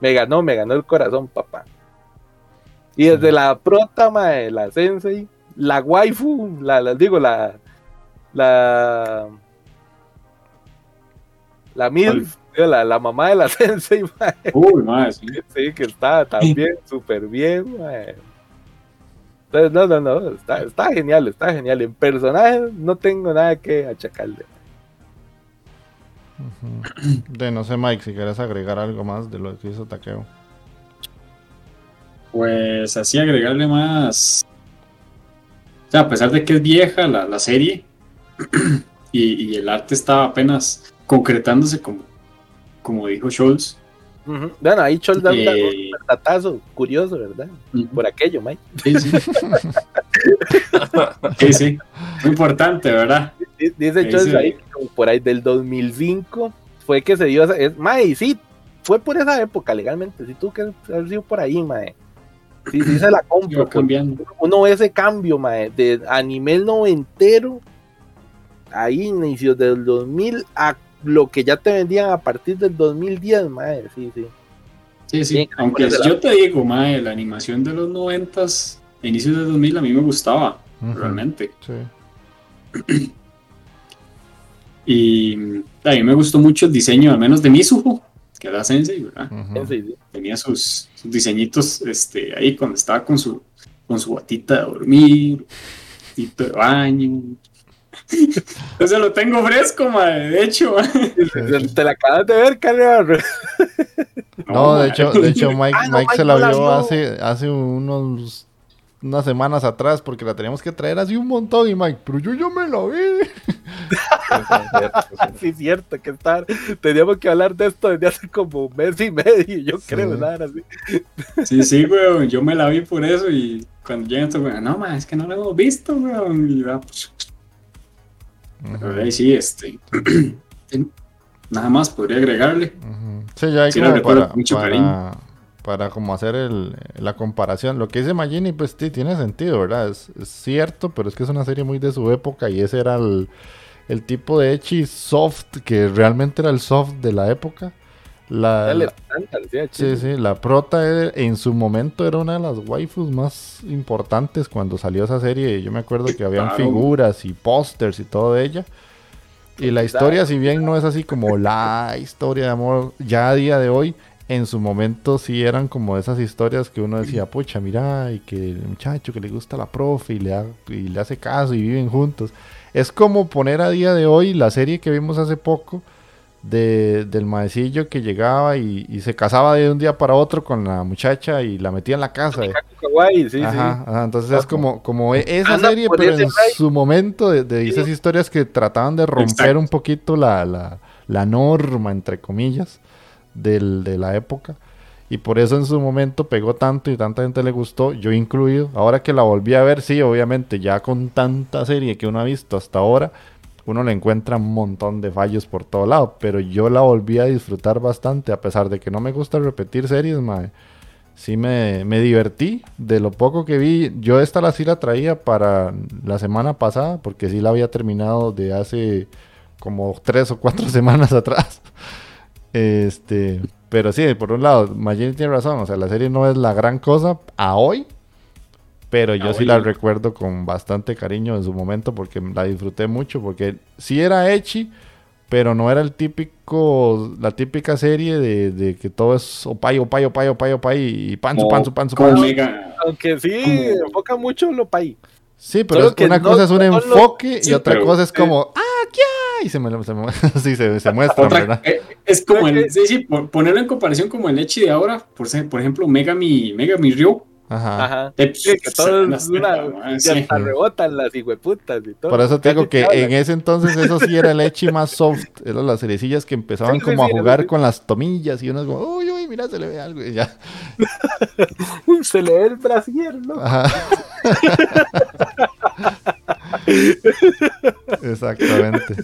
me ganó, me ganó el corazón, papá. Y desde la prota, mae, la sensei, la waifu, la, la- digo, la, la, la MILF, la, la mamá de la sensei. Uy, más. sí. Sí, que está también súper bien, mae. Entonces, no, no, no, está, está genial, está genial. En personaje no tengo nada que achacarle. De no sé, Mike, si quieres agregar algo más de lo que hizo Takeo. Pues así agregarle más. O sea, a pesar de que es vieja la, la serie y, y el arte estaba apenas concretándose como, como dijo Scholz. Bueno, ahí Chol da un da- eh, un datazo curioso, ¿verdad? Por aquello, Mike. sí, sí. Sí, sí. Muy importante, ¿verdad? Di- Dice Chol sí. ahí, como por ahí del 2005 fue que se dio esa. Es, mae, sí, fue por esa época legalmente. Si tú que haber sido por ahí, mae. Sí, sí, se la compro. Cambiando. uno ve ese cambio, mae, de anime noventero, ahí inicios del 2000 a lo que ya te vendían a partir del 2010, mae, sí, sí. Sí, sí. Bien, Aunque yo te digo, mae, la animación de los noventas, inicios de 2000, a mí me gustaba, realmente. Sí. Y a mí me gustó mucho el diseño, al menos de Mizuho, que era Sensei, ¿verdad? Sí, sí. tenía sus, sus diseñitos este, ahí cuando estaba con su, con su batita de dormir, batito de baño. Entonces lo tengo fresco, mae, de hecho. Te, te la acabas de ver, Carlos. No, de hecho, de hecho Mike, Ah, no, Mike se la vio hace, hace unos unas semanas atrás porque la teníamos que traer así un montón y Mike, pero yo ya me la vi. sí, cierto, que estar. Teníamos que hablar de esto desde hace como un mes y medio, yo Sí. creo, ¿verdad? Así. Sí, sí, weón, yo me la vi por eso y cuando llega esto, weón, no, mae, es que no la hemos visto, weón. Y va, pues, pero ahí sí, este. Nada más podría agregarle. Sí, ya hay Sí, como para, mucho para, cariño. para como hacer el, la comparación. Lo que dice Magini, pues sí, tiene sentido, ¿verdad? Es, es cierto, pero es que es una serie muy de su época y ese era el, el tipo de Echi soft, que realmente era el soft de la época. La, Dale, la- bastante, sí, sí, la prota en su momento era una de las waifus más importantes cuando salió esa serie. Yo me acuerdo que habían Claro. figuras y pósters y todo de ella. Y la historia, si bien no es así como la historia de amor, ya a día de hoy, en su momento sí eran como esas historias que uno decía, pucha, mira, y que el muchacho que le gusta la profe y le, ha- y le hace caso y viven juntos. Es como poner a día de hoy la serie que vimos hace poco de, del maecillo que llegaba y, y se casaba de un día para otro con la muchacha y la metía en la casa. eh. Kawaii, sí, Ajá, ajá, entonces es como, como e- esa Anda serie, pero en su momento de, de esas historias que trataban de romper Exacto. un poquito la, la, la norma, entre comillas, del, de la época. Y por eso en su momento pegó tanto y tanta gente le gustó, yo incluido. Ahora que la volví a ver, sí, obviamente, ya con tanta serie que uno ha visto hasta ahora, uno le encuentra un montón de fallos por todo lado. Pero yo la volví a disfrutar bastante, a pesar de que no me gusta repetir series, mae sí me, me divertí de lo poco que vi. Yo esta la sí la traía para la semana pasada, porque sí la había terminado de hace como tres o cuatro semanas atrás. Este, pero sí, por un lado, Magini tiene razón, o sea, la serie no es la gran cosa a hoy, pero yo A sí la recuerdo con bastante cariño en su momento porque la disfruté mucho, porque sí era Echi, pero no era el típico, la típica serie de, de que todo es opay, opay, opay, opay, opay y panzo, Como- panzo, panzo, panzo. Aunque sí, Como- enfoca mucho lo paí. Sí, pero es- que una no- cosa es un no lo- enfoque y Sí, otra pero- cosa es eh, como, ¡ah, qué hay! Y se, me, se, me- sí, se, se muestra, Otra- ¿verdad? eh, es como el, sí, sí, por- ponerlo en comparación como el Echi de ahora, por, ser- por ejemplo, Megami, Megami Ryo. Ajá. Ajá. Sí, que todo es las- una. Y sí. hasta rebotan las hijueputas y todo. Por eso te digo que hablan. en ese entonces eso sí era el Echi más soft. Eran las cerecillas que empezaban Sí, sí, como a jugar sí. con las tomillas y uno es como, uy, uy, mira, se le ve algo y ya. Uy, se le ve el brasier, ¿no? Ajá. Exactamente.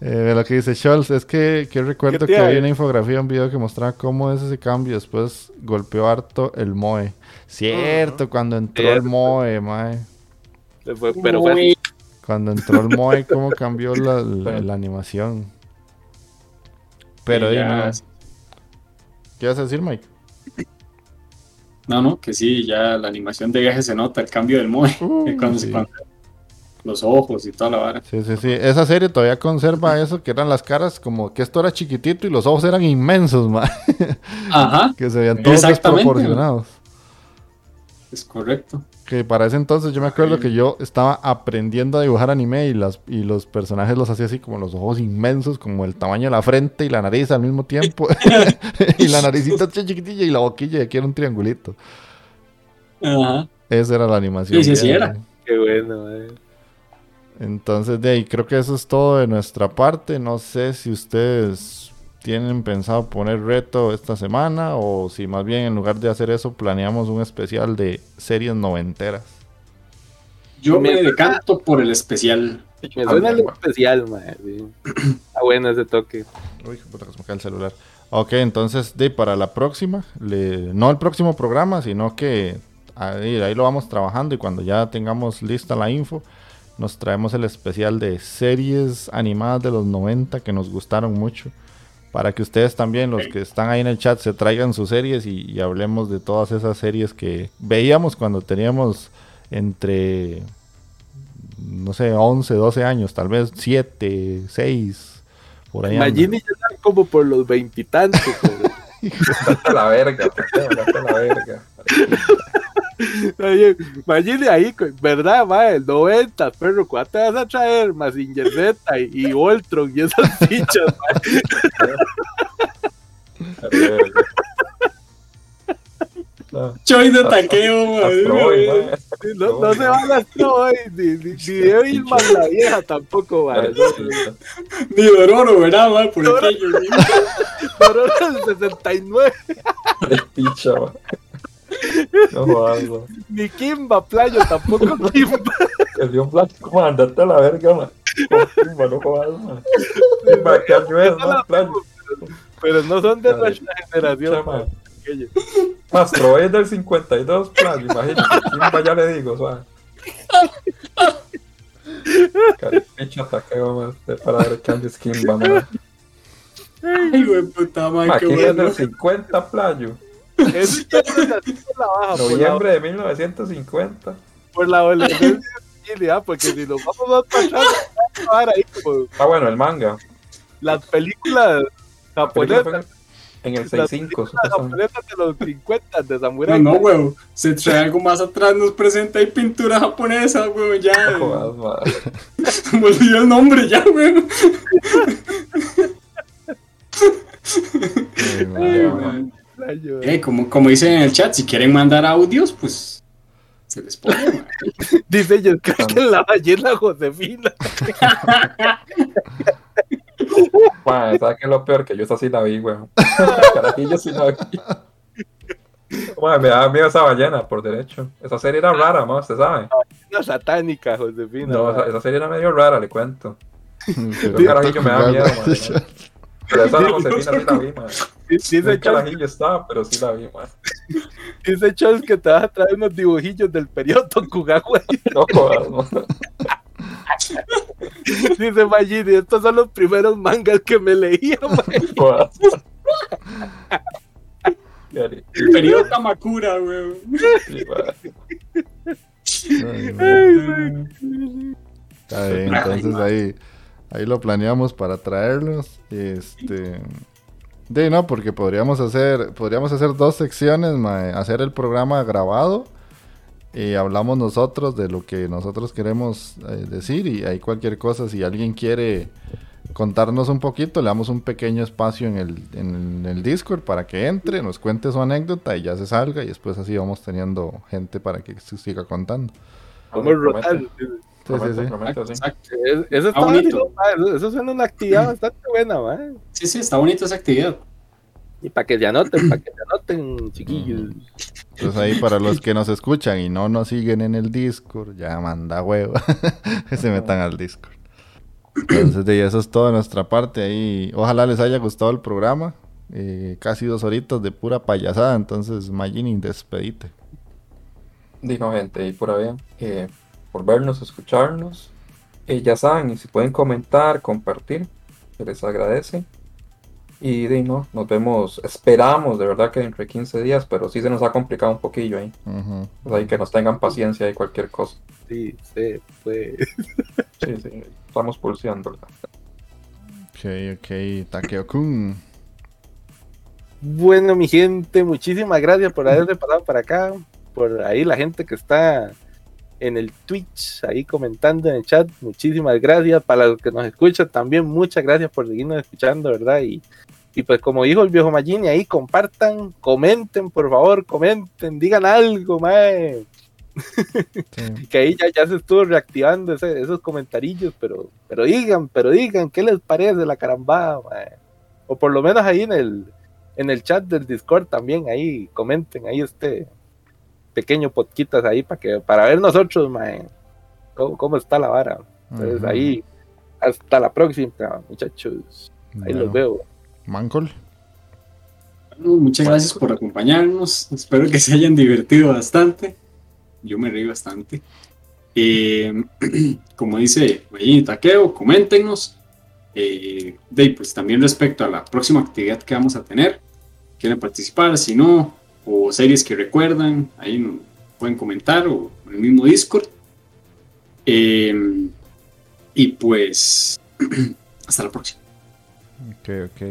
Eh, lo que dice Scholz es que, que recuerdo ¿Qué que había una infografía, un video que mostraba cómo es ese cambio. Después golpeó harto el Moe. Cierto, cuando entró el. Moe, mae. Fue- pero fue Muy- Cuando entró el Moe, cómo cambió la, la- la animación. Pero Sí, ya-. ¿qué vas a decir, Mike? No, no, que sí, ya la animación de viaje se nota, el cambio del Moe, Uh, que cuando sí. se cuando- los ojos y toda la vara. Sí, sí, sí. Esa serie todavía conserva eso, que eran las caras como que esto era chiquitito y los ojos eran inmensos, mae. Ajá, que se veían todos desproporcionados. es correcto. Que para ese entonces yo me acuerdo que yo estaba aprendiendo a dibujar anime y, las, y los personajes los hacía así como los ojos inmensos, como el tamaño de la frente y la nariz al mismo tiempo. y la naricita chiquitilla y la boquilla y aquí era un triangulito. Ajá. Esa era la animación. Sí, sí, sí era. Qué bueno, eh. Entonces, de ahí creo que eso es todo de nuestra parte. No sé si ustedes tienen pensado poner reto esta semana o si más bien en lugar de hacer eso planeamos un especial de series noventeras. Yo Me- decanto por el especial. Me suena algo especial, sí. Está bueno ese toque. Uy, qué puta que se me cae el celular. Ok, entonces de para la próxima, le- no el próximo programa, sino que ahí, ahí lo vamos trabajando y cuando ya tengamos lista la info, nos traemos el especial de series animadas de los 90 que nos gustaron mucho. Para que ustedes también, los que están ahí en el chat, se traigan sus series y, y hablemos de todas esas series que veíamos cuando teníamos entre, no sé, 11, 12 años, tal vez 7, 6, por ahí. anda. Imagínate ya están como por los veintitantos. la verga, la verga. Oye, Imagínate ahí, ¿verdad, ma? El 90, perro, ¿cuánto te vas a traer? Mazinger Z y, y Voltron y esas fichas, ma. La verga. No, Choy de taqueo, madre. Astroboy, mae. No, no se van a hoy, ni, ni, ni de Irma la vieja tampoco, ma. No, Ni Dororo, ¿verdad, mae? Por Dororo. aquello. Pero era el 69, De picha, mae. No ni Kimba Playo tampoco Kimba. El Dios Blanco, man, date la verga, man. Confirma, no jodas, man. Kimba, ¿qué año es, man? Plan. Pero no son de nuestra generación, man. Mastro es del 52, plan, imagínate. Kimba ya le digo, suave. Caripicha taqueo, man. Para ver qué andes Kimba, man. Ay, güey, puta madre, qué Aquí es del 50 playo. No es la baja, la, Noviembre de 1950. por la adolescencia ah, porque si nos vamos más para atrás, vamos a ahí como Ah, bueno, el manga. las películas La película fue japonesas, en el las 65. películas supuestamente. japonesas de los 50 de No, Samurai. no, güey. Se trae algo más atrás, nos presenta ahí pintura japonesa, güey. Ya. No madre. Me el nombre, ya, ma, Ay. Rayo, Eh, como, como dicen en el chat, si quieren mandar audios, pues se les pone. Dice ellos que la ballena Josefina. Madre, ¿sabes qué es lo peor? Que yo esa sí la vi, weón. Carajillo sí la vi. Me daba miedo esa ballena, por derecho. Esa serie era rara, ¿no? ¿Usted sabe? Una satánica Josefina. No, esa, esa serie era medio rara, le cuento. Pero- Yo carajillo me da miedo, madre. Pero esa de Josefina sí la vi, madre. Dice Un Charles, carajillo estaba, pero sí la vi, madre. dice Charles que te vas a traer unos dibujillos del periodo Tokugawa. No jodas, madre. Dice Magini, estos son los primeros mangas que me leía. No. El periodo Kamakura, ma. Está bien, entonces ahí, ahí lo planeamos para traerlos. Este. De no, porque podríamos hacer, podríamos hacer dos secciones, mae, hacer el programa grabado y hablamos nosotros de lo que nosotros queremos eh, decir y hay cualquier cosa, si alguien quiere contarnos un poquito, le damos un pequeño espacio en el, en el Discord para que entre, nos cuente su anécdota y ya se salga y después así vamos teniendo gente para que se siga contando. Vamos a rotar. Promete, Sí, sí, sí. promete, sí. Exacto. Es- Eso está bonito. bonito. Eso, suena una actividad bastante buena, ma. Sí, sí, está bonita esa actividad. Y para que se anoten, para que se anoten, chiquillos. Entonces ahí para los que nos escuchan y no nos siguen en el Discord, ya manda huevo, que se metan al Discord. Entonces de ahí, eso es todo de nuestra parte ahí. Ojalá les haya gustado el programa. Eh, casi dos horitas de pura payasada. Entonces, Magini, despedite. Digo, gente, y por bien, eh, por vernos, escucharnos. Eh, ya saben, y si pueden comentar, compartir, se les agradece. Y di, no, nos vemos, esperamos de verdad que entre 15 días, pero sí se nos ha complicado un poquillo ahí. O sea, y que nos tengan paciencia y cualquier cosa. Sí, sí, fue. Sí, sí, estamos pulseando. Ok, ok. Takeo-kun. Bueno, mi gente, muchísimas gracias por haberse pasado para acá. Por ahí la gente que está en el Twitch, ahí comentando en el chat. Muchísimas gracias. Para los que nos escuchan también, muchas gracias por seguirnos escuchando, ¿verdad? Y, y pues como dijo el viejo Magini, ahí compartan, comenten, por favor, comenten, digan algo, mae. Sí. que ahí ya, ya se estuvo reactivando ese- esos comentarillos, pero, pero digan, pero digan, ¿qué les parece la carambada? mae? O por lo menos ahí en el, en el chat del Discord también, ahí comenten, ahí este pequeño podquitas ahí para que para ver nosotros, mae, cómo, cómo está la vara. Entonces ahí, hasta la próxima, muchachos. Ahí Bueno, los veo. Mancol. Bueno, muchas gracias por acompañarnos. Espero que se hayan divertido bastante. Yo me reí bastante. Eh, como dice Mayini Taqueo, coméntenos. Eh, de pues también respecto a la próxima actividad que vamos a tener. Quieren participar, si no, o series que recuerdan, ahí nos pueden comentar o en el mismo Discord. Eh, y pues, hasta la próxima. Ok, ok.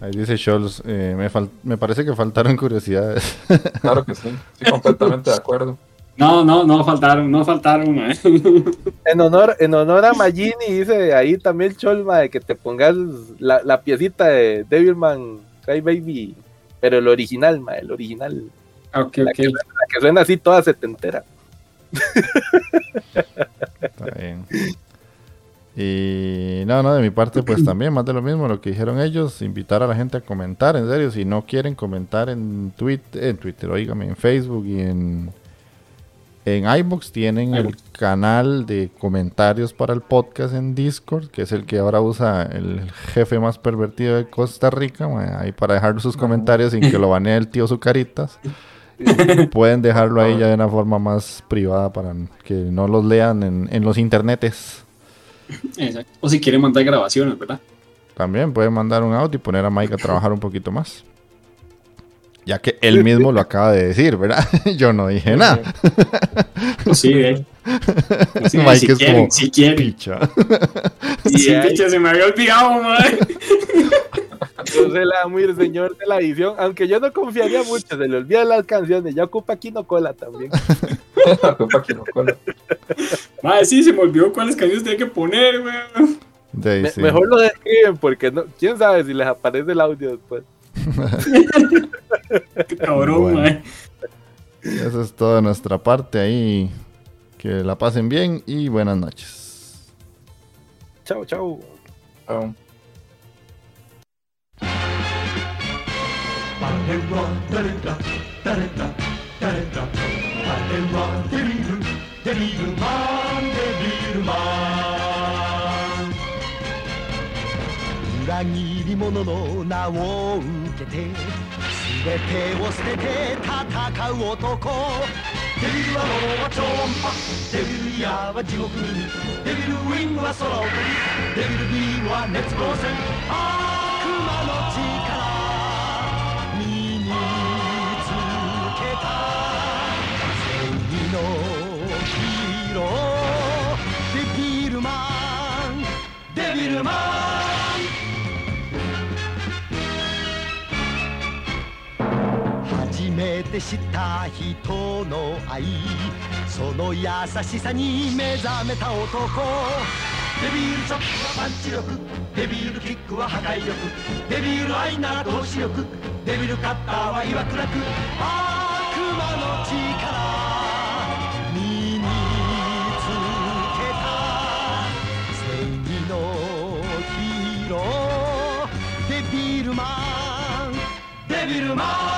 Ahí dice Scholz, eh, me, me parece que faltaron curiosidades. Claro que sí, sí, completamente de acuerdo. No, no, no faltaron, no faltaron. mae. En honor, en honor a Magini, dice ahí también Cholma de que te pongas la, la piecita de Devilman Cry Baby, pero el original, ma, el original, Ah, ok, la, ok. que, la que suena así toda setentera. Está bien. Y no, no, de mi parte pues también, más de lo mismo, lo que dijeron ellos, invitar a la gente a comentar, en serio, si no quieren comentar en Twitter, en Twitter, oígame, en Facebook y en, en iBox tienen el canal de comentarios para el podcast en Discord, que es el que ahora usa el jefe más pervertido de Costa Rica, ahí para dejar sus comentarios sin que lo banee el tío Zucaritas. Pueden dejarlo ahí ya de una forma más privada para que no los lean en, en los internetes. Exacto. O si quieren mandar grabaciones, ¿verdad? También puede mandar un audio y poner a Mike a trabajar un poquito más. Ya que él mismo lo acaba de decir, ¿verdad? Yo no dije nada. Sí, ahí. Sí, Mike si es quieren, como si quieren. picha. Sí, ahí. picha, se me había olvidado, mae. No se la muy el señor de la edición, aunque yo no confiaría mucho, se le olvidan las canciones, ya ocupa Kino Cola también. Ocupa que no cola. Mae, sí, se me olvidó cuáles canciones tenía que poner, weón. Me- sí. Mejor lo describen porque no, quién sabe si les aparece el audio después. Cabrón, bueno. Eso es todo de nuestra parte ahí. Que la pasen bien y buenas noches. Chao, chao. 裏切り者の名を受けて全てを捨てて戦う男。デビルはローは超音波デビルイヤーは地獄。にデビルウィングは空を飛びデビルビームは熱光線。悪魔の力身につけた。正義のヒーロー。デビルマンデビルマン。て知った人の愛その優しさに目覚めた男デビルチョップはパンチ力デビルキックは破壊力デビール愛なら投資力デビルカッターはいわくらく悪魔の力身につけた正義のヒーローデビルマンデビルマン